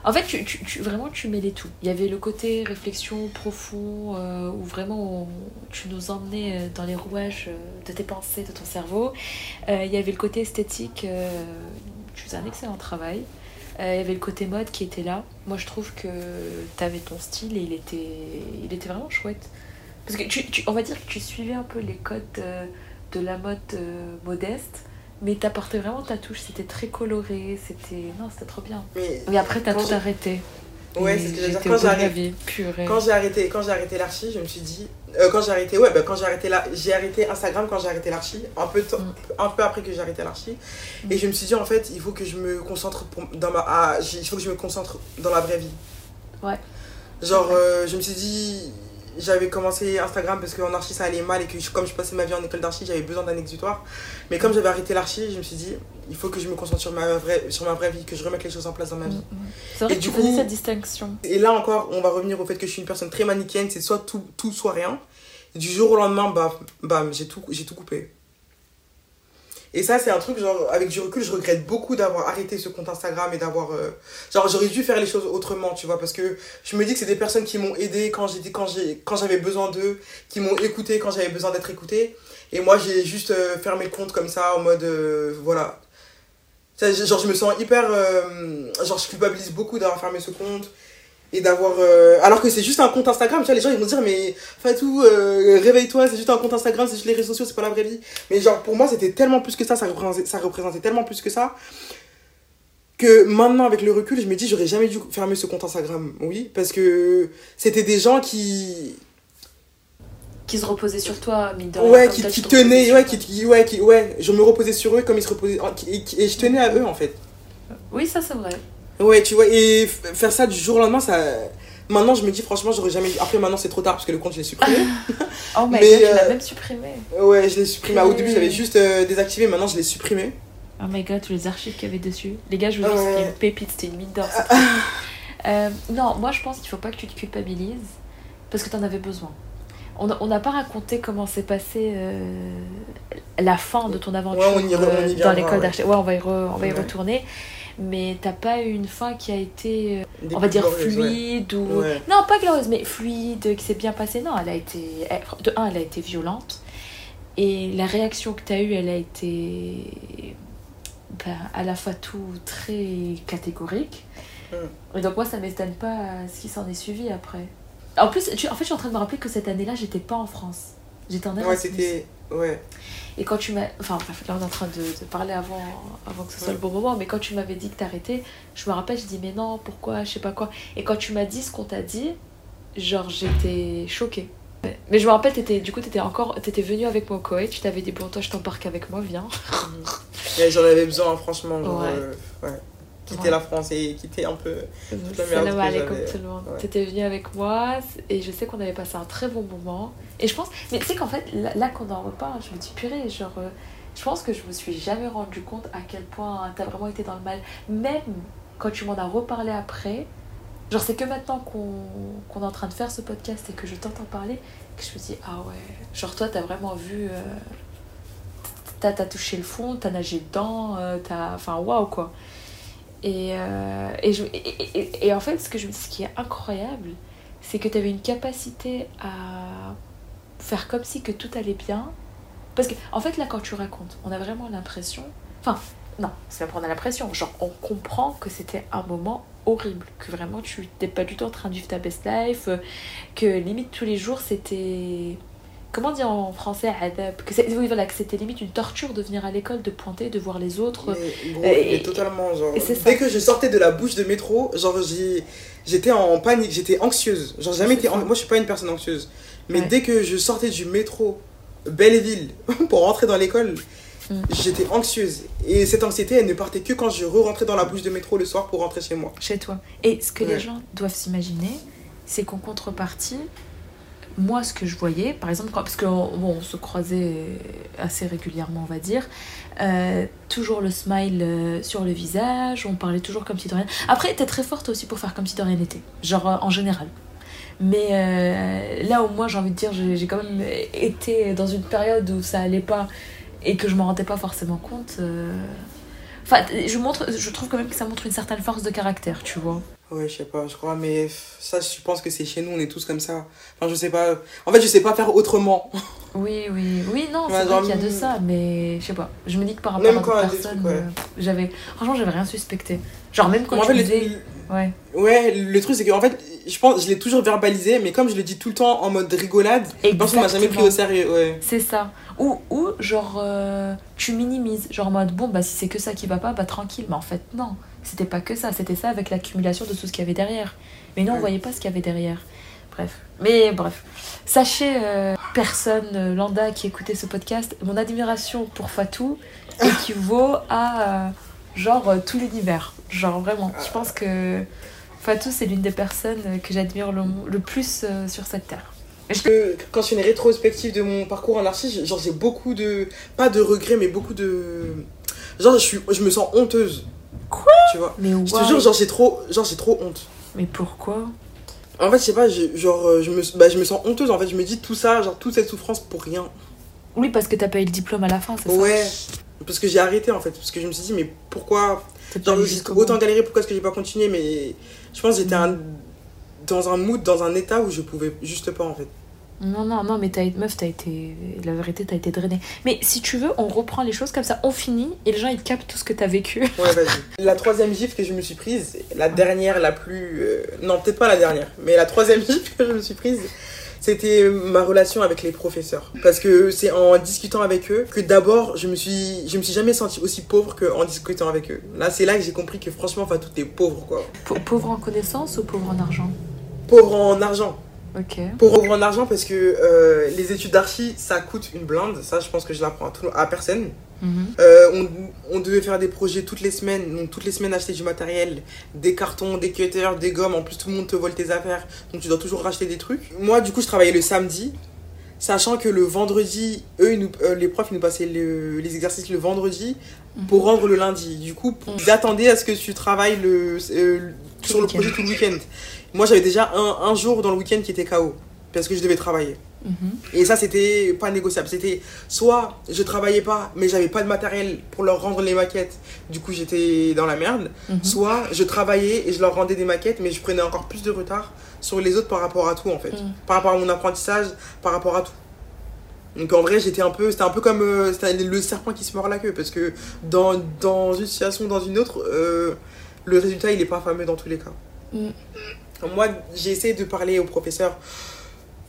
En fait, tu, tu- vraiment, tu mêlais tout. Il y avait le côté réflexion profond, euh, où vraiment tu nous emmenais euh, dans les rouages de tes pensées, de ton cerveau. Il y avait le côté esthétique, tu faisais un excellent travail. Il y avait le côté mode qui était là. Moi, je trouve que t'avais ton style et il était, il était vraiment chouette. Parce que tu, tu- on va dire que tu suivais un peu les codes de la mode euh, modeste, mais t'apportais vraiment ta touche. C'était très coloré, c'était. Non, c'était trop bien. Mais Mais après, t'as tout j'ai- arrêté. ouais, Et c'est ce que j'allais dire. j'étais Quand j'ai arrêté, quand j'ai arrêté, quand j'ai arrêté l'archi, je me suis dit. euh, quand j'ai arrêté, ouais, bah, quand j'ai arrêté, la, j'ai arrêté Instagram quand j'ai arrêté l'archi, un peu, Mm. un peu après que j'ai arrêté l'archi. Et je me suis dit, en fait, il faut que je me concentre pour, dans ma. ah, il faut que je me concentre dans la vraie vie. Ouais. Genre, euh, je me suis dit, j'avais commencé Instagram parce qu'en archi ça allait mal et que je- comme je passais ma vie en école d'archi, j'avais besoin d'un exutoire. Mais comme j'avais arrêté l'archi, je me suis dit, il faut que je me concentre sur ma vraie, sur ma vraie vie, que je remette les choses en place dans ma vie. Mm, mm. C'est vrai Et que du tu coup- cette distinction. Et là encore, on va revenir au fait que je suis une personne très manichéenne, c'est soit tout, tout, soit rien. Et du jour au lendemain, bam, bam j'ai tout, j'ai tout coupé. Et ça, c'est un truc, genre, avec du recul, je regrette beaucoup d'avoir arrêté ce compte Instagram et d'avoir. euh, genre, j'aurais dû faire les choses autrement, tu vois, parce que je me dis que c'est des personnes qui m'ont aidé quand quand j'ai quand j'avais besoin d'eux, qui m'ont écouté quand j'avais besoin d'être écouté. Et moi, j'ai juste euh, fermé le compte comme ça, en mode. euh, voilà. Genre, je me sens hyper. genre, je culpabilise beaucoup d'avoir fermé ce compte et d'avoir euh, alors que c'est juste un compte Instagram tu vois les gens ils vont dire mais Fatou euh, réveille-toi c'est juste un compte Instagram c'est juste les réseaux sociaux c'est pas la vraie vie mais genre pour moi c'était tellement plus que ça ça représentait, ça représentait tellement plus que ça que maintenant, avec le recul, je me dis, j'aurais jamais dû fermer ce compte Instagram. Oui, parce que c'était des gens qui. Qui se reposaient sur toi, rien, Ouais, qui, qui tenaient, ouais, qui, ouais, qui, ouais, je me reposais sur eux comme ils se reposaient. Et, je tenais à eux, en fait. Oui, ça, c'est vrai. Ouais, tu vois, et faire ça du jour au lendemain, ça. Maintenant, je me dis, franchement, j'aurais jamais. Après, maintenant, c'est trop tard parce que le compte, je l'ai supprimé. oh, mais tu l'as euh, même supprimé. Ouais, je l'ai supprimé. Au début, j'avais juste euh, désactivé, maintenant, je l'ai supprimé. Oh my god, tous les archives qu'il y avait dessus. Les gars, je vous dis, c'était une pépite, c'était une mine d'or. euh, non, moi je pense qu'il faut pas que tu te culpabilises parce que tu en avais besoin. On n'a pas raconté comment s'est passé euh, la fin de ton aventure euh, dans l'école d'architecture. Ouais, on va y, on va y retourner. Mais t'as pas eu une fin qui a été, euh, on va dire, fluide ou. Non, pas glorieuse, mais fluide, qui s'est bien passée. Non, elle a été. De un, elle a été violente. Et la réaction que tu as eue, elle a été ben, à la fois tout très catégorique. Mm. Et donc moi, ça m'étonne pas ce qui s'en est suivi après. En plus, en fait, je suis en train de me rappeler que cette année-là, j'étais pas en France. J'étais en Erasmus. Ouais, c'était... Ouais. Et quand tu m'as... Enfin, là, on est en train de, parler avant, avant que ce soit le bon moment, mais quand tu m'avais dit que t'arrêtais, je me rappelle, je dis, mais non, pourquoi, je sais pas quoi. Et quand tu m'as dit ce qu'on t'a dit, genre, j'étais choquée. Mais je me rappelle, étais, du coup, t'étais encore, t'étais venu avec moi au Koweït, tu t'avais dit, bon, toi, je t'embarque avec moi, viens. J'en avais besoin, franchement. ouais. Euh, quitter la France et quitter un peu toute la merde comme tout le monde. T'étais venu avec moi et je sais qu'on avait passé un très bon moment. Et je pense, mais tu sais qu'en fait, là, qu'on en reparle, je me dis purée, genre, euh, je pense que je me suis jamais rendu compte à quel point t'as vraiment été dans le mal. Même quand tu m'en as reparlé après, genre, c'est que maintenant qu'on est en train de faire ce podcast et que je t'entends parler, que je me dis, ah ouais, genre, toi, t'as vraiment vu. Euh, t'as touché le fond, t'as nagé dedans, euh, t'as. Enfin, waouh quoi. Et, euh, et, en fait, ce, que je, ce qui est incroyable, c'est que tu avais une capacité à faire comme si que tout allait bien. Parce que, en fait, là, quand tu racontes, on a vraiment l'impression. Enfin, non, c'est pas prendre l'impression. Genre, on comprend que c'était un moment horrible. Que vraiment, tu n'étais pas du tout en train de vivre ta best life. Que limite, tous les jours, c'était comment dire en français que oui voilà que c'était limite une torture de venir à l'école de pointer de voir les autres. Et, totalement genre dès que je sortais de la bouche de métro genre j'étais en panique j'étais anxieuse. Genre jamais été moi je suis pas une personne anxieuse. Mais dès que je sortais du métro Belleville pour rentrer dans l'école mm. j'étais anxieuse. Et cette anxiété elle ne partait que quand je re-rentrais dans la bouche de métro le soir pour rentrer chez moi. Chez toi. Et ce que les gens doivent s'imaginer c'est qu'en contrepartie moi, ce que je voyais, par exemple, parce qu'on bon, on se croisait assez régulièrement, on va dire, euh, toujours le smile euh, sur le visage, on parlait toujours comme si de rien. Après, t'es très forte aussi pour faire comme si de rien n'était, genre euh, en général. Mais là où moi, j'ai envie de dire, j'ai quand même été dans une période où ça allait pas et que je m'en rendais pas forcément compte. Enfin, je, montre, je trouve quand même que ça montre une certaine force de caractère, tu vois. Ouais, je sais pas, je crois, mais ça, je pense que c'est chez nous, on est tous comme ça. Enfin, je sais pas. En fait, je sais pas faire autrement. Oui, oui, oui, non, c'est vrai qu'il y a de ça, mais je sais pas. Je me dis que par rapport à d'autres personnes, euh, j'avais. Franchement, j'avais rien suspecté. Genre, même quand tu disais. Ouais. Ouais, le truc, c'est que, en fait, je pense, je l'ai toujours verbalisé, mais comme je le dis tout le temps en mode rigolade, je pense qu'on m'a jamais pris au sérieux, ouais. C'est ça. Ou, ou genre, euh, tu minimises. Genre, en mode, bon, bah, si c'est que ça qui va pas, bah, tranquille. Mais en fait, non c'était pas que ça, c'était ça avec l'accumulation de tout ce qu'il y avait derrière. Mais non, on voyait pas ce qu'il y avait derrière. Bref. Mais bref. Sachez, euh, personne euh, lambda qui écoutait ce podcast, mon admiration pour Fatou équivaut à euh, genre tout l'univers. Genre vraiment. Je pense que Fatou, c'est l'une des personnes que j'admire le, plus sur cette terre. Quand je fais une rétrospective de mon parcours en artiste, genre j'ai beaucoup de. Pas de regrets, mais beaucoup de. Genre je, suis, je me sens honteuse Quoi Tu vois Mais Je te jure, genre j'ai trop, genre, j'ai trop honte. Mais pourquoi En fait, je sais pas, genre, euh, je me, bah, je me sens honteuse. En fait, je me dis tout ça, genre, toute cette souffrance pour rien. Oui, parce que t'as pas eu le diplôme à la fin, c'est ça Ouais. Parce que j'ai arrêté, en fait. Parce que je me suis dit, mais pourquoi Genre, autant galérer, pourquoi est-ce que j'ai pas continué? Mais je pense que j'étais dans un mood, dans un état où je pouvais juste pas, en fait. Non, non, non, mais t'as, meuf, t'as été. La vérité, t'as été drainée. Mais si tu veux, on reprend les choses comme ça, on finit et les gens ils captent tout ce que t'as vécu. Ouais, vas-y. La troisième gifle que je me suis prise, la dernière, la plus. Euh, non, peut-être pas la dernière, mais la troisième gifle que je me suis prise, c'était ma relation avec les professeurs. Parce que c'est en discutant avec eux que d'abord, je me suis, je me suis jamais senti aussi pauvre qu'en discutant avec eux. Là, c'est là que j'ai compris que franchement, enfin, tout est pauvre, quoi. pauvre en connaissance ou pauvre en argent? Pauvre en argent. Pauvre en argent parce que euh, les études d'archi, ça coûte une blinde. Ça, je pense que je l'apprends à, tout- à personne. Mhm. Euh, on, on devait faire des projets toutes les semaines, donc toutes les semaines acheter du matériel, des cartons, des cutters, des gommes, en plus tout le monde te vole tes affaires, donc tu dois toujours racheter des trucs. Moi du coup je travaillais le samedi, sachant que le vendredi, eux ils nous- euh, les profs ils nous passaient le- les exercices le vendredi pour rendre le lundi. Du coup ils attendaient à ce que tu travailles le, euh, sur le projet tout le week-end. Moi j'avais déjà un, un jour dans le week-end qui était KO, parce que je devais travailler. Mhm. Et ça, c'était pas négociable. C'était soit je travaillais pas, mais j'avais pas de matériel pour leur rendre les maquettes, du coup j'étais dans la merde. Mhm. Soit je travaillais et je leur rendais des maquettes, mais je prenais encore plus de retard sur les autres par rapport à tout en fait. Mhm. Par rapport à mon apprentissage, par rapport à tout. Donc en vrai, j'étais un peu, c'était un peu comme euh, le serpent qui se mord la queue, parce que dans, dans une situation, dans une autre, euh, le résultat il est pas fameux dans tous les cas. Mm. Moi, j'ai essayé de parler au professeur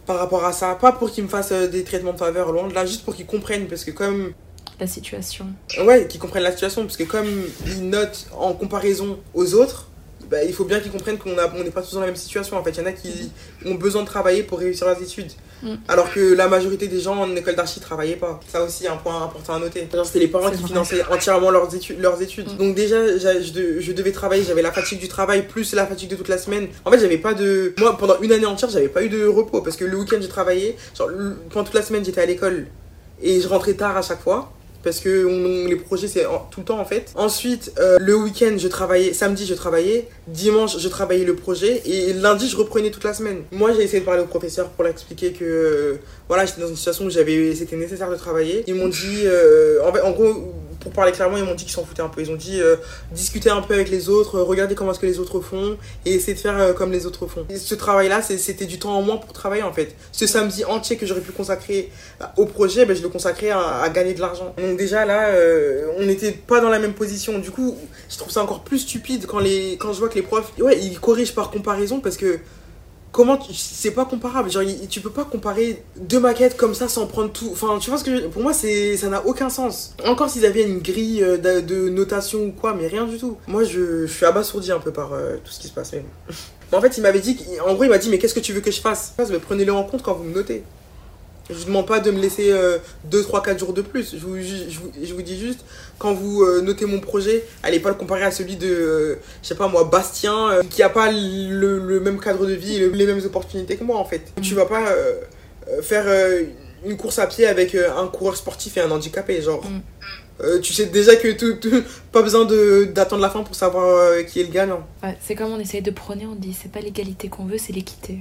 par rapport à ça, pas pour qu'il me fasse euh, des traitements de faveur, loin de là, juste pour qu'il comprenne, parce que comme La situation. Ouais, qu'ils comprennent la situation, parce que comme ils notent en comparaison aux autres, bah, il faut bien qu'ils comprennent qu'on a- on n'est pas tous dans la même situation. En fait, il y en a qui ont besoin de travailler pour réussir leurs études. Mm. Alors que la majorité des gens en école d'archi travaillaient pas. Ça aussi, un point important à noter. C'était les parents qui vrai. finançaient entièrement leurs études. Leurs études. Mm. Donc déjà, je, de- je devais travailler, j'avais la fatigue du travail, plus la fatigue de toute la semaine. En fait, j'avais pas de... Moi, pendant une année entière, j'avais pas eu de repos, parce que le week-end, j'ai travaillé. Genre, pendant toute la semaine, j'étais à l'école. Et je rentrais tard à chaque fois parce que les projets c'est tout le temps en fait. Ensuite, euh, le week-end je travaillais, samedi je travaillais, dimanche je travaillais le projet et lundi je reprenais toute la semaine. Moi j'ai essayé de parler au professeur pour l'expliquer que euh, voilà j'étais dans une situation où j'avais c'était nécessaire de travailler. Ils m'ont dit, euh, en, en gros pour parler clairement ils m'ont dit qu'ils s'en foutaient un peu. Ils ont dit euh, discuter un peu avec les autres, euh, regarder comment est-ce que les autres font et essayer de faire euh, comme les autres font. Ce travail là c'était du temps en moins pour travailler en fait. Ce samedi entier que j'aurais pu consacrer au projet, ben, je le consacrais à, à gagner de l'argent. Donc déjà là, on n'était pas dans la même position. Du coup, je trouve ça encore plus stupide quand, les, quand je vois que les profs, ouais, ils corrigent par comparaison parce que comment c'est pas comparable. Genre, tu peux pas comparer deux maquettes comme ça sans prendre tout. Enfin, tu vois ce que pour moi, c'est ça n'a aucun sens. Encore s'ils avaient une grille euh, de, notation ou quoi, mais rien du tout. Moi, je, suis abasourdi un peu par euh, tout ce qui se passe. Mais... Mais en fait, il m'avait dit, en gros, il m'a dit, mais qu'est-ce que tu veux que je fasse? Je fais, Prenez-le en compte quand vous me notez. Je vous demande pas de me laisser 2, 3, 4 jours de plus. Je vous, je vous, je vous dis juste, quand vous euh, notez mon projet, allez pas le comparer à celui de, euh, je sais pas moi, Bastien, euh, qui a pas le, le même cadre de vie, le- les mêmes opportunités que moi en fait. Tu vas pas euh, faire une course à pied avec un coureur sportif et un handicapé, genre. Mm. Tu sais déjà que tout, tout- pas besoin de- d'attendre la fin pour savoir qui est le gagnant. Ouais, c'est comme on essaye de prôner, on dit c'est pas l'égalité qu'on veut, c'est l'équité.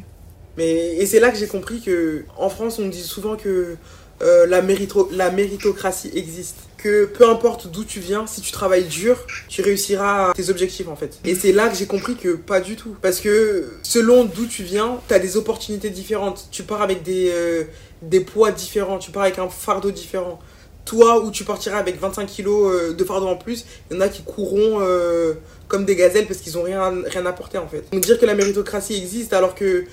Mais, et c'est là que j'ai compris que en France, on dit souvent que euh, la, mérito- la méritocratie existe. Que peu importe d'où tu viens, si tu travailles dur, tu réussiras tes objectifs en fait. Et c'est là que j'ai compris que pas du tout. Parce que selon d'où tu viens, tu as des opportunités différentes. Tu pars avec des, euh, des poids différents, tu pars avec un fardeau différent. Toi, où tu partiras avec 25 kilos euh, de fardeau en plus, il y en a qui courront euh, comme des gazelles parce qu'ils ont rien, rien apporté en fait. Donc dire que la méritocratie existe alors que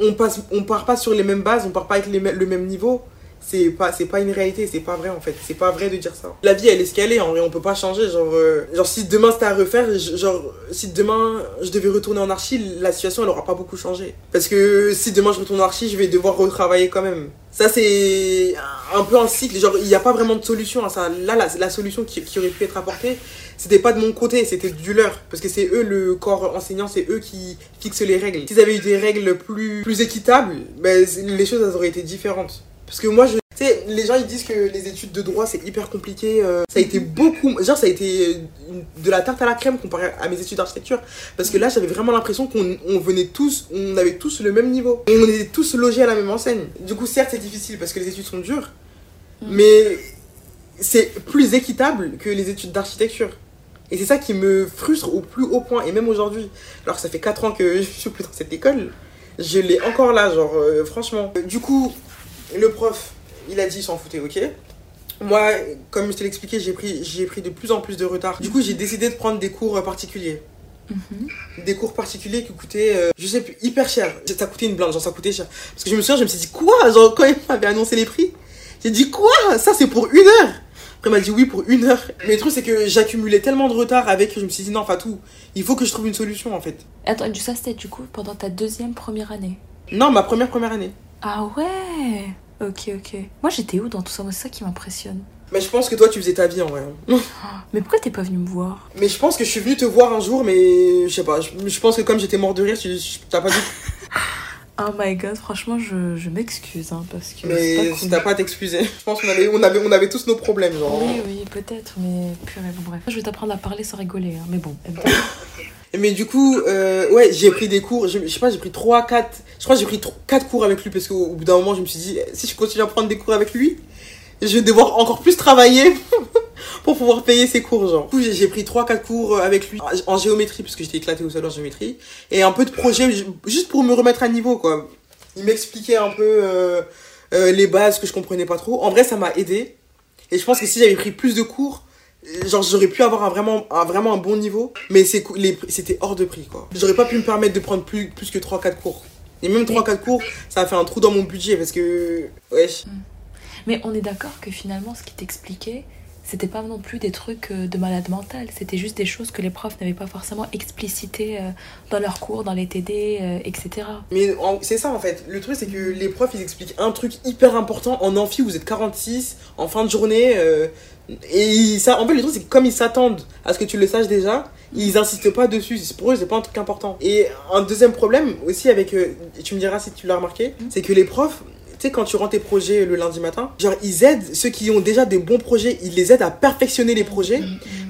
on part pas sur les mêmes bases, on part pas avec le même niveau, c'est pas, c'est pas une réalité, c'est pas vrai en fait. C'est pas vrai de dire ça. La vie elle est ce qu'elle est, en vrai on peut pas changer. Genre, euh, genre si demain c'était à refaire, genre si demain je devais retourner en archi, la situation elle aura pas beaucoup changé. Parce que si demain je retourne en archi, je vais devoir retravailler quand même. Ça c'est un peu un cycle, genre il n'y a pas vraiment de solution à ça. Là la, solution qui, qui aurait pu être apportée, c'était pas de mon côté, c'était du leur. Parce que c'est eux, le corps enseignant, c'est eux qui fixent les règles. S'ils avaient eu des règles plus, plus équitables, ben, les choses elles auraient été différentes. Parce que moi, je. Tu sais, les gens ils disent que les études de droit c'est hyper compliqué. euh, ça a été beaucoup. Genre, ça a été une- de la tarte à la crème comparé à mes études d'architecture. Parce que là, j'avais vraiment l'impression qu'on on venait tous, on avait tous le même niveau. Et on était tous logés à la même enseigne. Du coup, certes, c'est difficile parce que les études sont dures. Mm. Mais c'est plus équitable que les études d'architecture. Et c'est ça qui me frustre au plus haut point. Et même aujourd'hui, alors que ça fait 4 ans que je suis plus dans cette école, je l'ai encore là, genre, euh, franchement. Du coup, le prof, il a dit il s'en foutait, ok Moi, comme je te l'ai expliqué, j'ai pris, j'ai pris de plus en plus de retard. Du coup, j'ai décidé de prendre des cours euh, particuliers. Mhm. Des cours particuliers qui coûtaient, euh, je sais plus, hyper cher. Ça coûtait une blinde, genre ça coûtait cher. Parce que je me souviens, je me suis dit, quoi? Genre, quand il m'avait annoncé les prix, j'ai dit, quoi? Ça, c'est pour une heure Après, il m'a dit, oui, pour une heure. Mais le truc, c'est que j'accumulais tellement de retard avec que je me suis dit, non, Fatou, il faut que je trouve une solution, en fait. Attends, ça c'était du coup pendant ta deuxième première année? Non, ma première, première année. Ah ouais Ok, ok. Moi j'étais où dans tout ça? Moi c'est ça qui m'impressionne. Mais je pense que toi, tu faisais ta vie, en vrai. Mais pourquoi t'es pas venu me voir? Mais je pense que je suis venue te voir un jour, mais je sais pas. Je, je pense que comme j'étais mort de rire, tu t'as pas dit. Oh my god, franchement je, je m'excuse hein, parce que Mais cool. t'as pas à t'excuser. Je pense qu'on avait, on avait, on avait tous nos problèmes, genre. Oui, oui, peut-être, mais purée, bon bref. Je vais t'apprendre à parler sans rigoler, hein, mais bon. Mais du coup, euh, ouais, j'ai pris des cours. Je, sais pas, j'ai pris 3, 4. Je crois que j'ai pris 4 cours avec lui parce qu'au au bout d'un moment, je me suis dit, si je continue à prendre des cours avec lui, je vais devoir encore plus travailler pour pouvoir payer ses cours, genre. Du coup, j'ai- pris 3, 4 cours avec lui en géométrie parce que j'étais éclaté au sol en géométrie. Et un peu de projet ju- juste pour me remettre à niveau, quoi. Il m'expliquait un peu euh, euh, les bases que je comprenais pas trop. En vrai, ça m'a aidé. Et je pense que si j'avais pris plus de cours, genre j'aurais pu avoir un vraiment un, vraiment un bon niveau. Mais c'est c'était hors de prix, quoi. J'aurais pas pu me permettre de prendre plus, plus que 3-4 cours. Et même 3-4 cours, ça a fait un trou dans mon budget parce que. Wesh. Mais on est d'accord que finalement, ce qui t'expliquait, c'était pas non plus des trucs euh, de malade mental. C'était juste des choses que les profs n'avaient pas forcément explicitées euh, dans leurs cours, dans les TD, euh, etc. Mais en- c'est ça en fait. Le truc c'est que les profs ils expliquent un truc hyper important. En amphi, vous êtes 46, en fin de journée. euh, et ça, en fait, le truc c'est que comme ils s'attendent à ce que tu le saches déjà, ils insistent pas dessus. C'est- Pour eux, c'est pas un truc important. Et un deuxième problème aussi avec. euh, tu me diras si tu l'as remarqué, c'est que les profs. Tu sais, quand tu rends tes projets le lundi matin, genre, ils aident ceux qui ont déjà des bons projets, ils les aident à perfectionner les projets.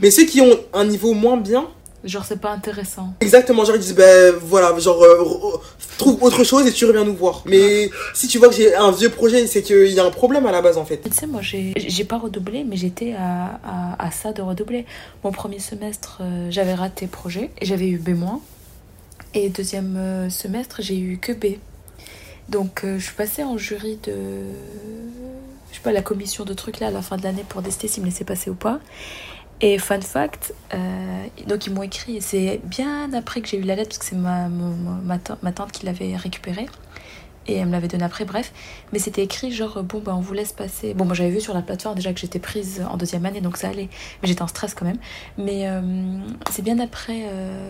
Mais ceux qui ont un niveau moins bien, Genre, c'est pas intéressant. Exactement, genre ils disent, ben voilà, genre euh, re- trouve autre chose et tu reviens nous voir. Mais si tu vois que j'ai un vieux projet, c'est qu'il y a un problème à la base en fait. Tu sais, moi, j'ai pas redoublé, mais j'étais à, à, à ça de redoubler. Mon premier semestre, euh, j'avais raté projet et j'avais eu B-. Et deuxième euh, semestre, j'ai eu que B. Donc, euh, je suis passée en jury de. Je sais pas, la commission de trucs là à la fin de l'année pour décider s'ils me laissaient passer ou pas. Et fun fact, euh, donc ils m'ont écrit, c'est bien après que j'ai eu la lettre, parce que c'est ma, tante, qui l'avait récupérée. Et elle me l'avait donné après, bref. Mais c'était écrit genre, bon, bah, on vous laisse passer. Bon, moi j'avais vu sur la plateforme déjà que j'étais prise en deuxième année, donc ça allait. Mais j'étais en stress quand même. Mais euh, c'est bien après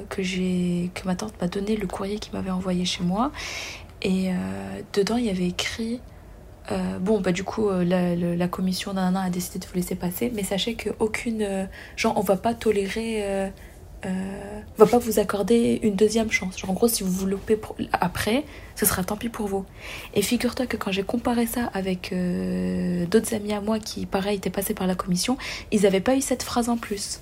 que, que ma tante m'a donné le courrier qu'il m'avait envoyé chez moi. Et euh, dedans, il y avait écrit. euh, bon, bah, du coup, euh, la, commission d'un an a décidé de vous laisser passer, mais sachez qu'aucune. euh, genre, on va pas tolérer. on va pas vous accorder une deuxième chance. Genre, en gros, si vous vous loupez après, ce sera tant pis pour vous. Et figure-toi que quand j'ai comparé ça avec d'autres amis à moi qui, pareil, étaient passés par la commission, ils avaient pas eu cette phrase en plus.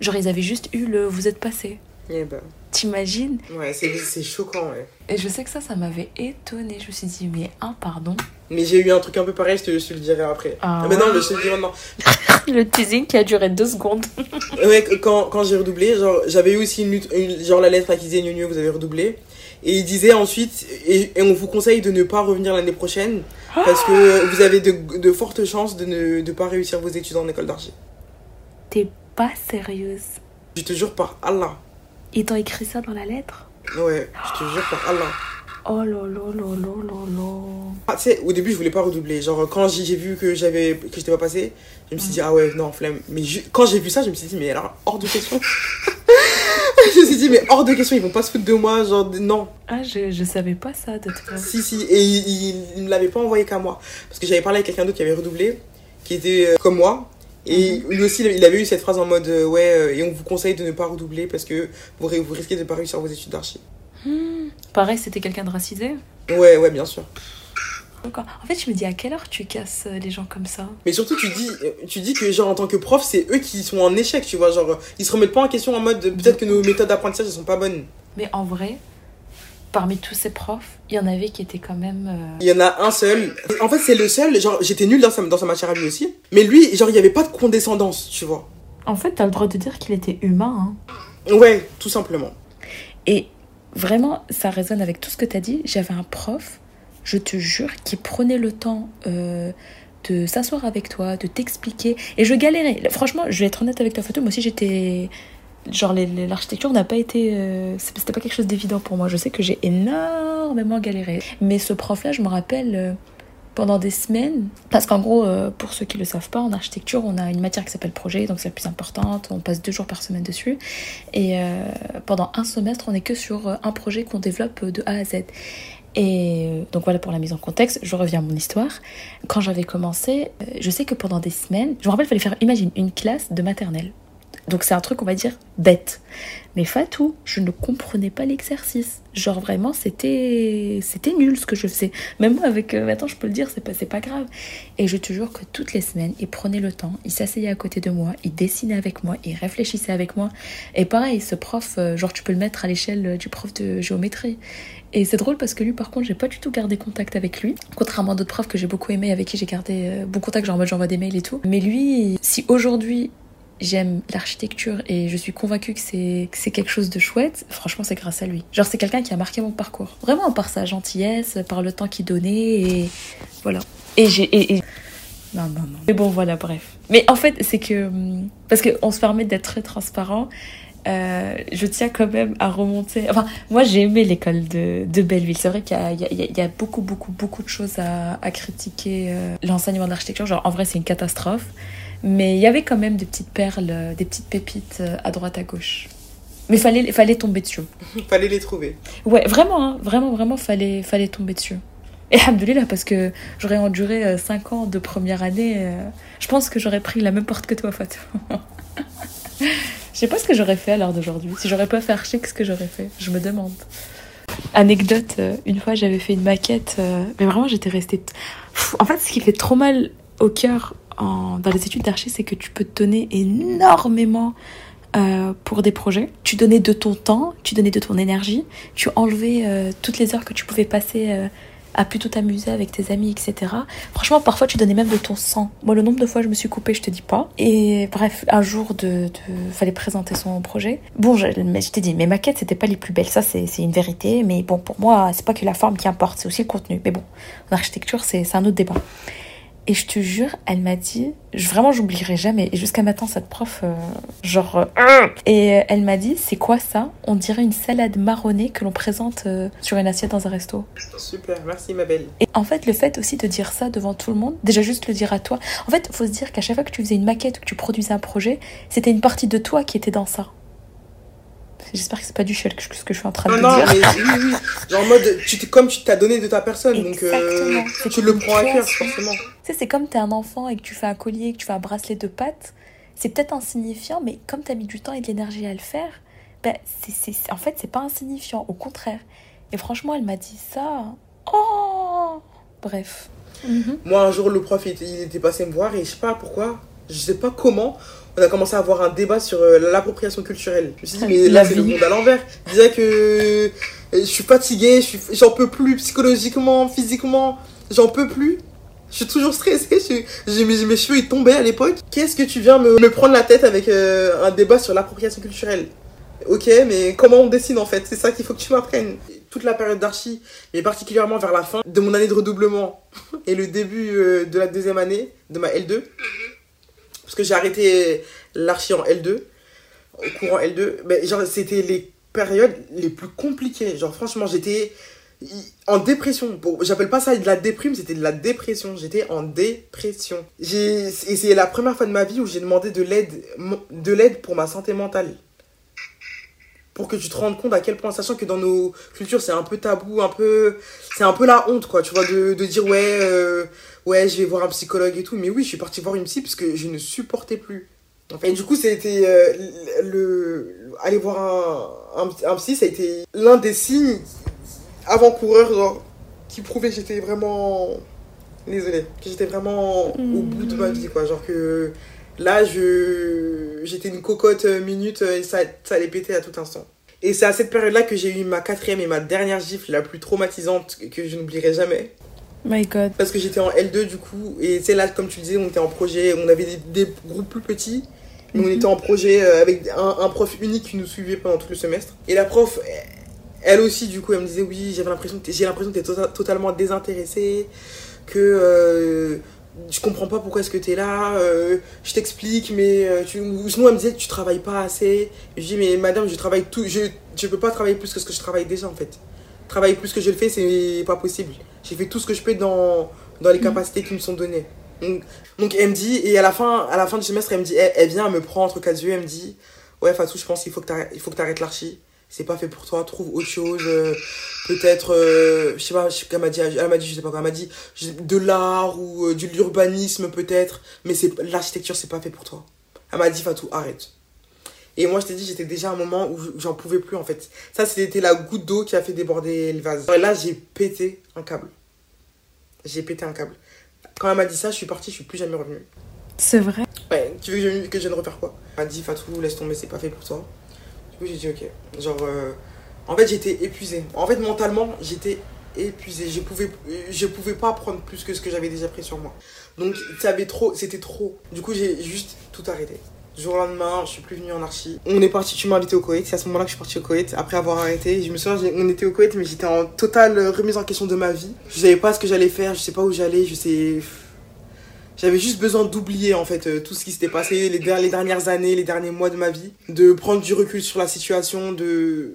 Genre, ils avaient juste eu le vous êtes passé. Eh ben, T'imagines ouais, c'est choquant, ouais. Et je sais que ça, ça m'avait étonnée. Je me suis dit, mais un, pardon. Mais j'ai eu un truc un peu pareil, je te, je te le dirai après. Ah mais non, mais je te le dirai maintenant. Le teasing qui a duré deux secondes. Ouais, quand, quand j'ai redoublé, genre, j'avais eu aussi une, genre la lettre qui disait Gnu, vous avez redoublé. Et il disait ensuite, et, et on vous conseille de ne pas revenir l'année prochaine, parce que vous avez de, de fortes chances de ne de pas réussir vos études en école d'archi. T'es pas sérieuse. Je te jure par Allah. Ils t'ont écrit ça dans la lettre Ouais, je te jure par Allah. Oh là là là là là là. Ah, tu sais, au début, je voulais pas redoubler. Genre, quand j'ai vu que j'avais que j'étais pas passé, je me suis dit, ah ouais, non, flemme. Mais quand j'ai vu ça, je me suis dit, mais alors, hors de question. je me suis dit, mais hors de question, ils vont pas se foutre de moi. Genre, non. Ah, je, je savais pas ça de toi. Si, si. Et il, il, il me l'avait pas envoyé qu'à moi. Parce que j'avais parlé avec quelqu'un d'autre qui avait redoublé, qui était euh, comme moi. Et lui aussi, il avait eu cette phrase en mode, euh, ouais, euh, et on vous conseille de ne pas redoubler parce que vous, vous risquez de pas réussir vos études d'archi. Pareil, c'était quelqu'un de racisé Ouais, ouais, bien sûr. En fait, je me dis à quelle heure tu casses euh, les gens comme ça? Mais surtout, tu dis, tu dis que, genre, en tant que prof, c'est eux qui sont en échec, tu vois. Genre, ils se remettent pas en question en mode, peut-être que nos méthodes d'apprentissage, elles sont pas bonnes. Mais en vrai, parmi tous ces profs, il y en avait qui étaient quand même. euh, Il y en a un seul. En fait, c'est le seul. Genre, j'étais nul dans sa, dans sa matière à lui aussi. Mais lui, genre, il y avait pas de condescendance, tu vois. En fait, t'as le droit de dire qu'il était humain. hein. Ouais, tout simplement. Et vraiment, ça résonne avec tout ce que t'as dit. J'avais un prof, je te jure, qui prenait le temps euh, de s'asseoir avec toi, de t'expliquer. Et je galérais. Franchement, je vais être honnête avec ta photo. Moi aussi, j'étais genre l'architecture n'a pas été euh, c'était pas quelque chose d'évident pour moi. Je sais que j'ai énormément galéré. Mais ce prof là je me rappelle euh, pendant des semaines parce qu'en gros euh, pour ceux qui le savent pas en architecture on a une matière qui s'appelle projet donc c'est la plus importante. On passe deux jours par semaine dessus. Et pendant un semestre on est que sur un projet qu'on développe de A à Z. Et donc voilà pour la mise en contexte, je reviens à mon histoire. Quand j'avais commencé, je sais que pendant des semaines, je me rappelle, il fallait faire, imagine, une classe de maternelle. Donc c'est un truc, on va dire, bête. Mais Fatou, je ne comprenais pas l'exercice. Genre vraiment, c'était c'était nul ce que je faisais. Même moi, avec... Euh, attends, je peux le dire, c'est pas, pas grave. Et je te jure que toutes les semaines, il prenait le temps, il s'asseyait à côté de moi, il dessinait avec moi, il réfléchissait avec moi. Et pareil, ce prof, euh, genre tu peux le mettre à l'échelle du prof de géométrie. Et c'est drôle parce que lui, par contre, j'ai pas du tout gardé contact avec lui. Contrairement à d'autres profs que j'ai beaucoup aimé, avec qui j'ai gardé euh, bon contact, genre en mode j'envoie des mails et tout. Mais lui, si aujourd'hui j'aime l'architecture et je suis convaincue que c'est quelque chose de chouette, franchement c'est grâce à lui. Genre c'est quelqu'un qui a marqué mon parcours. Vraiment par sa gentillesse, par le temps qu'il donnait et voilà. Et j'ai non non non. Mais bon voilà bref. Mais en fait c'est que hum, parce que on se permet d'être très transparent. Euh, je tiens quand même à remonter. Enfin, moi j'ai aimé l'école de, de Belleville. C'est vrai qu'il y a, beaucoup, beaucoup, beaucoup de choses à, à critiquer euh, l'enseignement d'architecture. Genre, en vrai, c'est une catastrophe. Mais il y avait quand même des petites perles, des petites pépites euh, à droite, à gauche. Mais fallait, fallait tomber dessus. fallait les trouver. Ouais, vraiment, hein, vraiment, vraiment, fallait, fallait tomber dessus. Et là parce que j'aurais enduré 5 euh, ans de première année, euh, je pense que j'aurais pris la même porte que toi, Fatou. je sais pas ce que j'aurais fait à l'heure d'aujourd'hui. Si j'aurais pas fait archi, ce que j'aurais fait? Je me demande. Anecdote, une fois j'avais fait une maquette, mais vraiment j'étais restée. En fait, ce qui fait trop mal au cœur dans les études d'archi, c'est que tu peux te donner énormément euh, pour des projets. Tu donnais de ton temps, tu donnais de ton énergie, tu enlevais euh, toutes les heures que tu pouvais passer euh, à plutôt t'amuser avec tes amis, etc. Franchement, parfois tu donnais même de ton sang. Moi, le nombre de fois je me suis coupée, je te dis pas. Et bref, un jour, de, de... fallait présenter son projet. Bon, je, je t'ai dit, mes maquettes, c'était pas les plus belles. Ça, c'est une vérité. Mais bon, pour moi, c'est pas que la forme qui importe, c'est aussi le contenu. Mais bon, en architecture, c'est un autre débat. Et je te jure, elle m'a dit, vraiment j'oublierai jamais. Et jusqu'à maintenant, cette prof, euh, genre... Euh, et elle m'a dit, c'est quoi ça? On dirait une salade marronnée que l'on présente euh, sur une assiette dans un resto. Super, merci ma belle. Et en fait, le fait aussi de dire ça devant tout le monde, déjà juste le dire à toi. En fait, il faut se dire qu'à chaque fois que tu faisais une maquette ou que tu produisais un projet, c'était une partie de toi qui était dans ça. J'espère que c'est pas du shell ce que je suis en train de dire. Non, mais oui, oui. Genre en mode, tu comme tu t'as donné de ta personne, donc euh, tu le prends à cœur, forcément. Tu sais, c'est comme t'es un enfant et que tu fais un collier, que tu fais un bracelet de pattes. C'est peut-être insignifiant, mais comme t'as mis du temps et de l'énergie à le faire, ben, c'est, en fait, c'est pas insignifiant, au contraire. Et franchement, elle m'a dit ça. Oh Bref. Mhm. Moi, un jour, le prof, il était, il était passé me voir et je sais pas pourquoi, je sais pas comment, on a commencé à avoir un débat sur euh, l'appropriation culturelle. Je me suis dit, mais là, c'est le monde à l'envers. Je disais que euh, je suis fatiguée, j'en peux plus psychologiquement, physiquement, j'en peux plus. Je suis toujours stressée, j'ai mes, mes, cheveux ils tombaient à l'époque. Qu'est-ce que tu viens me, me, prendre la tête avec euh, un débat sur l'appropriation culturelle? Ok, mais comment on dessine en fait? C'est ça qu'il faut que tu m'apprennes. Toute la période d'archi, mais particulièrement vers la fin de mon année de redoublement et le début de la deuxième année de ma L2, parce que j'ai arrêté l'archi en L2, au courant L2. Mais genre, c'était les périodes les plus compliquées. Genre, franchement, j'étais en dépression. J'appelle pas ça de la déprime, c'était de la dépression. J'étais en dépression. Et c'est la première fois de ma vie où j'ai demandé de l'aide de l'aide pour ma santé mentale. Pour que tu te rendes compte à quel point, sachant que dans nos cultures, c'est un peu tabou, un peu. C'est un peu la honte, quoi, tu vois, de, de dire, ouais, euh, ouais, je vais voir un psychologue et tout. Mais oui, je suis partie voir une psy parce que je ne supportais plus. Et du coup, ça a été euh, le, aller voir un, un, psy, ça a été l'un des signes avant-coureurs, genre, qui prouvait que j'étais vraiment. Désolée, que j'étais vraiment au bout de ma vie, quoi. Genre que là, je j'étais une cocotte euh, minute et ça, ça allait péter à tout instant. Et c'est à cette période-là que j'ai eu ma quatrième et ma dernière gifle la plus traumatisante que je n'oublierai jamais. My God. Parce que j'étais en L2 du coup, et c'est là, comme tu le disais, on était en projet, on avait des, groupes plus petits, mais on mhm. était en projet euh, avec un, prof unique qui nous suivait pendant tout le semestre. Et la prof, elle aussi, du coup, elle me disait oui, j'avais l'impression que j'ai l'impression que t'es tota-, totalement désintéressée, que, euh, je comprends pas pourquoi est-ce que tu es là, euh, je t'explique, mais euh, tu... sinon elle me disait tu travailles pas assez. Je dis mais madame, je travaille tout, je, je peux pas travailler plus que ce que je travaille déjà en fait. Travailler plus que je le fais, c'est pas possible. J'ai fait tout ce que je peux dans, dans les Mhm. capacités qui me sont données. Donc, donc elle me dit, et à la fin, à la fin du semestre, elle me dit, elle, elle vient, elle me prend entre quatre yeux, elle me dit, ouais Fatou, je pense qu'il faut que que t'arrêtes l'archi. C'est pas fait pour toi, trouve autre chose, euh, peut-être, euh, je sais pas, je sais pas, elle m'a dit, elle m'a dit, je sais pas quoi, elle m'a dit, de l'art ou euh, de l'urbanisme peut-être, mais c'est l'architecture, c'est pas fait pour toi. Elle m'a dit, Fatou, arrête. Et moi, je t'ai dit, j'étais déjà à un moment où j'en pouvais plus, en fait. Ça, c'était la goutte d'eau qui a fait déborder le vase. Et là, j'ai pété un câble. J'ai pété un câble. Quand elle m'a dit ça, je suis partie, je suis plus jamais revenue. C'est vrai? Ouais, tu veux que je, que je vienne refaire quoi? Elle m'a dit, Fatou, laisse tomber, c'est pas fait pour toi. J'ai dit, ok. Genre, euh, en fait, j'étais épuisée. En fait, mentalement, j'étais épuisée. Je pouvais, je pouvais pas prendre plus que ce que j'avais déjà pris sur moi. Donc, trop, c'était trop. Du coup, j'ai juste tout arrêté. Jour au lendemain, je suis plus venue en archi. On est parti, tu m'as invité au Koweït. C'est à ce moment-là que je suis partie au Koweït. Après avoir arrêté, je me souviens, on était au Koweït, mais j'étais en totale remise en question de ma vie. Je savais pas ce que j'allais faire, je sais pas où j'allais, je sais. J'avais juste besoin d'oublier en fait euh, tout ce qui s'était passé les, der- les dernières années, les derniers mois de ma vie, de prendre du recul sur la situation, de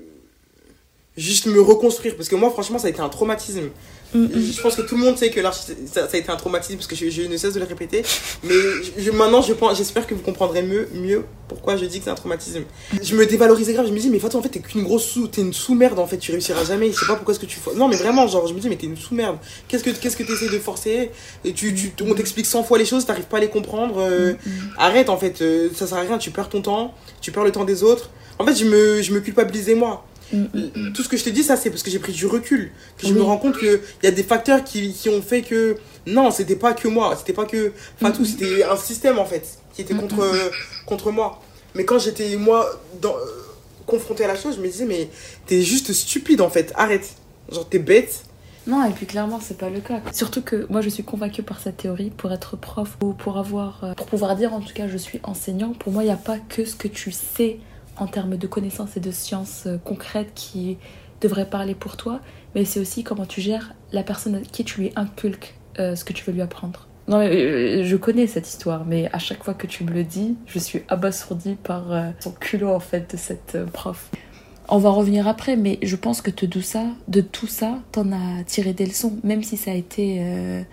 juste me reconstruire parce que moi franchement ça a été un traumatisme. Je pense que tout le monde sait que ça, ça a été un traumatisme parce que je, je ne cesse de le répéter. Mais je- maintenant, je pense, j'espère que vous comprendrez mieux, mieux pourquoi je dis que c'est un traumatisme. Je me dévalorisais grave. Je me dis, mais en fait, t'es qu'une grosse sous, t'es une sous-merde en fait. Tu réussiras jamais. Je sais pas pourquoi est-ce que tu. Non, mais vraiment, genre, je me dis, mais t'es une sous-merde. Qu'est-ce que qu'est-ce que de forcer? Et tu, tu, on t'explique 100 fois les choses, t'arrives pas à les comprendre. euh, Arrête en fait, euh, ça sert à rien. Tu perds ton temps, tu perds le temps des autres. En fait, je me, je me culpabilisais moi. Mm, mm, mm. Tout ce que je te dis, ça, c'est parce que j'ai pris du recul. Que je Oui. me rends compte qu'il y a des facteurs qui, qui ont fait que. Non, c'était pas que moi. C'était pas que Fatou, Mhm. c'était un système en fait qui était contre, euh, contre moi. Mais quand j'étais, moi, dans, euh, confronté à la chose, je me disais, mais t'es juste stupide en fait. Arrête. Genre, t'es bête. Non, et puis clairement, c'est pas le cas. Surtout que moi, je suis convaincue par cette théorie. Pour être prof ou pour avoir. euh, Pour pouvoir dire, en tout cas, je suis enseignant, pour moi, il n'y a pas que ce que tu sais en termes de connaissances et de sciences euh, concrètes qui devraient parler pour toi, mais c'est aussi comment tu gères la personne à qui tu lui inculques euh, ce que tu veux lui apprendre. Non, mais euh, je connais cette histoire, mais à chaque fois que tu me le dis, je suis abasourdie par son culot en fait de cette prof. On va en revenir après, mais je pense que de tout ça, de tout ça, t'en as tiré des leçons, même si ça a été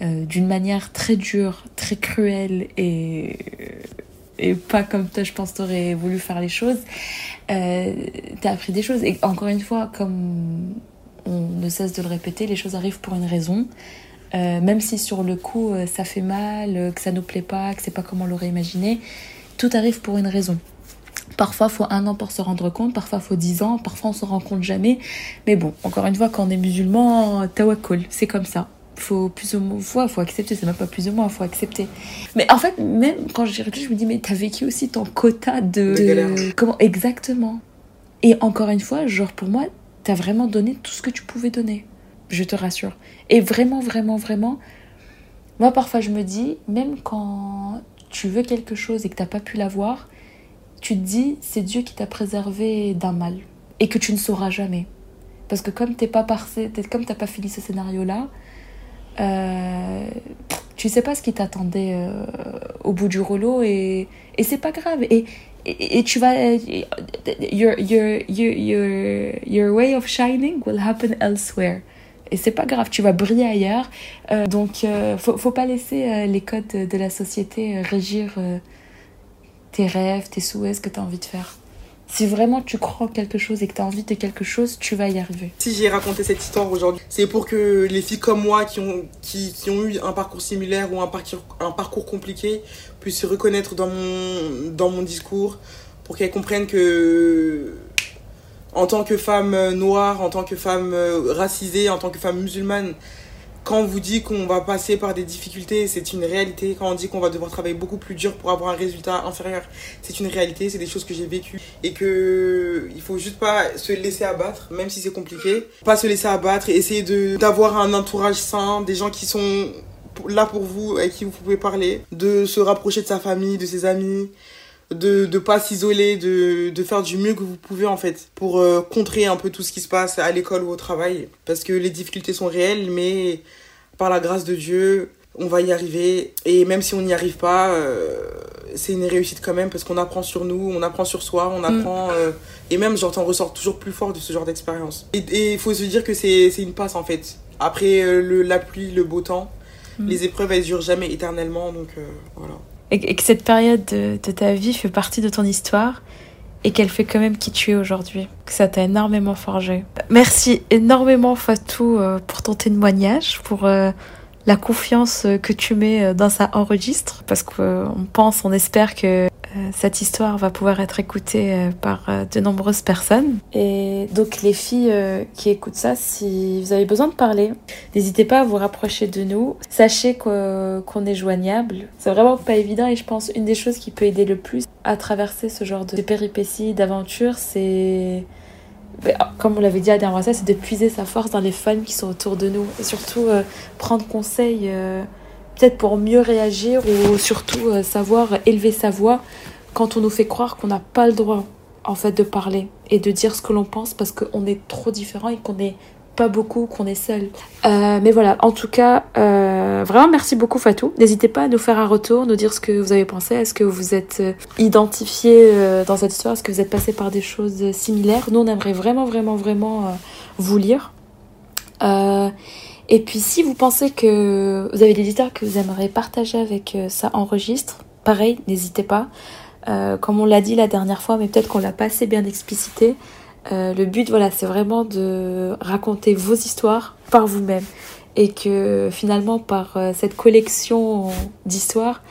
d'une manière très dure, très cruelle et et pas comme toi, je pense, t'aurais voulu faire les choses. Euh, t'as appris des choses. Et encore une fois, comme on ne cesse de le répéter, les choses arrivent pour une raison. Euh, même si sur le coup euh, ça fait mal, euh, que ça nous plaît pas, que c'est pas comme on l'aurait imaginé, tout arrive pour une raison. Parfois, faut un an pour se rendre compte, parfois, faut dix ans, parfois, on se rend compte jamais. Mais bon, encore une fois, quand on est musulman, tawakkul, c'est comme ça. Faut plus ou moins, faut, faut accepter, c'est même pas plus ou moins, faut accepter. Mais en fait, même quand j'y réfléchis, je me dis, mais t'as vécu aussi ton quota de. De. Comment Exactement. Et encore une fois, genre, pour moi, t'as vraiment donné tout ce que tu pouvais donner. Je te rassure. Et vraiment, vraiment, vraiment, moi, parfois, je me dis, même quand tu veux quelque chose et que t'as pas pu l'avoir, tu te dis, c'est Dieu qui t'a préservé d'un mal. Et que tu ne sauras jamais. Parce que comme t'es pas t'es- comme t'as pas fini ce scénario-là, euh, tu sais pas ce qui t'attendait euh, au bout du rouleau et, et c'est pas grave. Et, et, tu vas. Your, your, your, your, way of shining will happen elsewhere. Et c'est pas grave, tu vas briller ailleurs. Euh, donc, faut, faut pas laisser les codes de la société régir tes rêves, tes souhaits, ce que tu as envie de faire. Si vraiment tu crois en quelque chose et que tu as envie de quelque chose, tu vas y arriver. Si j'ai raconté cette histoire aujourd'hui, c'est pour que les filles comme moi qui ont, qui, ont eu un parcours similaire ou un parcours, un parcours compliqué puissent se reconnaître dans mon, dans mon discours, pour qu'elles comprennent que en tant que femme noire, en tant que femme euh, racisée, en tant que femme musulmane, quand on vous dit qu'on va passer par des difficultés, c'est une réalité. Quand on dit qu'on va devoir travailler beaucoup plus dur pour avoir un résultat inférieur, c'est une réalité. C'est des choses que j'ai vécues et que il faut juste pas se laisser abattre, même si c'est compliqué. Pas se laisser abattre essayer d'avoir un entourage sain, des gens qui sont là pour vous, avec qui vous pouvez parler, de se rapprocher de sa famille, de ses amis, de ne pas s'isoler, de, de faire du mieux que vous pouvez en fait pour euh, contrer un peu tout ce qui se passe à l'école ou au travail. Parce que les difficultés sont réelles, mais par la grâce de Dieu, on va y arriver. Et même si on n'y arrive pas, c'est une réussite quand même parce qu'on apprend sur nous, on apprend sur soi, on apprend. et même, j'entends ressort toujours plus fort de ce genre d'expérience. Et il faut se dire que c'est une passe en fait. Après le, la pluie, le beau temps, mm. les épreuves elles durent jamais éternellement, donc voilà. Et, que cette période de, de ta vie fait partie de ton histoire et qu'elle fait quand même qui tu es aujourd'hui. Que ça t'a énormément forgé. Merci énormément Fatou euh, pour ton témoignage, pour euh, la confiance que tu mets euh, dans ça enregistre, parce qu'on pense, on espère que euh, cette histoire va pouvoir être écoutée euh, par euh, de nombreuses personnes. Et donc les filles qui écoutent ça, si vous avez besoin de parler, n'hésitez pas à vous rapprocher de nous. Sachez qu'on est joignable. C'est vraiment pas évident et je pense une des choses qui peut aider le plus à traverser ce genre de péripéties, d'aventures, c'est comme on l'avait dit à dernière fois, c'est de puiser sa force dans les femmes qui sont autour de nous. Et surtout, prendre conseil peut-être pour mieux réagir ou surtout euh, savoir élever sa voix quand on nous fait croire qu'on n'a pas le droit en fait de parler et de dire ce que l'on pense parce qu'on est trop différent et qu'on n'est pas beaucoup, qu'on est seul. Euh, mais voilà, en tout cas, euh, vraiment merci beaucoup Fatou. N'hésitez pas à nous faire un retour, nous dire ce que vous avez pensé. Est-ce que vous êtes identifié dans cette histoire? Est-ce que vous êtes passé par des choses similaires? Nous, on aimerait vraiment, vraiment, vraiment vous lire. Et puis si vous pensez que vous avez des éditeurs que vous aimeriez partager avec euh, ça enregistre, pareil, n'hésitez pas. Euh, comme on l'a dit la dernière fois, mais peut-être qu'on l'a pas assez bien explicité. Euh, le but, voilà, c'est vraiment de raconter vos histoires par vous-même et que finalement, par cette collection d'histoires,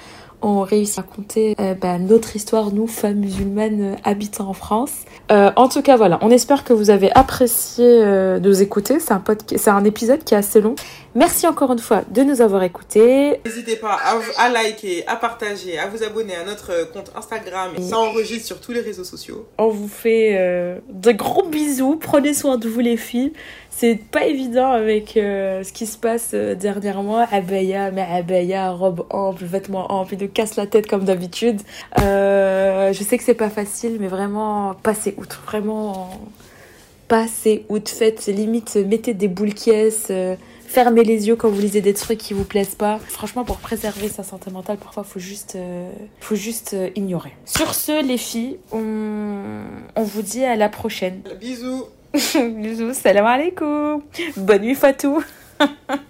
on réussit à raconter euh, bah, notre histoire, nous, femmes musulmanes euh, habitant en France. Euh, en tout cas, voilà, on espère que vous avez apprécié de nous écouter. C'est un, c'est un épisode qui est assez long. Merci encore une fois de nous avoir écoutés. N'hésitez pas à, liker, à partager, à vous abonner à notre compte Instagram. Et ça enregistre sur tous les réseaux sociaux. On vous fait de gros bisous. Prenez soin de vous les filles c'est pas évident avec euh, ce qui se passe euh, dernièrement. Abaya, mais abaya, robe ample, vêtements amples, il nous casse la tête comme d'habitude. Euh, je sais que c'est pas facile, mais vraiment, passez outre. Vraiment, passez outre. Faites limite, mettez des boules caisses. fermez les yeux quand vous lisez des trucs qui vous plaisent pas. Franchement, pour préserver sa santé mentale, parfois, faut juste, faut juste ignorer. Sur ce, les filles, on, on vous dit à la prochaine. Bisous Bisous, salam alaikum. Bonne nuit Fatou.